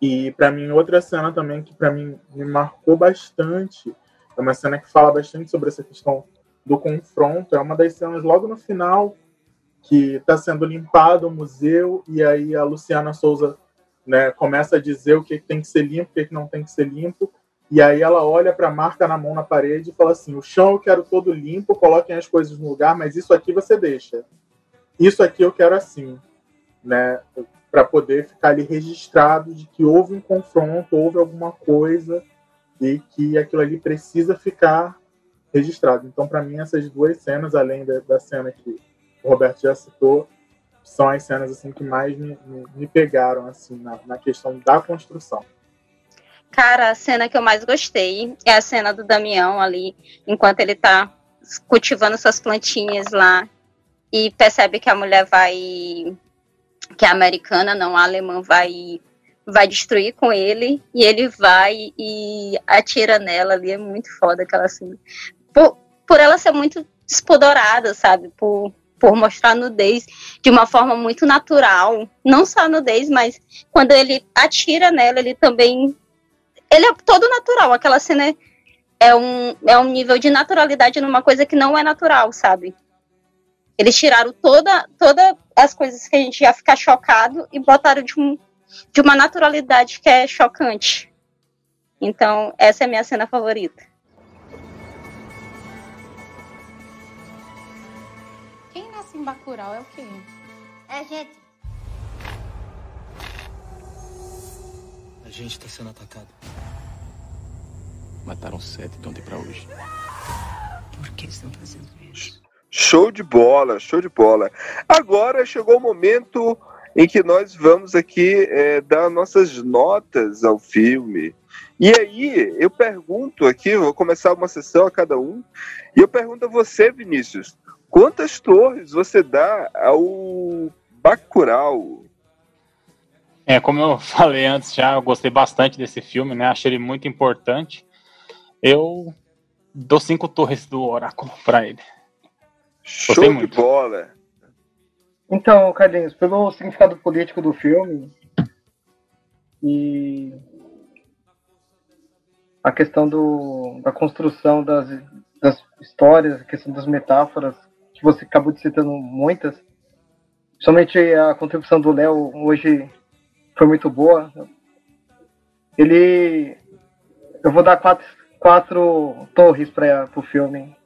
E para mim outra cena também que para mim me marcou bastante é uma cena que fala bastante sobre essa questão do confronto. É uma das cenas logo no final que está sendo limpado o museu e aí a Luciana Souza né, começa a dizer o que tem que ser limpo, o que não tem que ser limpo. E aí ela olha para a marca na mão na parede e fala assim: o chão eu quero todo limpo, coloquem as coisas no lugar, mas isso aqui você deixa. Isso aqui eu quero assim, né? Para poder ficar ali registrado de que houve um confronto, houve alguma coisa e que aquilo ali precisa ficar registrado. Então, para mim, essas duas cenas, além da, da, cena que o Roberto já citou, são as cenas assim que mais me, me, me pegaram assim na, na questão da construção. Cara, a cena que eu mais gostei é a cena do Damião ali, enquanto ele tá cultivando suas plantinhas lá e percebe que a mulher vai que a americana, não a alemã vai vai destruir com ele e ele vai e atira nela ali, é muito foda aquela cena. Por, por ela ser muito despodorada, sabe? Por, por mostrar nudez de uma forma muito natural. Não só nudez, mas quando ele atira nela, ele também ele é todo natural. Aquela cena é um, é um nível de naturalidade numa coisa que não é natural, sabe? Eles tiraram toda, toda as coisas que a gente ia ficar chocado e botaram de, um, de uma naturalidade que é chocante. Então, essa é a minha cena favorita. Quem nasce em Bacurau é o quê? É gente. A gente tá sendo atacado. Mataram sete de ontem pra hoje. Por que estão fazendo isso? Show de bola, show de bola. Agora chegou o momento em que nós vamos aqui é, dar nossas notas ao filme. E aí, eu pergunto aqui, vou começar uma sessão a cada um, e eu pergunto a você, Vinícius, quantas torres você dá ao Bacurau? É, como eu falei antes já, eu gostei bastante desse filme, né? Achei ele muito importante. Eu dou cinco torres do oráculo para ele. Show de bola. Então, Carlinhos, pelo significado político do filme e a questão do, da construção das, das histórias, a questão das metáforas, que você acabou de citando muitas, somente a contribuição do Léo hoje foi muito boa. Ele. Eu vou dar quatro, quatro torres para o filme.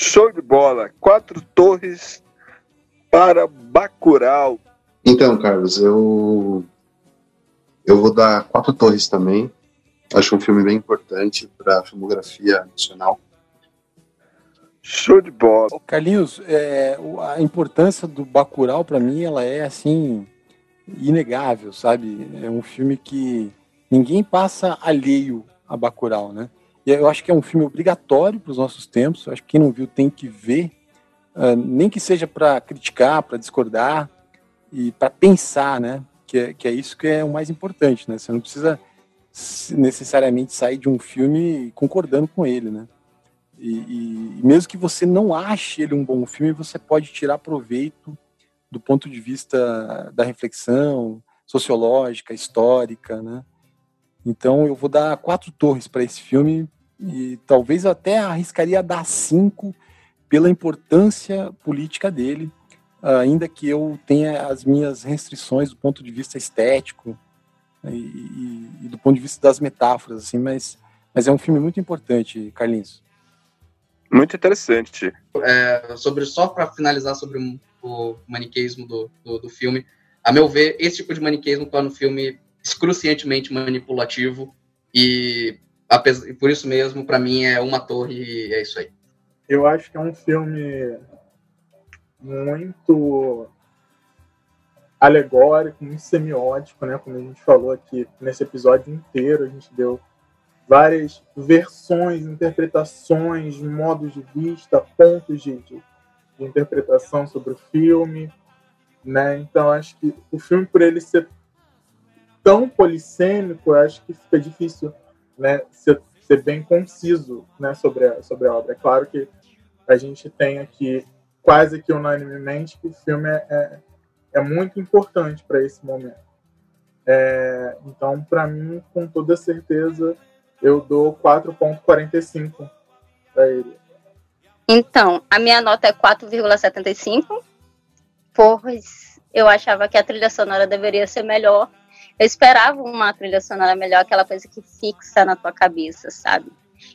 Show de bola. Quatro torres para Bacurau. Então, Carlos, eu eu vou dar quatro torres também. Acho um filme bem importante para a filmografia nacional. Show de bola. Carlinhos, é, a importância do Bacurau para mim ela é assim inegável, sabe? É um filme que ninguém passa alheio a Bacurau, né? E eu acho que é um filme obrigatório para os nossos tempos. Eu acho que quem não viu tem que ver, ah, nem que seja para criticar, para discordar e para pensar, né? Que é, que é isso que é o mais importante, né? Você não precisa necessariamente sair de um filme concordando com ele, né? E- e mesmo que você não ache ele um bom filme, você pode tirar proveito do ponto de vista da reflexão sociológica, histórica, né? Então eu vou dar quatro torres para esse filme e talvez eu até arriscaria dar cinco pela importância política dele, ainda que eu tenha as minhas restrições do ponto de vista estético e, e- e do ponto de vista das metáforas, assim, mas, mas é um filme muito importante, Carlinhos. Muito interessante. É, sobre só para finalizar sobre o, o maniqueísmo do, do, do filme, a meu ver, esse tipo de maniqueísmo torna o filme excruciantemente manipulativo e, por isso mesmo, para mim, é uma torre é isso aí. Eu acho que é um filme muito alegórico, muito semiótico, né? Como a gente falou aqui nesse episódio inteiro, a gente deu várias versões, interpretações, modos de vista, pontos de, de, de interpretação sobre o filme, né? Então acho que o filme por ele ser tão polissêmico, acho que fica difícil, né, ser, ser bem conciso, né, sobre a, sobre a obra. É claro que a gente tem aqui quase que unanimemente que o filme é, é, é muito importante para esse momento. É, então, para mim, com toda certeza, eu dou 4,45 para ele. Então, a minha nota é 4,75, pois eu achava que a trilha sonora deveria ser melhor. Eu esperava uma trilha sonora melhor, aquela coisa que fixa na tua cabeça, sabe?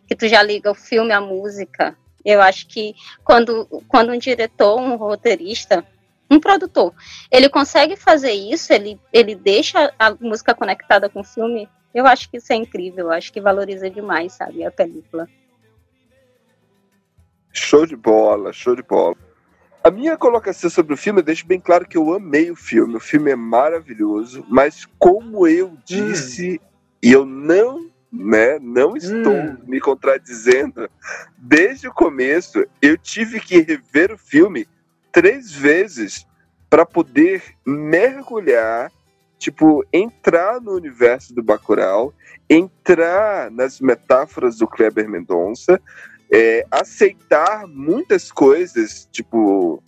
Que tu já liga o filme, a música. Eu acho que quando, quando um diretor, um roteirista, um produtor, ele consegue fazer isso, ele, ele deixa a música conectada com o filme, eu acho que isso é incrível, eu acho que valoriza demais, sabe, a película. Show de bola, show de bola. A minha colocação sobre o filme deixa bem claro que eu amei o filme. O filme é maravilhoso, mas como eu disse, e eu não, né, não estou me contradizendo, desde o começo eu tive que rever o filme três vezes para poder mergulhar, tipo, entrar no universo do Bacurau, entrar nas metáforas do Kleber Mendonça, é, aceitar muitas coisas, tipo,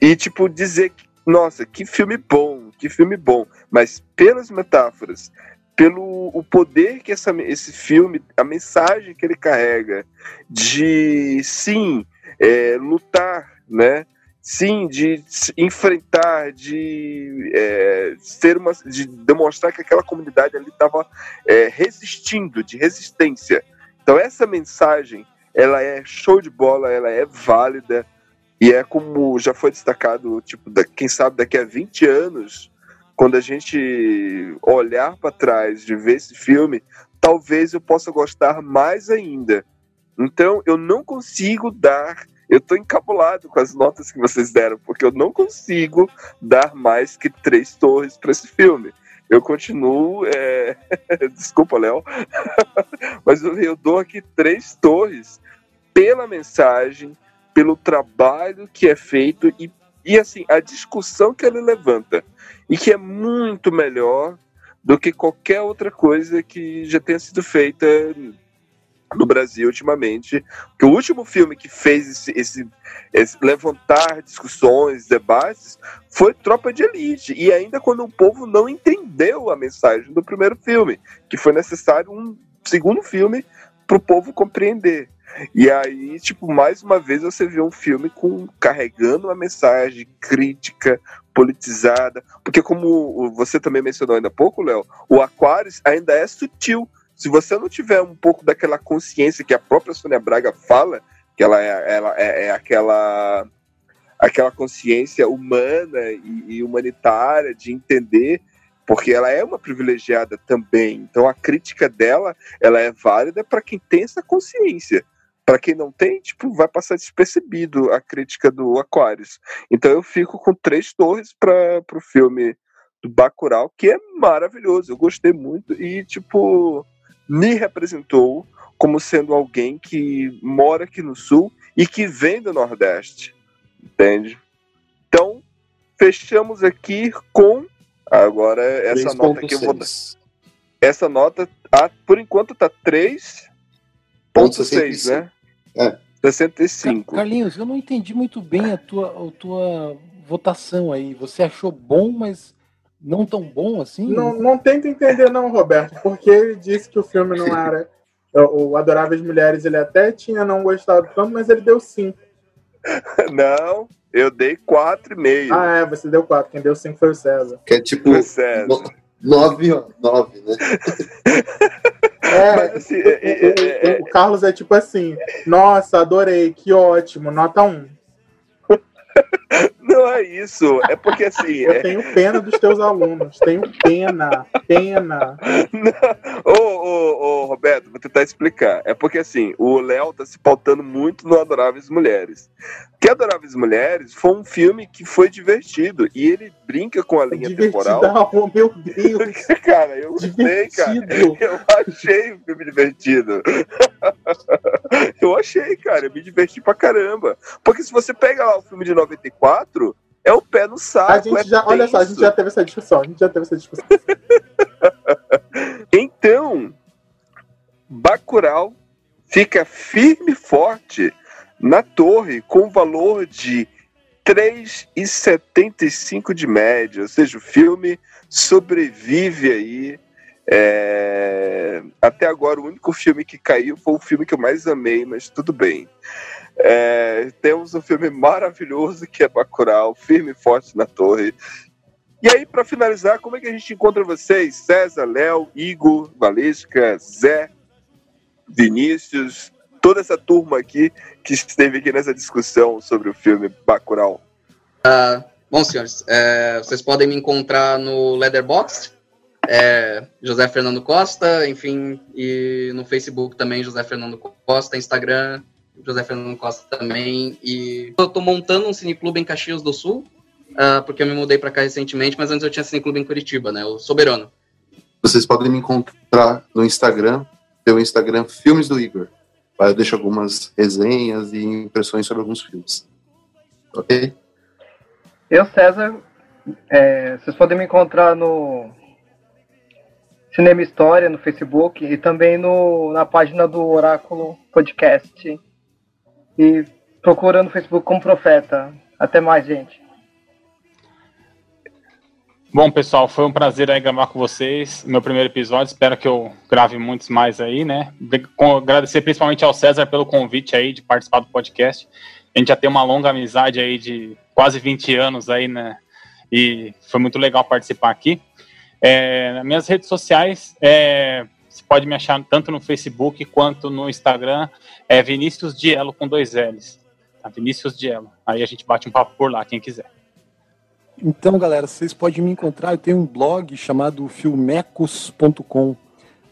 e tipo dizer nossa, que filme bom, que filme bom, mas pelas metáforas, pelo o poder que essa, esse filme, a mensagem que ele carrega de sim é, lutar, né? Sim, de enfrentar, de é, ser uma, de demonstrar que aquela comunidade ali estava é, resistindo, de resistência. Então essa mensagem ela é show de bola, ela é válida e é como já foi destacado, tipo, da, quem sabe daqui a 20 anos, quando a gente olhar para trás de ver esse filme, talvez eu possa gostar mais ainda. Então, eu não consigo dar, eu tô encabulado com as notas que vocês deram, porque eu não consigo dar mais que três torres para esse filme eu continuo. é, Desculpa, Léo. Mas eu, dou aqui três torres pela mensagem, pelo trabalho que é feito e, e assim, a discussão que ele levanta. E que é muito melhor do que qualquer outra coisa que já tenha sido feita no Brasil ultimamente. Que o último filme que fez esse, esse, esse, levantar discussões, debates, foi Tropa de Elite. E ainda quando o povo não entendeu a mensagem do primeiro filme, que foi necessário um segundo filme para o povo compreender. E aí, tipo, mais uma vez você vê um filme com carregando uma mensagem crítica, politizada, porque como você também mencionou ainda há pouco, Léo, o Aquarius ainda é sutil. Se você não tiver um pouco daquela consciência que a própria Sônia Braga fala, que ela é, ela é, é aquela aquela consciência humana e, e humanitária de entender porque ela é uma privilegiada também. Então a crítica dela, ela é válida para quem tem essa consciência. Para quem não tem, tipo, vai passar despercebido a crítica do Aquarius. Então eu fico com três torres para o filme do Bacurau, que é maravilhoso. Eu gostei muito e tipo me representou como sendo alguém que mora aqui no sul e que vem do Nordeste. Entende? Então, fechamos aqui com agora essa 3.6. nota que eu vou dar. Essa nota, ah, por enquanto, tá 3.6, né? É. 65. Carlinhos, eu não entendi muito bem a tua, a tua votação aí. Você achou bom, mas não tão bom assim? Não, não tenta entender, não, Roberto, porque ele disse que o filme não era. O Adoráveis Mulheres ele até tinha não gostado tanto, mas ele deu 5. Não, eu dei 4,5. Ah, é, você deu 4. Quem deu 5 foi o César. Que é tipo Foi César. 9, 9, né? É, Mas, assim, é- é- é- é- o, o Carlos é tipo assim: Nossa, adorei, que ótimo, nota 1. Não é isso. É porque assim. Eu é- tenho pena dos teus alunos, tenho pena, pena. Ô, ô, ô, Roberto, vou tentar explicar. É porque assim, o Léo tá se pautando muito no Adoráveis Mulheres. Que Adoráveis Mulheres foi um filme que foi divertido. E ele brinca com a linha temporal. Divertidão, meu Deus. Cara, eu gostei, cara. Eu achei o filme divertido. eu achei, cara. Eu me diverti pra caramba. Porque se você pega lá o filme de 94, é o pé no saco. A gente é já, olha só, a gente já teve essa discussão. A gente já teve essa discussão. Então, Bacurau fica firme e forte na torre com valor de 3,75 de média. Ou seja, o filme sobrevive aí. é, Até agora, o único filme que caiu foi o filme que eu mais amei, mas tudo bem. É, Temos um filme maravilhoso que é Bacurau, firme e forte na torre. E aí, para finalizar, como é que a gente encontra vocês? César, Léo, Igor, Valesca, Zé, Vinícius, toda essa turma aqui que esteve aqui nessa discussão sobre o filme Bacurau. Ah, bom, senhores, é, vocês podem me encontrar no Leatherbox, é, José Fernando Costa, enfim, e no Facebook também, José Fernando Costa, Instagram, José Fernando Costa também. E eu tô montando um cineclube em Caxias do Sul, ah, porque eu me mudei para cá recentemente, mas antes eu tinha cineclube em Curitiba, né? O Soberano. Vocês podem me encontrar no Instagram, pelo Instagram Filmes do Igor. Eu deixo algumas resenhas e impressões sobre alguns filmes. Ok? Eu, César, é, vocês podem me encontrar no Cinema História, no Facebook, e também no, na página do Oráculo Podcast. E procura no Facebook como Profeta. Até mais, gente. Bom, pessoal, foi um prazer aí gravar com vocês. Meu primeiro episódio. Espero que eu grave muitos mais aí, né? Agradecer principalmente ao César pelo convite aí de participar do podcast. A gente já tem uma longa amizade aí de quase 20 anos aí, né? E foi muito legal participar aqui. É, nas minhas redes sociais, é, você pode me achar tanto no Facebook quanto no Instagram. É Vinícius Dielo com dois L's. Tá? Vinícius Dielo. Aí a gente bate um papo por lá, quem quiser. Então, galera, vocês podem me encontrar. Eu tenho um blog chamado filmecos.com.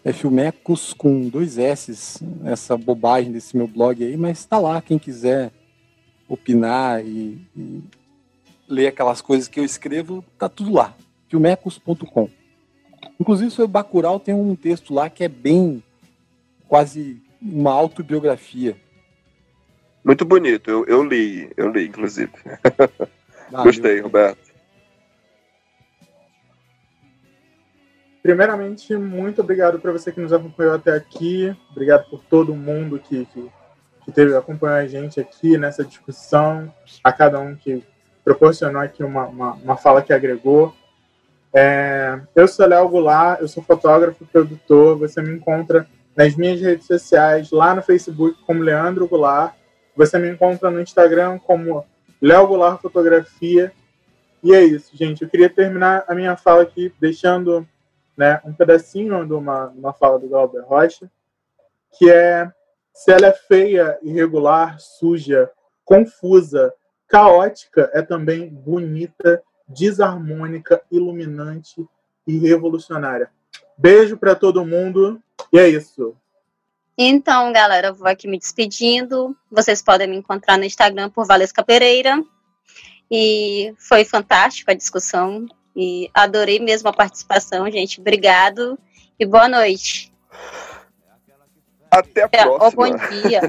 É Filmecos com dois S's, essa bobagem desse meu blog aí, mas tá lá, quem quiser opinar e, e ler aquelas coisas que eu escrevo, tá tudo lá. Filmecos.com. Inclusive, sobre Bacurau tem um texto lá que é bem quase uma autobiografia. Muito bonito, eu, eu li, eu li, inclusive. Valeu. Gostei, Roberto. Primeiramente, muito obrigado para você que nos acompanhou até aqui. Obrigado por todo mundo que, que, que teve acompanhou a gente aqui nessa discussão. A cada um que proporcionou aqui uma, uma, uma fala que agregou. É, eu sou Léo Goulart, eu sou fotógrafo, produtor. Você me encontra nas minhas redes sociais, lá no Facebook como Leandro Goulart. Você me encontra no Instagram como Léo Goulart Fotografia. E é isso, gente. Eu queria terminar a minha fala aqui deixando né, um pedacinho de uma, uma fala do Galber Rocha, que é se ela é feia, irregular, suja, confusa, caótica, é também bonita, desarmônica, iluminante e revolucionária. Beijo para todo mundo e é isso. Então, galera, eu vou aqui me despedindo. Vocês podem me encontrar no Instagram por Valesca Pereira. E foi fantástico a discussão. E adorei mesmo a participação, gente. Obrigado e boa noite. Até a É, ó, próxima. bom dia.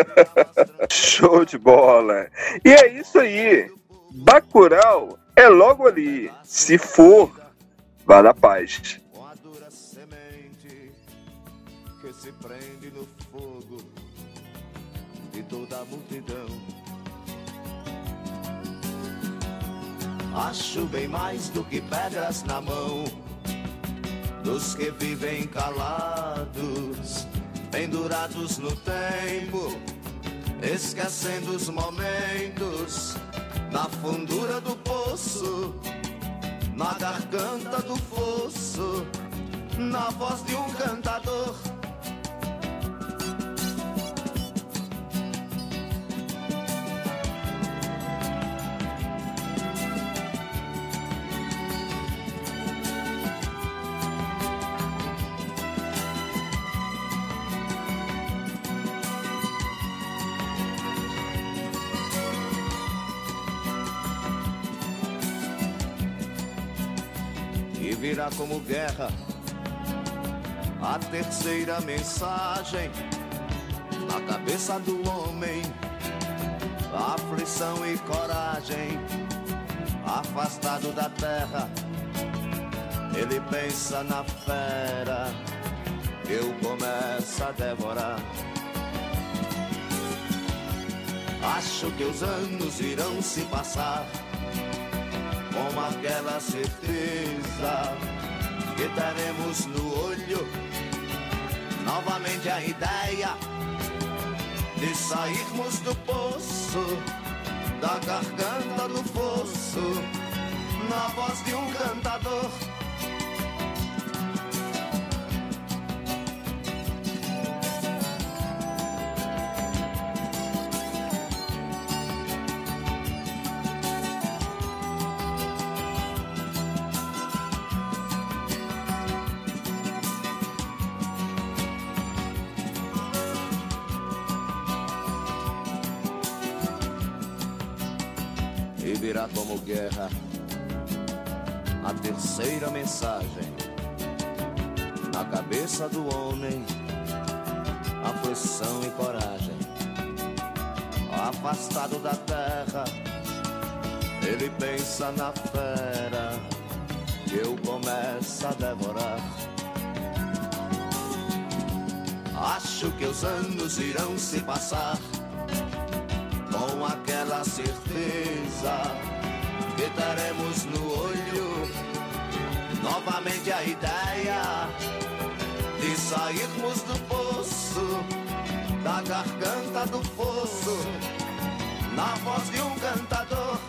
Show de bola. E é isso aí. Bacurau é logo ali. Se for, vá na paz. que se prende no fogo de toda a multidão. Acho bem mais do que pedras na mão dos que vivem calados, pendurados no tempo, esquecendo os momentos na fundura do poço, na garganta do fosso, na voz de um cantador. Como guerra a terceira mensagem na cabeça do homem, aflição e coragem afastado da terra. Ele pensa na fera, eu começo a devorar. Acho que os anos irão se passar com aquela certeza que teremos no olho novamente a ideia de sairmos do poço, da garganta do fosso, na voz de um cantador. Cabeça do homem aflição e coragem. Afastado da terra ele pensa na fera que eu começo a devorar. Acho que os anos irão se passar com aquela certeza que teremos no olho novamente a ideia de sairmos do poço, da garganta do fosso, na voz de um cantador.